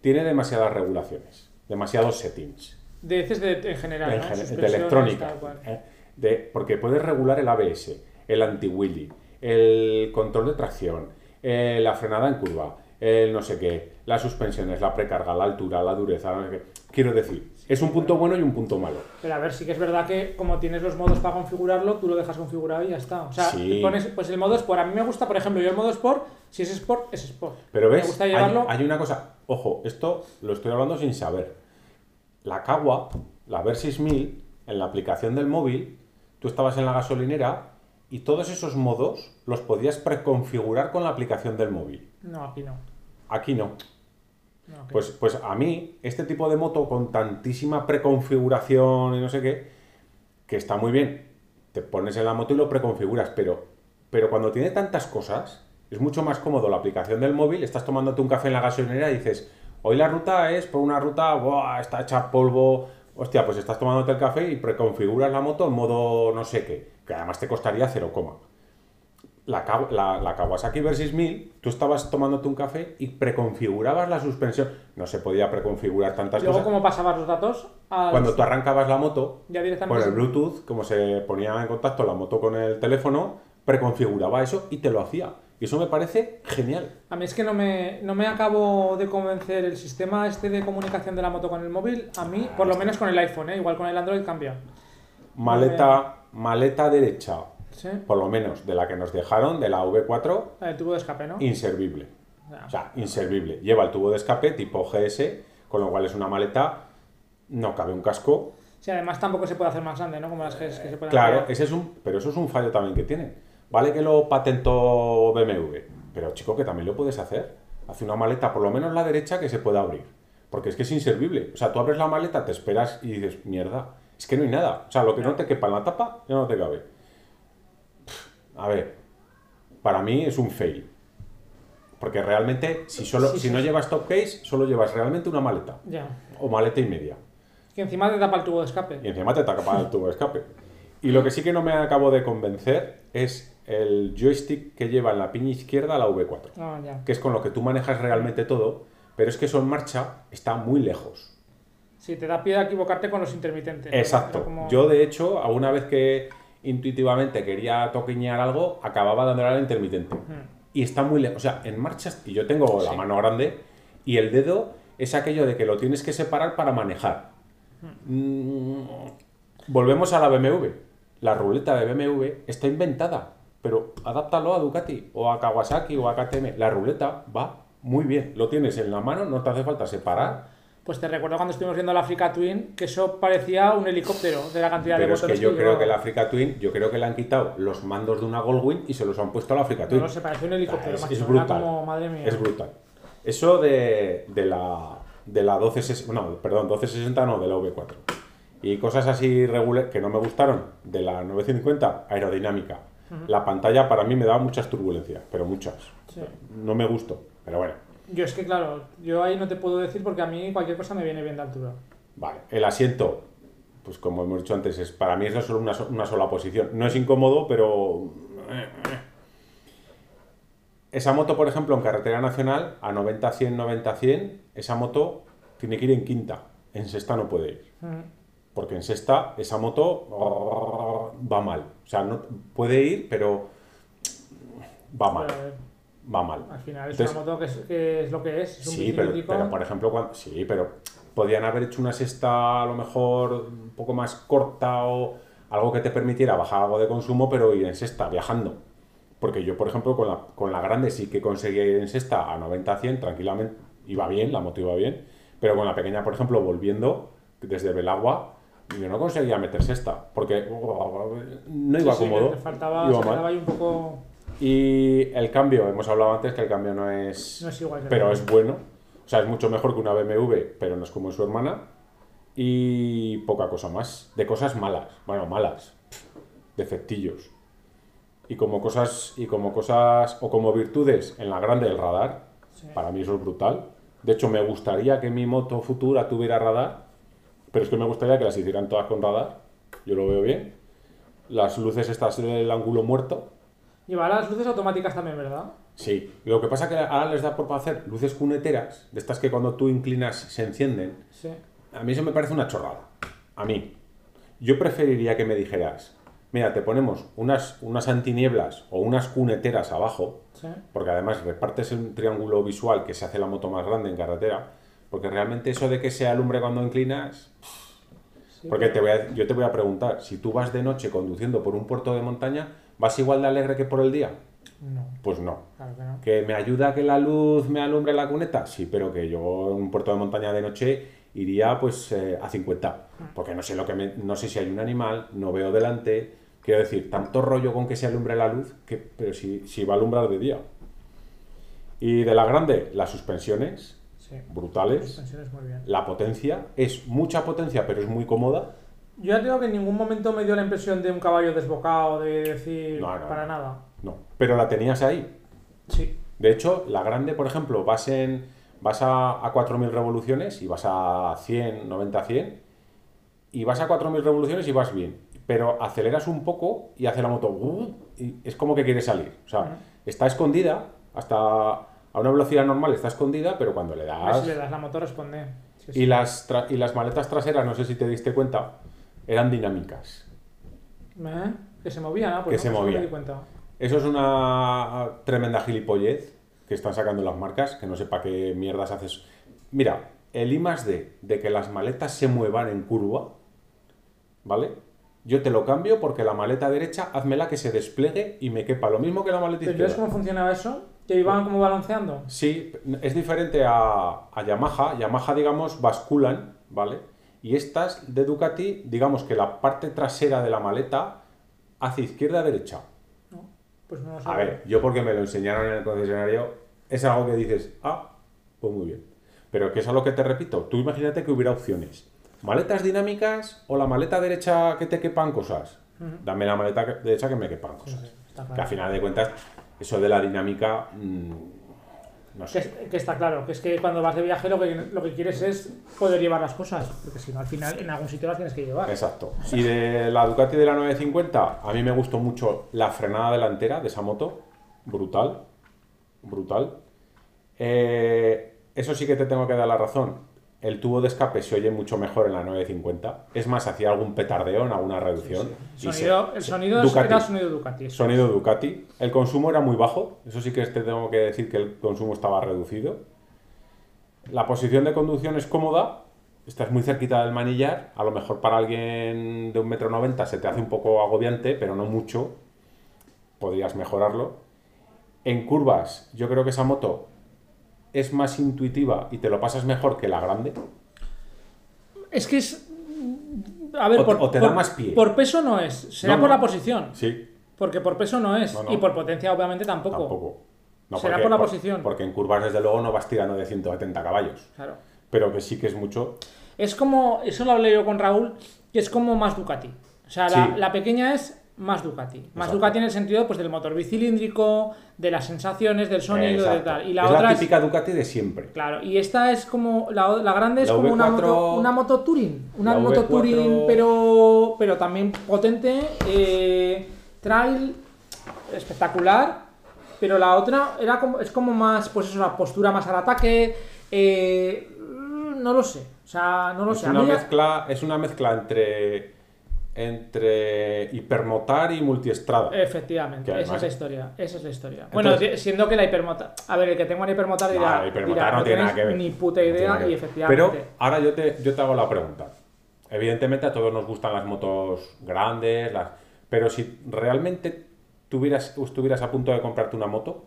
Tiene demasiadas regulaciones, demasiados settings, De heces de, en general, en ¿no? gen- de electrónica. eh, de- porque puedes regular el ABS, el anti-wheelie, el control de tracción, eh, la frenada en curva, el no sé qué, las suspensiones, la precarga, la altura, la dureza, no sé qué. Quiero decir, es un punto bueno y un punto malo. Pero a ver, sí que es verdad que como tienes los modos para configurarlo, tú lo dejas configurado y ya está. O sea, Sí. pones pues el modo Sport. A mí me gusta, por ejemplo, yo el modo Sport, si es Sport, es Sport. Pero ves, Me gusta hay, llevarlo. hay una cosa, ojo, esto lo estoy hablando sin saber. La Kawa, la Versys 1000, en la aplicación del móvil, tú estabas en la gasolinera y todos esos modos los podías preconfigurar con la aplicación del móvil. No, aquí no. Aquí no. Aquí Pues, pues a mí, este tipo de moto con tantísima preconfiguración y no sé qué, que está muy bien, te pones en la moto y lo preconfiguras, pero, pero cuando tiene tantas cosas, es mucho más cómodo la aplicación del móvil, estás tomándote un café en la gasolinera y dices, hoy la ruta es por una ruta, ¡buah! está hecha polvo, hostia, pues estás tomándote el café y preconfiguras la moto en modo no sé qué, que además te costaría cero coma. La, la, la Kawasaki Versys 1000, tú estabas tomándote un café y preconfigurabas la suspensión. No se podía preconfigurar tantas Luego, cosas. ¿cómo pasabas los datos? Al- Cuando tú arrancabas la moto, Ya por directamente. el Bluetooth, como se ponía en contacto la moto con el teléfono, preconfiguraba eso y te lo hacía. Y eso me parece genial. A mí es que no me, no me acabo de convencer el sistema este de comunicación de la moto con el móvil. A mí, por lo menos con el iPhone, ¿eh? igual con el Android cambia. Maleta, maleta derecha, ¿Sí? por lo menos de la que nos dejaron, de la V4, El tubo de escape, ¿no? inservible. O sea, inservible. Lleva el tubo de escape tipo GS, con lo cual es una maleta, no cabe un casco. Sí, además tampoco se puede hacer más grande, ¿no? Como las que, que se pueden Claro, ampliar. ese es un, pero eso es un fallo también que tienen. Vale que lo patentó BMW, pero chico, que también lo puedes hacer. Hace una maleta, por lo menos la derecha, que se pueda abrir. Porque es que es inservible. O sea, tú abres la maleta, te esperas y dices, mierda, es que no hay nada. O sea, lo que no te quepa en la tapa, ya no te cabe. A ver, para mí es un fail. Porque realmente, si, solo, Sí, si no llevas top case, solo llevas realmente una maleta. Ya. O maleta y media. Que encima te tapa el tubo de escape. Y encima te tapa el tubo de escape. Y lo que sí que no me acabo de convencer es el joystick que lleva en la piña izquierda la V4, Ah, ya. que es con lo que tú manejas realmente todo, pero es que eso en marcha está muy lejos. Sí, te da pie a equivocarte con los intermitentes. Exacto. Como- Yo, de hecho, alguna vez que intuitivamente quería toqueñar algo, acababa dándole al intermitente. Y está muy lejos. O sea, en marcha, y yo tengo la mano grande, y el dedo es aquello de que lo tienes que separar para manejar. Mm, Volvemos a la BMW. La ruleta de BMW está inventada, pero adáptalo a Ducati o a Kawasaki o a KTM. La ruleta va muy bien. Lo tienes en la mano, no te hace falta separar. Pues te recuerdo cuando estuvimos viendo la Africa Twin, que eso parecía un helicóptero de la cantidad Pero de es que botones yo creo llevaba. que la Africa Twin, yo creo que le han quitado los mandos de una Goldwing y se los han puesto a la Africa No, Twin. no se parece un helicóptero, Es- macho, es era brutal. como, madre mía. Es brutal. Eso de, de la de la 1260, no, perdón, 1260 no, de la V4. Y cosas así regulares que no me gustaron de la 950, aerodinámica. La pantalla para mí me daba muchas turbulencias, pero muchas. Sí. No me gustó, pero bueno. Yo es que, claro, yo ahí no te puedo decir porque a mí cualquier cosa me viene bien de altura. Vale, el asiento, pues como hemos dicho antes, es, para mí es solo una, una sola posición. No es incómodo, pero... Esa moto, por ejemplo, en carretera nacional, a 90, 100, 90, 100, esa moto tiene que ir en quinta. En sexta no puede ir. Mm. Porque en sexta esa moto va mal. O sea, no, puede ir, pero va mal. A Va mal. al final es Entonces- una moto que es, que es lo que es. Es un Sí, pero, pero, por ejemplo, cuando, sí, pero podían haber hecho una sexta a lo mejor un poco más corta o algo que te permitiera bajar algo de consumo, pero ir en sexta, viajando. Porque yo, por ejemplo, con la, con la grande sí que conseguía ir en sexta a 90 100 tranquilamente, iba bien, la moto iba bien, pero con la pequeña, por ejemplo, volviendo desde Belagua, yo no conseguía meter sexta, porque no iba Sí, sí, cómodo. te faltaba, iba mal. quedaba ahí un poco... Y el cambio, hemos hablado antes que el cambio no es No es igual. que pero es bueno. O sea, es mucho mejor que una BMW, pero no es como su hermana. Y poca cosa más. De cosas malas. Bueno, malas. Defectillos. Y como cosas, y como cosas, o como virtudes en la grande del radar, Sí. para mí eso es brutal. De hecho, me gustaría que mi moto futura tuviera radar, pero es que me gustaría que las hicieran todas con radar. Yo lo veo bien. Las luces estas del ángulo muerto, Lleva las luces automáticas también, ¿verdad? Sí, lo que pasa es que ahora les da por hacer luces cuneteras, de estas que cuando tú inclinas se encienden. Sí. A mí eso me parece una chorrada. A mí. Yo preferiría que me dijeras, mira, te ponemos unas, unas antinieblas o unas cuneteras abajo, Sí. porque además repartes un triángulo visual que se hace la moto más grande en carretera, porque realmente eso de que se alumbre cuando inclinas... sí. Porque te voy a- yo te voy a preguntar, si tú vas de noche conduciendo por un puerto de montaña, ¿vas igual de alegre que por el día? No, Pues no. claro que no. ¿Que me ayuda a que la luz me alumbre la cuneta? Sí, pero que yo en un puerto de montaña de noche iría pues eh, a 50. Porque no sé lo que me- no sé si hay un animal, no veo delante. Quiero decir, tanto rollo con que se alumbre la luz, que, pero si, si va a alumbrar de día. Y de la grande, las suspensiones, Sí. brutales. Suspensiones muy bien. La potencia, es mucha potencia, pero es muy cómoda. Yo ya digo que en ningún momento me dio la impresión de un caballo desbocado, de decir No, no, para no. nada. No, pero la tenías ahí. Sí. De hecho, la grande, por ejemplo, vas, en, vas a, a 4.000 revoluciones y vas a 100, 90, 100, y vas a 4.000 revoluciones y vas bien. Pero aceleras un poco y hace la moto... "Uh", y es como que quiere salir. O sea, está escondida, hasta a una velocidad normal está escondida, pero cuando le das... si le das la moto responde. Sí, sí. Y las, y las maletas traseras, no sé si te diste cuenta, eran dinámicas. ¿Eh? Que se movían, ¿no? Pues Que no, se pues no me movían. di cuenta. Eso es una tremenda gilipollez que están sacando las marcas, que no sé para qué mierdas haces. Mira, el I más D de que las maletas se muevan en curva, ¿vale? Yo te lo cambio porque la maleta derecha, házmela que se despliegue y me quepa lo mismo que la maleta ¿Pero entonces izquierda. cómo funcionaba eso? ¿Que iban como balanceando? Sí, es diferente a, a Yamaha. Yamaha, digamos, basculan, ¿vale? Y estas de Ducati, digamos que la parte trasera de la maleta hace izquierda-derecha. No, pues no lo. A ver, yo porque me lo enseñaron en el concesionario, es algo que dices, ah, pues muy bien. Pero que es a lo que te repito, tú imagínate que hubiera opciones. ¿Maletas dinámicas o la maleta derecha que te quepan cosas? Dame la maleta derecha que me quepan cosas. sí, Que claro. a final de cuentas, eso de la dinámica, mm, no Que, sé. es- que está claro, que es que cuando vas de viaje lo que, lo que quieres es poder llevar las cosas, porque si no al final en algún sitio las tienes que llevar. Exacto. Y de la Ducati de la 950, a mí me gustó mucho la frenada delantera de esa moto. Brutal. Brutal. Eh, eso sí que te tengo que dar la razón. El tubo de escape se oye mucho mejor en la 950. Es más, hacía algún petardeo en alguna reducción. y Sonido, se- el sonido es- Ducati. era sonido Ducati. Sonido Ducati. El consumo era muy bajo. Eso sí que te tengo que decir que el consumo estaba reducido. La posición de conducción es cómoda. Estás muy cerquita del manillar. A lo mejor para alguien de un metro noventa se te hace un poco agobiante, pero no mucho. Podrías mejorarlo. En curvas, yo creo que esa moto es más intuitiva y te lo pasas mejor que la grande. Es que es. A ver, O te- por, o te da por- más pie. por peso no es, será No, por no. la posición. Sí, Porque por peso no es. No. Y por potencia, obviamente, tampoco. tampoco. Será por la posición. Porque en curvas, desde luego, no vas tirando de 170 caballos. Claro. Pero que sí que es mucho. Es como. Eso lo hablé yo con Raúl, que es como más Ducati. O sea, la pequeña es más Ducati. Más Exacto. Ducati en el sentido pues, del motor bicilíndrico, de las sensaciones, del sonido, de tal. Y la es otra la es. típica Ducati de siempre. Claro, y esta es como. La, la grande es La como una V4 moto, una moto Touring. Una moto V4 Touring, pero, pero también potente. eh, trail espectacular. Pero la otra era como, es como más, pues eso, la postura más al ataque. eh, no lo sé. O sea, no lo Es sé. Una mezcla, es una mezcla entre entre hipermotar y multiestrada. Efectivamente, esa además- es la historia. Esa es la historia. Entonces- bueno, si- siendo que la hipermotar. A ver, el que tenga una hipermotar No, dirá. la hipermotar dirá, no tiene nada que ver. Ni puta No idea, y efectivamente. Pero ahora yo te, yo te hago la pregunta. Evidentemente a todos nos gustan las motos grandes, las, pero si realmente tuvieras, estuvieras a punto de comprarte una moto,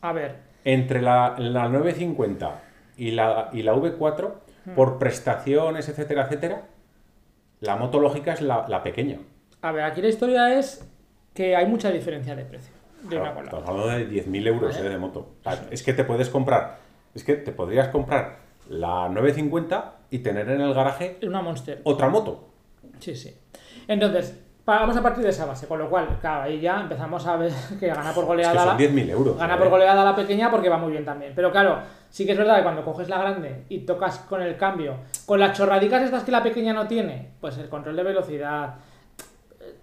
A ver, entre la, la 950 y la, y la V4, Hmm. por prestaciones, etcétera, etcétera, la moto lógica es la, la pequeña. A ver, aquí la historia es que hay mucha diferencia de precio de una Claro, la estamos hablando de 10.000 euros Vale. eh, de moto. O sea, es que te puedes comprar, es que te podrías comprar la 950 y tener en el garaje Una Monster. otra moto. Sí, sí. Entonces, vamos a partir de esa base, con lo cual, claro, ahí ya empezamos a ver que gana por Es goleada. que son la- 10.000 euros. Gana ¿eh? por goleada la pequeña porque va muy bien también. Pero claro, sí que es verdad que cuando coges la grande y tocas con el cambio, con las chorradicas estas que la pequeña no tiene, pues el control de velocidad,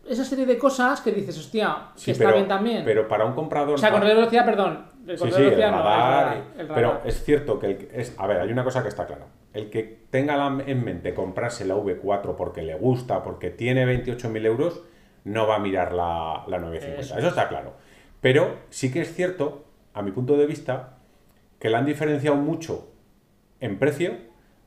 esa serie de cosas que dices, hostia, que Sí, está pero, bien también. Pero para un comprador. o sea, control de velocidad, perdón. El control sí, de el velocidad no, el radar, Pero es cierto que el, es, a ver, hay una cosa que está clara. El que tenga la- en mente comprarse la V4 porque le gusta, porque tiene 28.000 euros, no va a mirar la, la 950. Eso Eso, está claro. Pero sí que es cierto, a mi punto de vista, que la han diferenciado mucho en precio,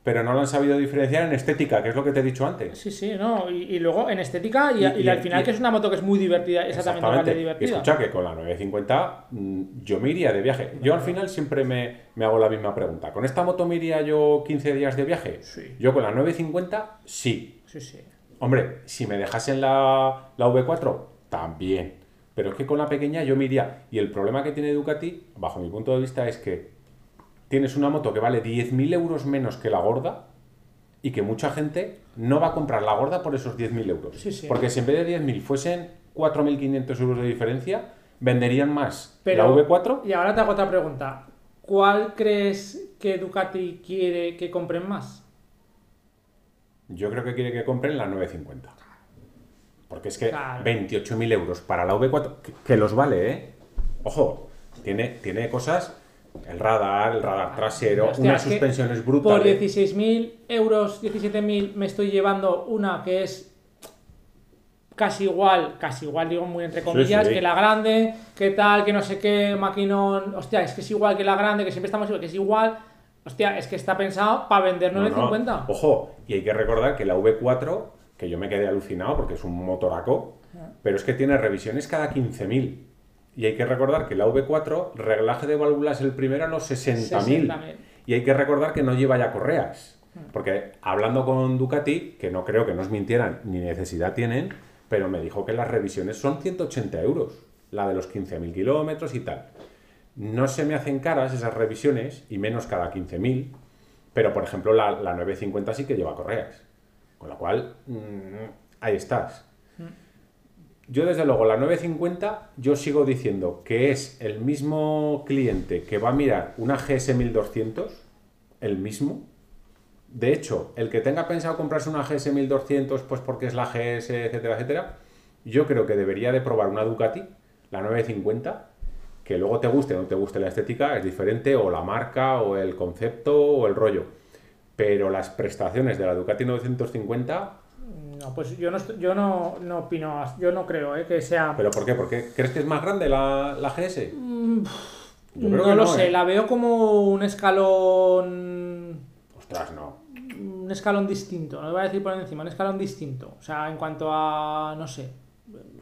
pero no lo han sabido diferenciar en estética, que es lo que te he dicho antes. Sí, sí, no. Y, y luego en estética y, Y- al final que es una moto que es muy divertida, exactamente igual de Y divertida. escucha que con la 950 mm, yo me iría de viaje. Yo al final siempre me, me hago la misma pregunta. ¿Con esta moto me iría yo 15 días de viaje? Sí. Yo con la 950 sí. Sí, sí. Hombre, si me dejasen la, la V4 también. Pero es que con la pequeña yo me iría. Y el problema que tiene Ducati, bajo mi punto de vista, es que tienes una moto que vale 10.000 euros menos que la gorda y que mucha gente no va a comprar la gorda por esos 10.000 euros. Sí, sí. Porque si en vez de 10.000 fuesen 4.500 euros de diferencia, venderían más Pero, la V4. Y ahora te hago otra pregunta. ¿Cuál crees que Ducati quiere que compren más? Yo creo que quiere que compren la 950. Porque es que Claro. 28.000 euros para la V4, que, que los vale, ¿eh? Ojo, tiene, tiene cosas, el radar, el radar trasero, Hostia, unas suspensiones Por brutales. 16.000 euros, 17.000, me estoy llevando una que es casi igual, casi igual digo muy entre comillas, sí. que la grande, que tal, que no sé qué, maquinón, hostia, es que es igual que la grande, que siempre estamos igual, que es igual, hostia, es que está pensado para vender No, no. 950. Ojo, y hay que recordar que la V4, que yo me quedé alucinado porque es un motoraco, pero es que tiene revisiones cada 15.000. Y hay que recordar que la V4, reglaje de válvulas el primero a los 60.000. 60.000. Y hay que recordar que no lleva ya correas. Porque hablando con Ducati, que no creo que nos mintieran ni necesidad tienen, pero me dijo que las revisiones son 180 euros. La de los 15.000 kilómetros y tal. No se me hacen caras esas revisiones, y menos cada 15.000, pero por ejemplo la, la 950 sí que lleva correas. Con lo cual, mm, ahí estás. Yo desde luego la 950 yo sigo diciendo que es el mismo cliente que va a mirar una GS 1200, el mismo. De hecho, el que tenga pensado comprarse una GS 1200 pues porque es la GS, etcétera, etcétera, yo creo que debería de probar una Ducati, la 950, que luego te guste o no te guste la estética, es diferente, o la marca, o el concepto, o el rollo. Pero las prestaciones de la Ducati 950 No, pues yo no, yo no, no opino, yo no creo eh, que sea... ¿Pero por qué? ¿Por qué? ¿Crees que es más grande la, la GS? Yo creo no que lo sé, ¿eh? la veo como un escalón... Ostras, no. Un escalón distinto, no voy a decir por encima, un escalón distinto. O sea, en cuanto a, no sé,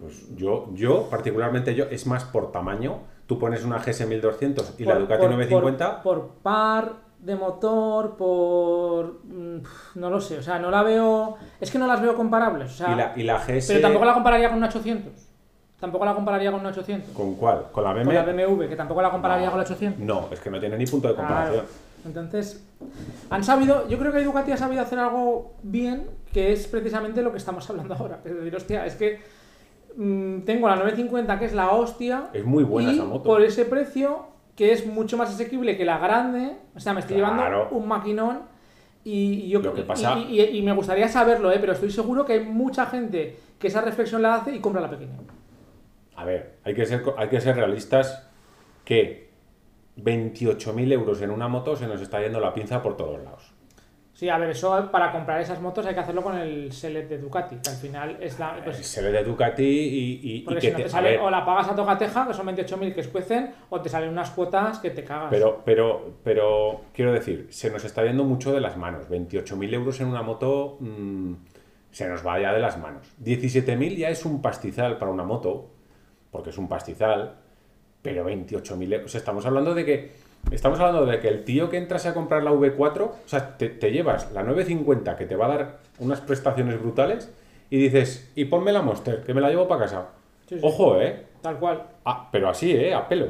Pues yo, yo, particularmente yo, es más por tamaño. Tú pones una GS 1200 y la Ducati por- 950. Por, por par de motor, por... mm, No lo sé, o sea, no la veo... Es que no las veo comparables, o sea... y, la, y la GS. Pero tampoco la compararía con una 800. Tampoco la compararía con una 800. ¿Con cuál? ¿Con la BMW? Con la BMW, que tampoco la compararía No. con la 800. No, es que no tiene ni punto de Claro. comparación. Entonces, han sabido, yo creo que Ducati ha sabido hacer algo bien, que es precisamente lo que estamos hablando ahora. Es decir, hostia, es que mm, tengo la 950, que es la hostia. Es muy buena y esa moto. por ese precio, que es mucho más asequible que la grande, o sea, me estoy Claro. llevando un maquinón. Y, yo Lo que pasa- y, y- y me gustaría saberlo, ¿eh? pero estoy seguro que hay mucha gente que esa reflexión la hace y compra la pequeña. A ver, hay que ser, hay que ser realistas que 28.000 euros en una moto se nos está yendo la pinza por todos lados. Sí, a ver, eso para comprar esas motos hay que hacerlo con el Select de Ducati, que al final es la. pues, se ve de Ducati y, y- y Porque que si no te- sale, o la pagas a tocateja, que son 28.000 que escuecen, o te salen unas cuotas que te cagas. Pero, pero, pero, quiero decir, se nos está yendo mucho de las manos. 28.000 euros en una moto mm, se nos va ya de las manos. 17.000 ya es un pastizal para una moto, porque es un pastizal, pero 28.000 euros. Estamos hablando de que. Estamos hablando de que el tío que entras a comprar la V4, o sea, te, te llevas la 950 que te va a dar unas prestaciones brutales y dices, y ponme la Monster, que me la llevo para casa. Sí, sí. Ojo, ¿eh? Tal cual, Ah, pero así, ¿eh? A pelo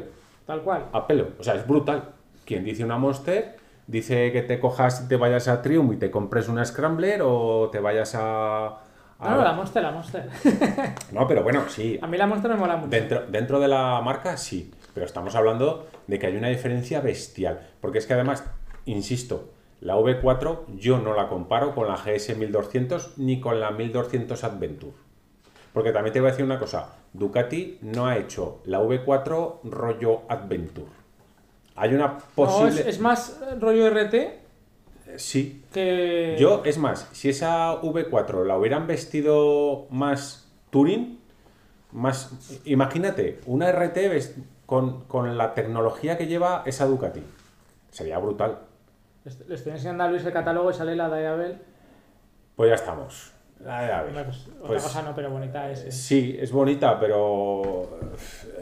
tal cual. a pelo. O sea, es brutal. Quien dice una Monster, dice que te cojas y te vayas a Triumph y te compres una Scrambler o te vayas a... a- No, no, la Monster, la Monster. No, pero bueno, sí. A mí la Monster me mola mucho. Dentro, dentro de la marca, sí. Pero estamos hablando de que hay una diferencia bestial. Porque es que además, insisto, la V4 yo no la comparo con la GS 1200 ni con la 1200 Adventure. Porque también te voy a decir una cosa. Ducati no ha hecho la V4 rollo Adventure. Hay una No, posible... es, es más rollo RT Sí. que. Yo, es más, si esa V4 la hubieran vestido más Touring, más... Imagínate, una RT con, con la tecnología que lleva esa Ducati. Sería brutal. Le estoy enseñando a Luis el catálogo y sale la Diabel. Pues ya estamos. A ver, a ver. Hombre, pues, otra Pues- cosa no, pero bonita es. Es, Sí, es bonita, pero...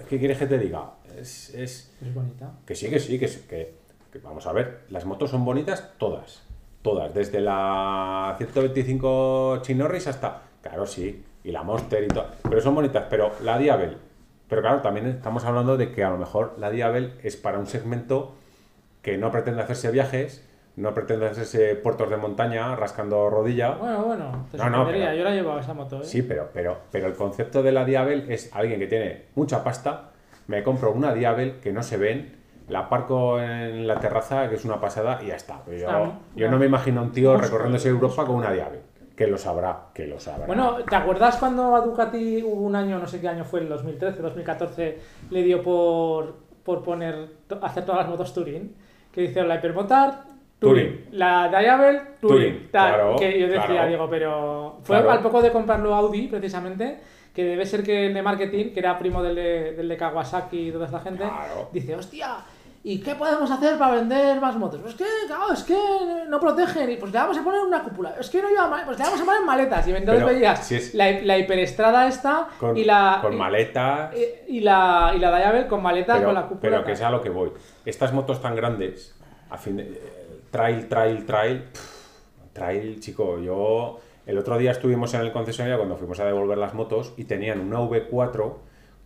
¿Qué quieres que te diga? Es... es... es bonita. Que sí, que sí, que, sí, que, que vamos a ver, las motos son bonitas todas, todas, desde la 125 Chinorris hasta, claro, sí, y la Monster y todo, pero son bonitas, pero la Diabel, pero claro, también estamos hablando de que a lo mejor la Diabel es para un segmento que no pretende hacerse viajes, no pretende hacerse puertos de montaña rascando rodilla, Bueno, bueno, te No, no, pero- Yo la llevaba esa moto, ¿eh? Sí, pero, pero, pero el concepto de la Diabel es alguien que tiene mucha pasta, me compro una Diabel que no se ven, la aparco en la terraza, que es una pasada, y ya está. Yo, no me imagino a un tío recorriéndose Europa con una Diabel. Que lo sabrá, que lo sabrá. Bueno, ¿te acuerdas cuando a Ducati hubo un año, no sé qué año fue, el 2013, 2014, le dio por, por poner, hacer todas las motos Touring? Que dice la Hypermotard, Touring. Touring. La Diabel, tal, claro, que yo decía, claro. digo, pero fue Claro. al poco de comprarlo Audi, precisamente, que debe ser que el de marketing, que era primo del de, del de Kawasaki y toda esta gente, dice, hostia, ¿y qué podemos hacer para vender más motos? Pues que, claro, es que no protegen, y pues le vamos a poner una cúpula, es que no lleva mal- pues le vamos a poner maletas, y Pero, veías si es- la, la hiperestrada esta con, y la... con y- maleta. y, y la, y la Diabel con maleta pero, con la cúpula. pero que sea lo que voy. Estas motos tan grandes, a fin de, eh, trail, trail, trail, pff, trail, chico, yo el otro día estuvimos en el concesionario cuando fuimos a devolver las motos y tenían una V4,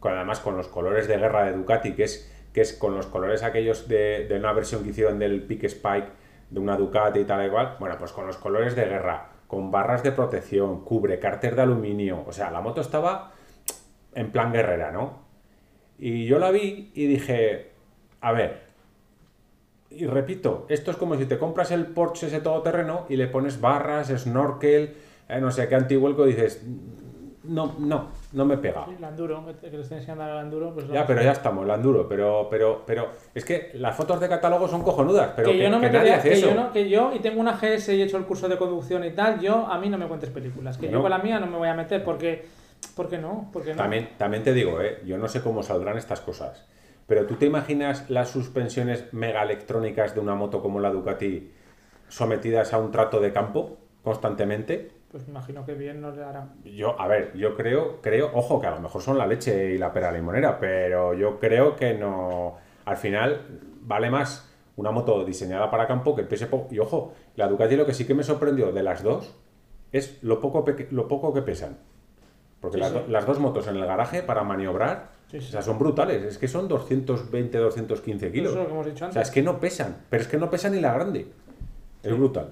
con, además con los colores de guerra de Ducati, que es, que es con los colores aquellos de, de una versión que hicieron del Peak Spike, de una Ducati y tal y cual, bueno, pues con los colores de guerra, con barras de protección, cubre, cárter de aluminio, o sea, la moto estaba en plan guerrera, ¿no? Y yo la vi y dije, a ver, y repito, esto es como si te compras el Porsche ese todoterreno y le pones barras, snorkel, eh, no sé qué antihuelco dices, no, no, no me pega. Sí, el Enduro, que le estoy enseñando al Enduro, pues... Ya, pero ya estamos, el enduro, pero, pero, pero es que las fotos de catálogo son cojonudas, pero que, yo no me nadie hace que eso. yo no- que yo, y tengo una GS y he hecho el curso de conducción y tal, yo, a mí no me cuentes películas, que yo con la mía no me voy a meter, porque, porque no, porque no. También, también te digo, ¿eh? yo no sé cómo saldrán estas cosas, pero ¿tú te imaginas las suspensiones mega electrónicas de una moto como la Ducati sometidas a un trato de campo constantemente? Pues me imagino que bien nos le hará. Yo, a ver, yo creo, creo, ojo, que a lo mejor son la leche y la pera limonera, pero yo creo que no. Al final vale más una moto diseñada para campo que pese poco. Y ojo, la Ducati lo que sí que me sorprendió de las dos es lo poco, lo poco que pesan. Porque Sí, las, sí. do- las dos motos en el garaje para maniobrar, Sí, o sea, son brutales. Es que son 220, 215 kilos. Eso es lo que hemos dicho O antes. sea, es que no pesan, pero es que no pesan ni la grande. Es brutal.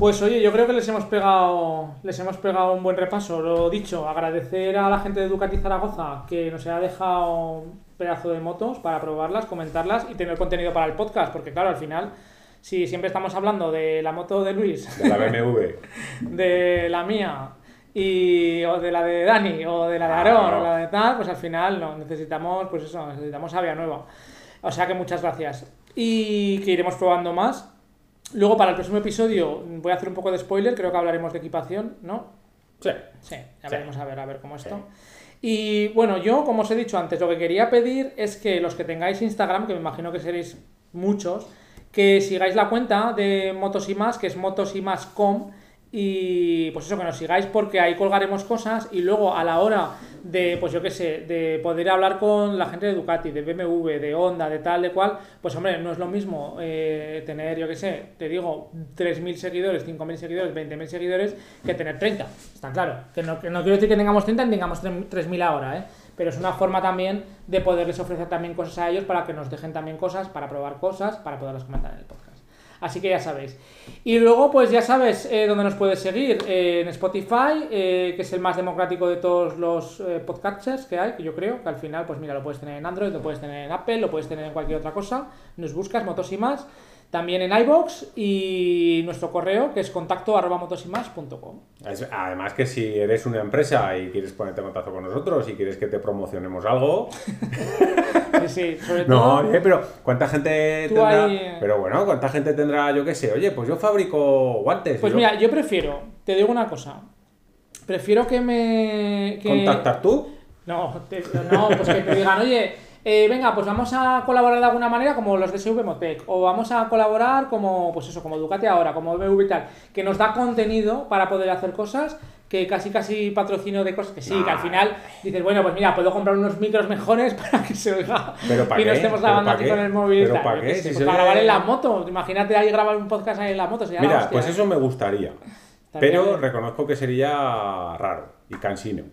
Pues oye, yo creo que les hemos pegado les hemos pegado un buen repaso. Lo dicho, agradecer a la gente de Ducati Zaragoza que nos ha dejado un pedazo de motos para probarlas, comentarlas y tener contenido para el podcast, porque claro, al final, si siempre estamos hablando de la moto de Luis, De la BMW. de la mía y o de la de Dani o de la de Aarón Claro. o la de tal, pues al final no necesitamos, pues eso, necesitamos savia nueva. O sea que muchas gracias. Y que iremos probando más. Luego para el próximo episodio voy a hacer un poco de spoiler, creo que hablaremos de equipación, ¿no? Sí. Sí, ya Sí. veremos a ver, a ver cómo esto. Y bueno, yo, como os he dicho antes, lo que quería pedir es que los que tengáis Instagram, que me imagino que seréis muchos, que sigáis la cuenta de Motos y Más, que es Motos y pues eso, que nos sigáis porque ahí colgaremos cosas y luego a la hora de, pues yo qué sé, de poder hablar con la gente de Ducati, de BMW, de Honda, de tal, de cual, pues hombre, no es lo mismo eh, tener, yo qué sé, te digo, 3.000 seguidores, 5.000 seguidores, 20.000 seguidores, que tener 30, está claro. Que no, que no quiero decir que tengamos 30 ni tengamos 3.000 ahora, ¿eh? Pero es una forma también de poderles ofrecer también cosas a ellos para que nos dejen también cosas, para probar cosas, para poderlas comentar en el podcast. Así que ya sabéis. Y luego, pues ya sabes eh, dónde nos puedes seguir. Eh, en Spotify, eh, que es el más democrático de todos los eh, podcasters que hay, que yo creo que al final, pues mira, lo puedes tener en Android, lo puedes tener en Apple, lo puedes tener en cualquier otra cosa. Nos buscas motos y más. También en iBox y nuestro correo que es contacto arroba. Es- Además que si eres una empresa y quieres ponerte en contacto con nosotros y quieres que te promocionemos algo, Sí, sí, sobre no, todo. eh, pero ¿cuánta gente tendrá? eh. Pero bueno, ¿cuánta gente tendrá, yo qué sé? Oye, pues yo fabrico guantes. Pues yo- mira, yo prefiero, te digo una cosa. Prefiero que me. que- ¿Contactar tú? No, te- no, pues que te digan, oye, eh, venga, pues vamos a colaborar de alguna manera como los de SV Motec, o vamos a colaborar como, pues eso, como Ducati ahora, como y tal, que nos da contenido para poder hacer cosas, que casi casi patrocinio de cosas que sí, que al Nah. final dices, bueno, pues mira, puedo comprar unos micros mejores para que se oiga ¿Pero y no estemos ¿Pero grabando aquí con el móvil y ¿Pero tal, pa' yo qué? Si pues para grabar en la moto, imagínate ahí grabar un podcast ahí en la moto, sería la Mira, hostia, pues ¿eh? eso me gustaría. Pero reconozco que sería raro y cansino.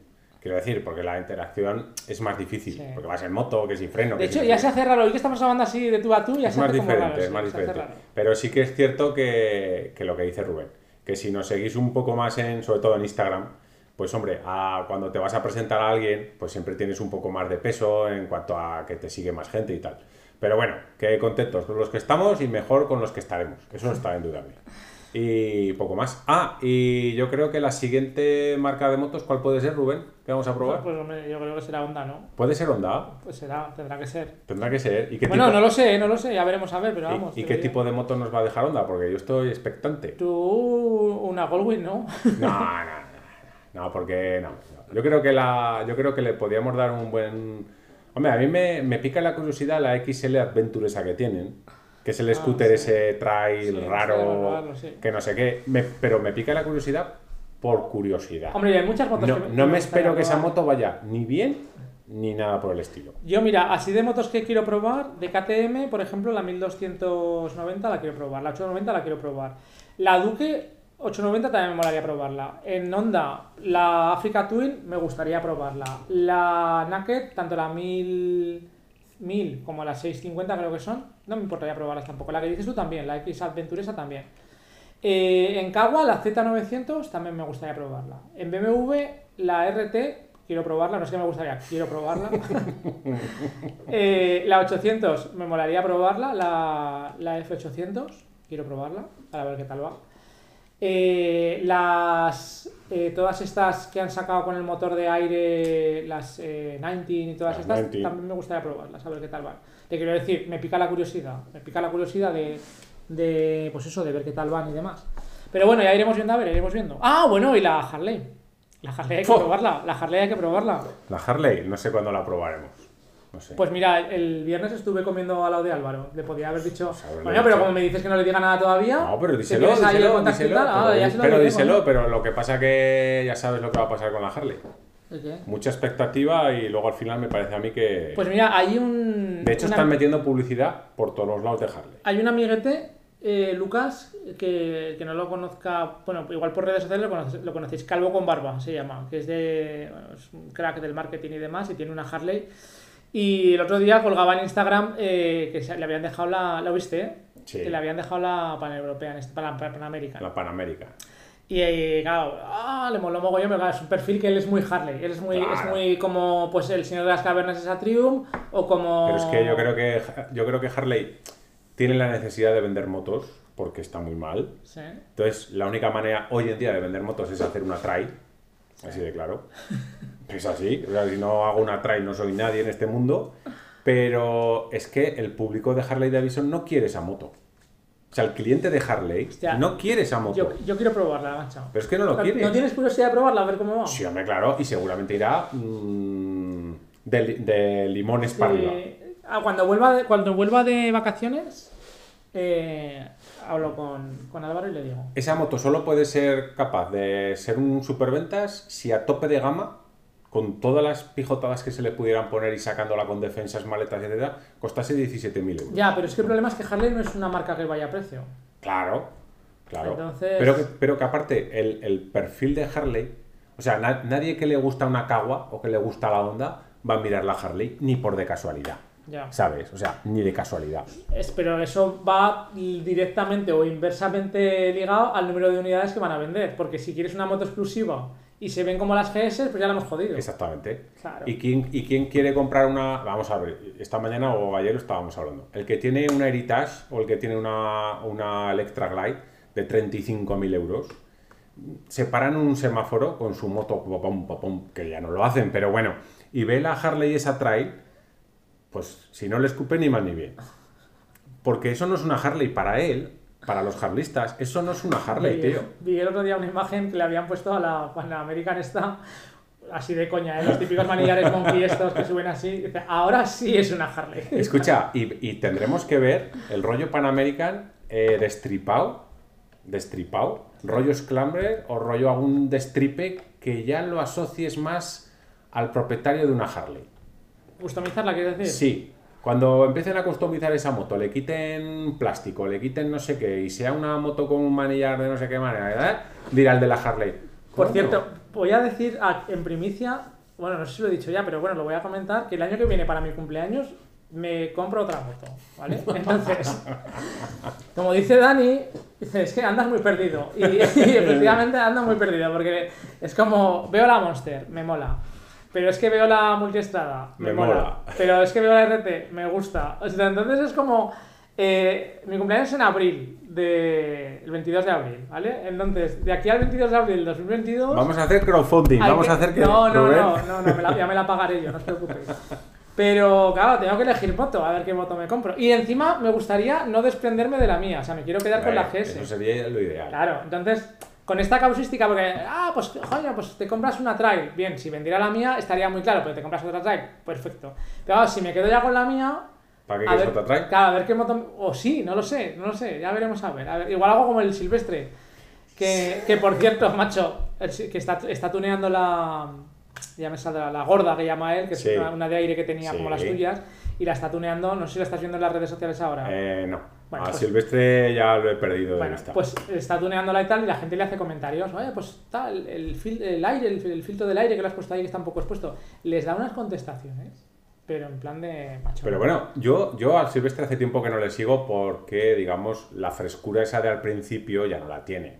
Quiero decir, porque la interacción es más difícil. Sí. Porque vas en moto, que sin freno. De que hecho, sin- ya se hace raro, hoy que estamos hablando así de tú a tú, ya es se más hace como diferente, raro, es más diferente. Pero sí que es cierto que, que lo que dice Rubén, que si nos seguís un poco más en, sobre todo en Instagram, pues hombre, a- cuando te vas a presentar a alguien, pues siempre tienes un poco más de peso en cuanto a que te sigue más gente y tal. Pero bueno, que contentos con los que estamos y mejor con los que estaremos. Eso está indudable. Y poco más. Ah, y yo creo que la siguiente marca de motos, ¿cuál puede ser, Rubén? ¿Qué vamos a probar? Pues hombre, yo creo que será Honda, ¿no? ¿Puede ser Honda? Pues será, tendrá que ser. Tendrá que ser. ¿Y qué Bueno, tipo, no lo sé, no lo sé, ya veremos a ver, pero vamos. y qué tipo de moto nos va a dejar Honda? Porque yo estoy expectante. Tú, una Goldwing, ¿no? No, no, no, no, no, porque no, no. Yo creo que la, yo creo que le podíamos dar un buen. Hombre, a mí me, me pica la curiosidad la XL Adventure esa que tienen, que es el Ah, scooter ese trail raro, que no sé qué, me- pero me pica la curiosidad por curiosidad. Hombre, y hay muchas motos no, que no me espero que esa moto vaya ni bien ni nada por el estilo. Yo, mira, así de motos que quiero probar, de KTM, por ejemplo, la 1290 la quiero probar, la 890 la quiero probar. La Duque 890 también me molaría probarla. En Honda, la Africa Twin me gustaría probarla. La Naked, tanto la 1000, 1000 como la 650 creo que son, no me importaría probarlas tampoco. La que dices tú también, la X Adventuresa también. Eh, en Kawa, la Z900 también me gustaría probarla. En BMW, la RT quiero probarla, no es que me gustaría, quiero probarla. Eh, la 800, me molaría probarla, la, la F800, quiero probarla, para ver qué tal va. Eh, las eh, todas estas que han sacado con el motor de aire, las eh, 19 y todas Las estas, 19. también me gustaría probarlas, a ver qué tal van. Te quiero decir, me pica la curiosidad, me pica la curiosidad de, de pues eso, de ver qué tal van y demás. Pero bueno, ya iremos viendo, a ver, iremos viendo. Ah, bueno, y la Harley. La Harley hay que Oh. probarla, la Harley hay que probarla. La Harley, no sé cuándo la probaremos. No sé. Pues mira, el viernes estuve comiendo al lado de Álvaro. Le podía haber dicho. haberle Bueno, pero como me dices que no le diga nada todavía. no, pero díselo, díselo, díselo, tal, ah, pero, ya se lo pero díselo, pero lo que pasa que ya sabes lo que va a pasar con la Harley. ¿El qué? Mucha expectativa y luego al final me parece a mí que... Pues mira, hay un. de hecho una- están metiendo publicidad por todos los lados de Harley. Hay un amiguete, eh, Lucas, que, que no lo conozca, bueno, igual por redes sociales lo, conoce- lo conocéis, Calvo con Barba se llama, que es de bueno, es un crack del marketing y demás, y tiene una Harley. Y el otro día colgaba en Instagram eh, que se- le habían dejado la. ¿Lo viste? eh? Sí. Que le habían dejado la paneuropea, este, la Panamérica. La Panamérica. Y eh, claro, ah, le moló mogollón, pero claro, es un perfil que él es muy Harley. Él es muy, es Claro. muy como pues el señor de las cavernas es Atrium, o como. Pero es que yo creo que yo creo que Harley tiene la necesidad de vender motos porque está muy mal. Sí. Entonces, la única manera hoy en día de vender motos es hacer una trail. Así de claro. Es así. O sea, si no hago una trail no soy nadie en este mundo. Pero es que el público de Harley Davidson no quiere esa moto. O sea, el cliente de Harley Hostia. no quiere esa moto. Yo, yo quiero probarla, macho. Pero es que no lo ¿No, quiere. ¿no tienes curiosidad de probarla? A ver cómo va. Sí, hombre, claro. Y seguramente irá mm, de, de limones para arriba. Ah, cuando, vuelva de, cuando vuelva de vacaciones, eh, hablo con, con Álvaro y le digo. Esa moto solo puede ser capaz de ser un superventas si a tope de gama, con todas las pijotadas que se le pudieran poner y sacándola con defensas, maletas, etc., costase 17.000 euros. Ya, pero es que el problema es que Harley no es una marca que vaya a precio. Claro, claro. Entonces- Pero, que, pero que aparte, el, el perfil de Harley, o sea, na- nadie que le gusta una Kawa o que le gusta la Honda va a mirar la Harley ni por de casualidad. Ya. ¿Sabes? O sea, ni de casualidad. Es- pero eso va directamente o inversamente ligado al número de unidades que van a vender. Porque si quieres una moto exclusiva y se ven como las GS, pues ya la hemos jodido. Exactamente. Claro. ¿Y quién, ¿Y quién quiere comprar una.? Vamos a ver, esta mañana o ayer lo estábamos hablando. El que tiene una Heritage o el que tiene una, una Electra Glide de 35.000 euros se paran en un semáforo con su moto, que ya no lo hacen, pero bueno, y ve la Harley esa trail, pues si no le escupe ni mal ni bien. Porque eso no es una Harley para él, para los harlistas, eso no es una Harley, vi, tío. vi el otro día una imagen que le habían puesto a la, a la American esta, así de coña, ¿eh? los típicos manillares monkey estos que suben así. dice, ahora sí es una Harley. Escucha, y, y tendremos que ver el rollo Pan American eh, destripado, destripado, rollo Scrambler o rollo algún destripe que ya lo asocies más al propietario de una Harley. ¿Customizarla quieres decir? Sí, cuando empiecen a customizar esa moto, le quiten plástico, le quiten no sé qué, y sea una moto con un manillar de no sé qué manera, ¿verdad? dirá el de la Harley. Por "Coño, cierto, voy a decir en primicia, bueno, no sé si lo he dicho ya, pero bueno, lo voy a comentar, que el año que viene para mi cumpleaños me compro otra moto, ¿vale? Entonces, como dice Dani, dice, es que andas muy perdido. Y, y efectivamente ando muy perdido, porque es como, veo la Monster, me mola. Pero es que veo la multiestrada, me, Me mola. mola. Pero es que veo la RT, me gusta. O sea, entonces es como, eh, mi cumpleaños es en abril, de, el 22 de abril, ¿vale? Entonces, de aquí al 22 de abril del 2022... Vamos a hacer crowdfunding, vamos que- a hacer que... No, no, Rubén- no, no, no, me la- ya me la pagaré yo, no os preocupéis. Pero claro, tengo que elegir moto, a ver qué moto me compro. Y encima me gustaría no desprenderme de la mía, o sea, me quiero quedar con la Vale, GS. Eso sería lo ideal. Claro, entonces, con esta causística, porque, ah, pues, coño, pues te compras una trail. Bien, si vendiera la mía estaría muy claro, pero te compras otra trail, perfecto. Pero claro, si me quedo ya con la mía, ¿Para qué quieres ver, otra trail? Claro, a ver qué moto. O sí, no lo sé, no lo sé, ya veremos a ver. A ver, igual hago como el silvestre. Que, que por cierto, macho, que está, está tuneando la. Ya me saldrá la gorda que llama él, que Sí. es una, una de aire que tenía Sí. como las tuyas, y la está tuneando. No sé si la estás viendo en las redes sociales ahora. Eh, no. Bueno, a pues- Silvestre ya lo he perdido de Bueno, vista. pues está tuneándola y tal, y la gente le hace comentarios. Oye, pues tal, el, fil- el aire, el, el filtro del aire que le has puesto ahí, que está un poco expuesto. Les da unas contestaciones, pero en plan de macho. Pero bueno, yo, yo al Silvestre hace tiempo que no le sigo porque, digamos, la frescura esa de al principio ya no la tiene.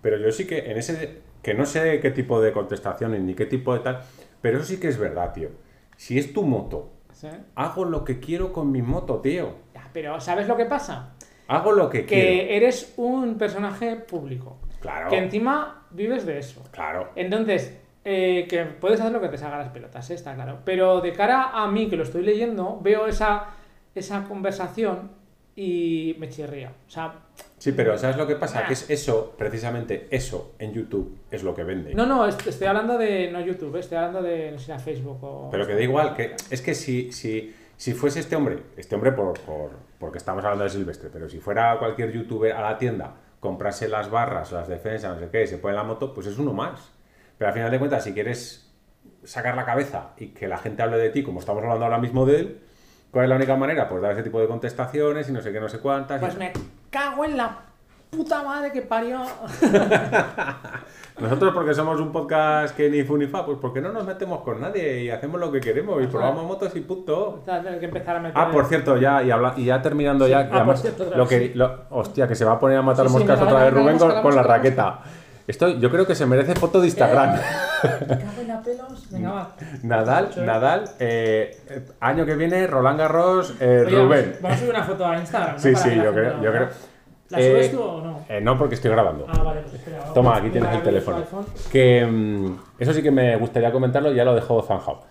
Pero yo sí que en ese, que no sé qué tipo de contestaciones ni qué tipo de tal, Pero eso sí que es verdad, tío. Si es tu moto, ¿Sí? hago lo que quiero con mi moto, tío. Pero ¿sabes lo que pasa? Hago lo que quiero. Que eres un personaje público. Claro. Que encima vives de eso. Claro. Entonces, eh, que puedes hacer lo que te salga las pelotas, ¿eh? está claro. Pero de cara a mí, que lo estoy leyendo, veo esa, esa conversación y me chirría. O sea, Sí, pero ¿sabes lo que pasa? Que es eso, precisamente eso, en YouTube es lo que vende. no, no, est- estoy hablando de no YouTube, estoy hablando de no sé, Facebook o. Pero que da igual, que es que si, si, si fuese este hombre, este hombre por, por- porque estamos hablando de Silvestre, pero si fuera cualquier youtuber a la tienda, comprase las barras, las defensas, no sé qué, y se pone la moto, pues es uno más. Pero al final de cuentas, si quieres sacar la cabeza y que la gente hable de ti, como estamos hablando ahora mismo de él, ¿cuál es la única manera? Pues dar ese tipo de contestaciones y no sé qué, no sé cuántas. y- Pues me cago en la puta madre que parió. Nosotros porque somos un podcast que ni fu ni fa, pues porque no nos metemos con nadie y hacemos lo que queremos y probamos motos y punto. Que empezar a meter. Ah, por cierto, ya, y, habla- y ya terminando ya, y por además, cierto, lo que, sí. lo- hostia, que se va a poner a matar Sí, sí, moscas otra vez Rubén con, la con la raqueta. Esto yo creo que se merece foto de Instagram. Pelos. Venga. Nadal, Sí. Nadal, eh, eh, año que viene, Roland Garros, eh, Oye, Rubén. Vamos, a subir una foto a Instagram. ¿no? Sí, Para sí, yo creo, yo creo. ¿La Eh, subes tú o no? eh, no, porque estoy grabando. Ah, vale, pues espera. vamos. Toma, aquí tienes el teléfono. Que mm, eso sí que me gustaría comentarlo, ya lo dejó zanjado.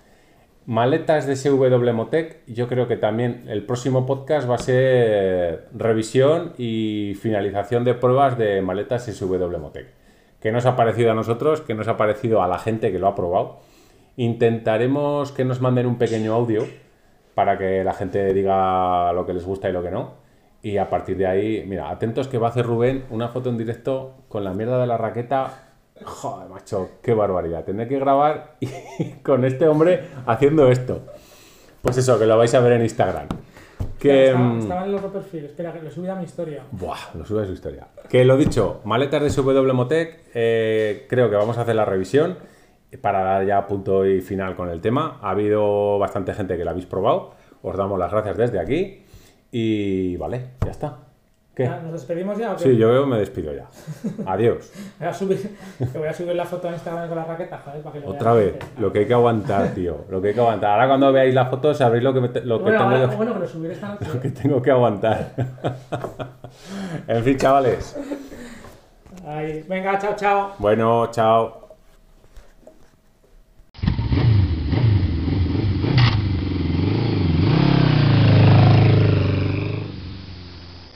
Maletas de SW Motec, yo creo que también el próximo podcast va a ser revisión y finalización de pruebas de maletas SW Motec. ¿Qué nos ha parecido a nosotros? ¿Qué nos ha parecido a la gente que lo ha probado? Intentaremos que nos manden un pequeño audio para que la gente diga lo que les gusta y lo que no. Y a partir de ahí, mira, atentos que va a hacer Rubén una foto en directo con la mierda de la raqueta. Joder, macho, qué barbaridad. Tendré que grabar y con este hombre haciendo esto. Pues eso, que lo vais a ver en Instagram. Que, Estaba, mm, estaba en el otro perfil. Espera, que lo subí a mi historia. Buah, lo sube a su historia. Que lo dicho, maletas de SW Motec, eh, creo que vamos a hacer la revisión para dar ya punto y final con el tema. Ha habido bastante gente que la habéis probado. Os damos las gracias desde aquí. Y vale, ya está. ¿Qué? ¿Nos despedimos ya o qué? Sí, yo me despido ya. Adiós. Voy a subir, te voy a subir la foto a Instagram con la raqueta, joder, para que lo Otra vez, lo que hay que aguantar, tío. Lo que hay que aguantar. Ahora cuando veáis la foto sabréis lo que, me te- lo que Bueno, tengo ahora, yo- bueno, que lo subiré esta noche. lo que tengo que aguantar. en fin, chavales. Ahí. Venga, chao, chao. Bueno, chao.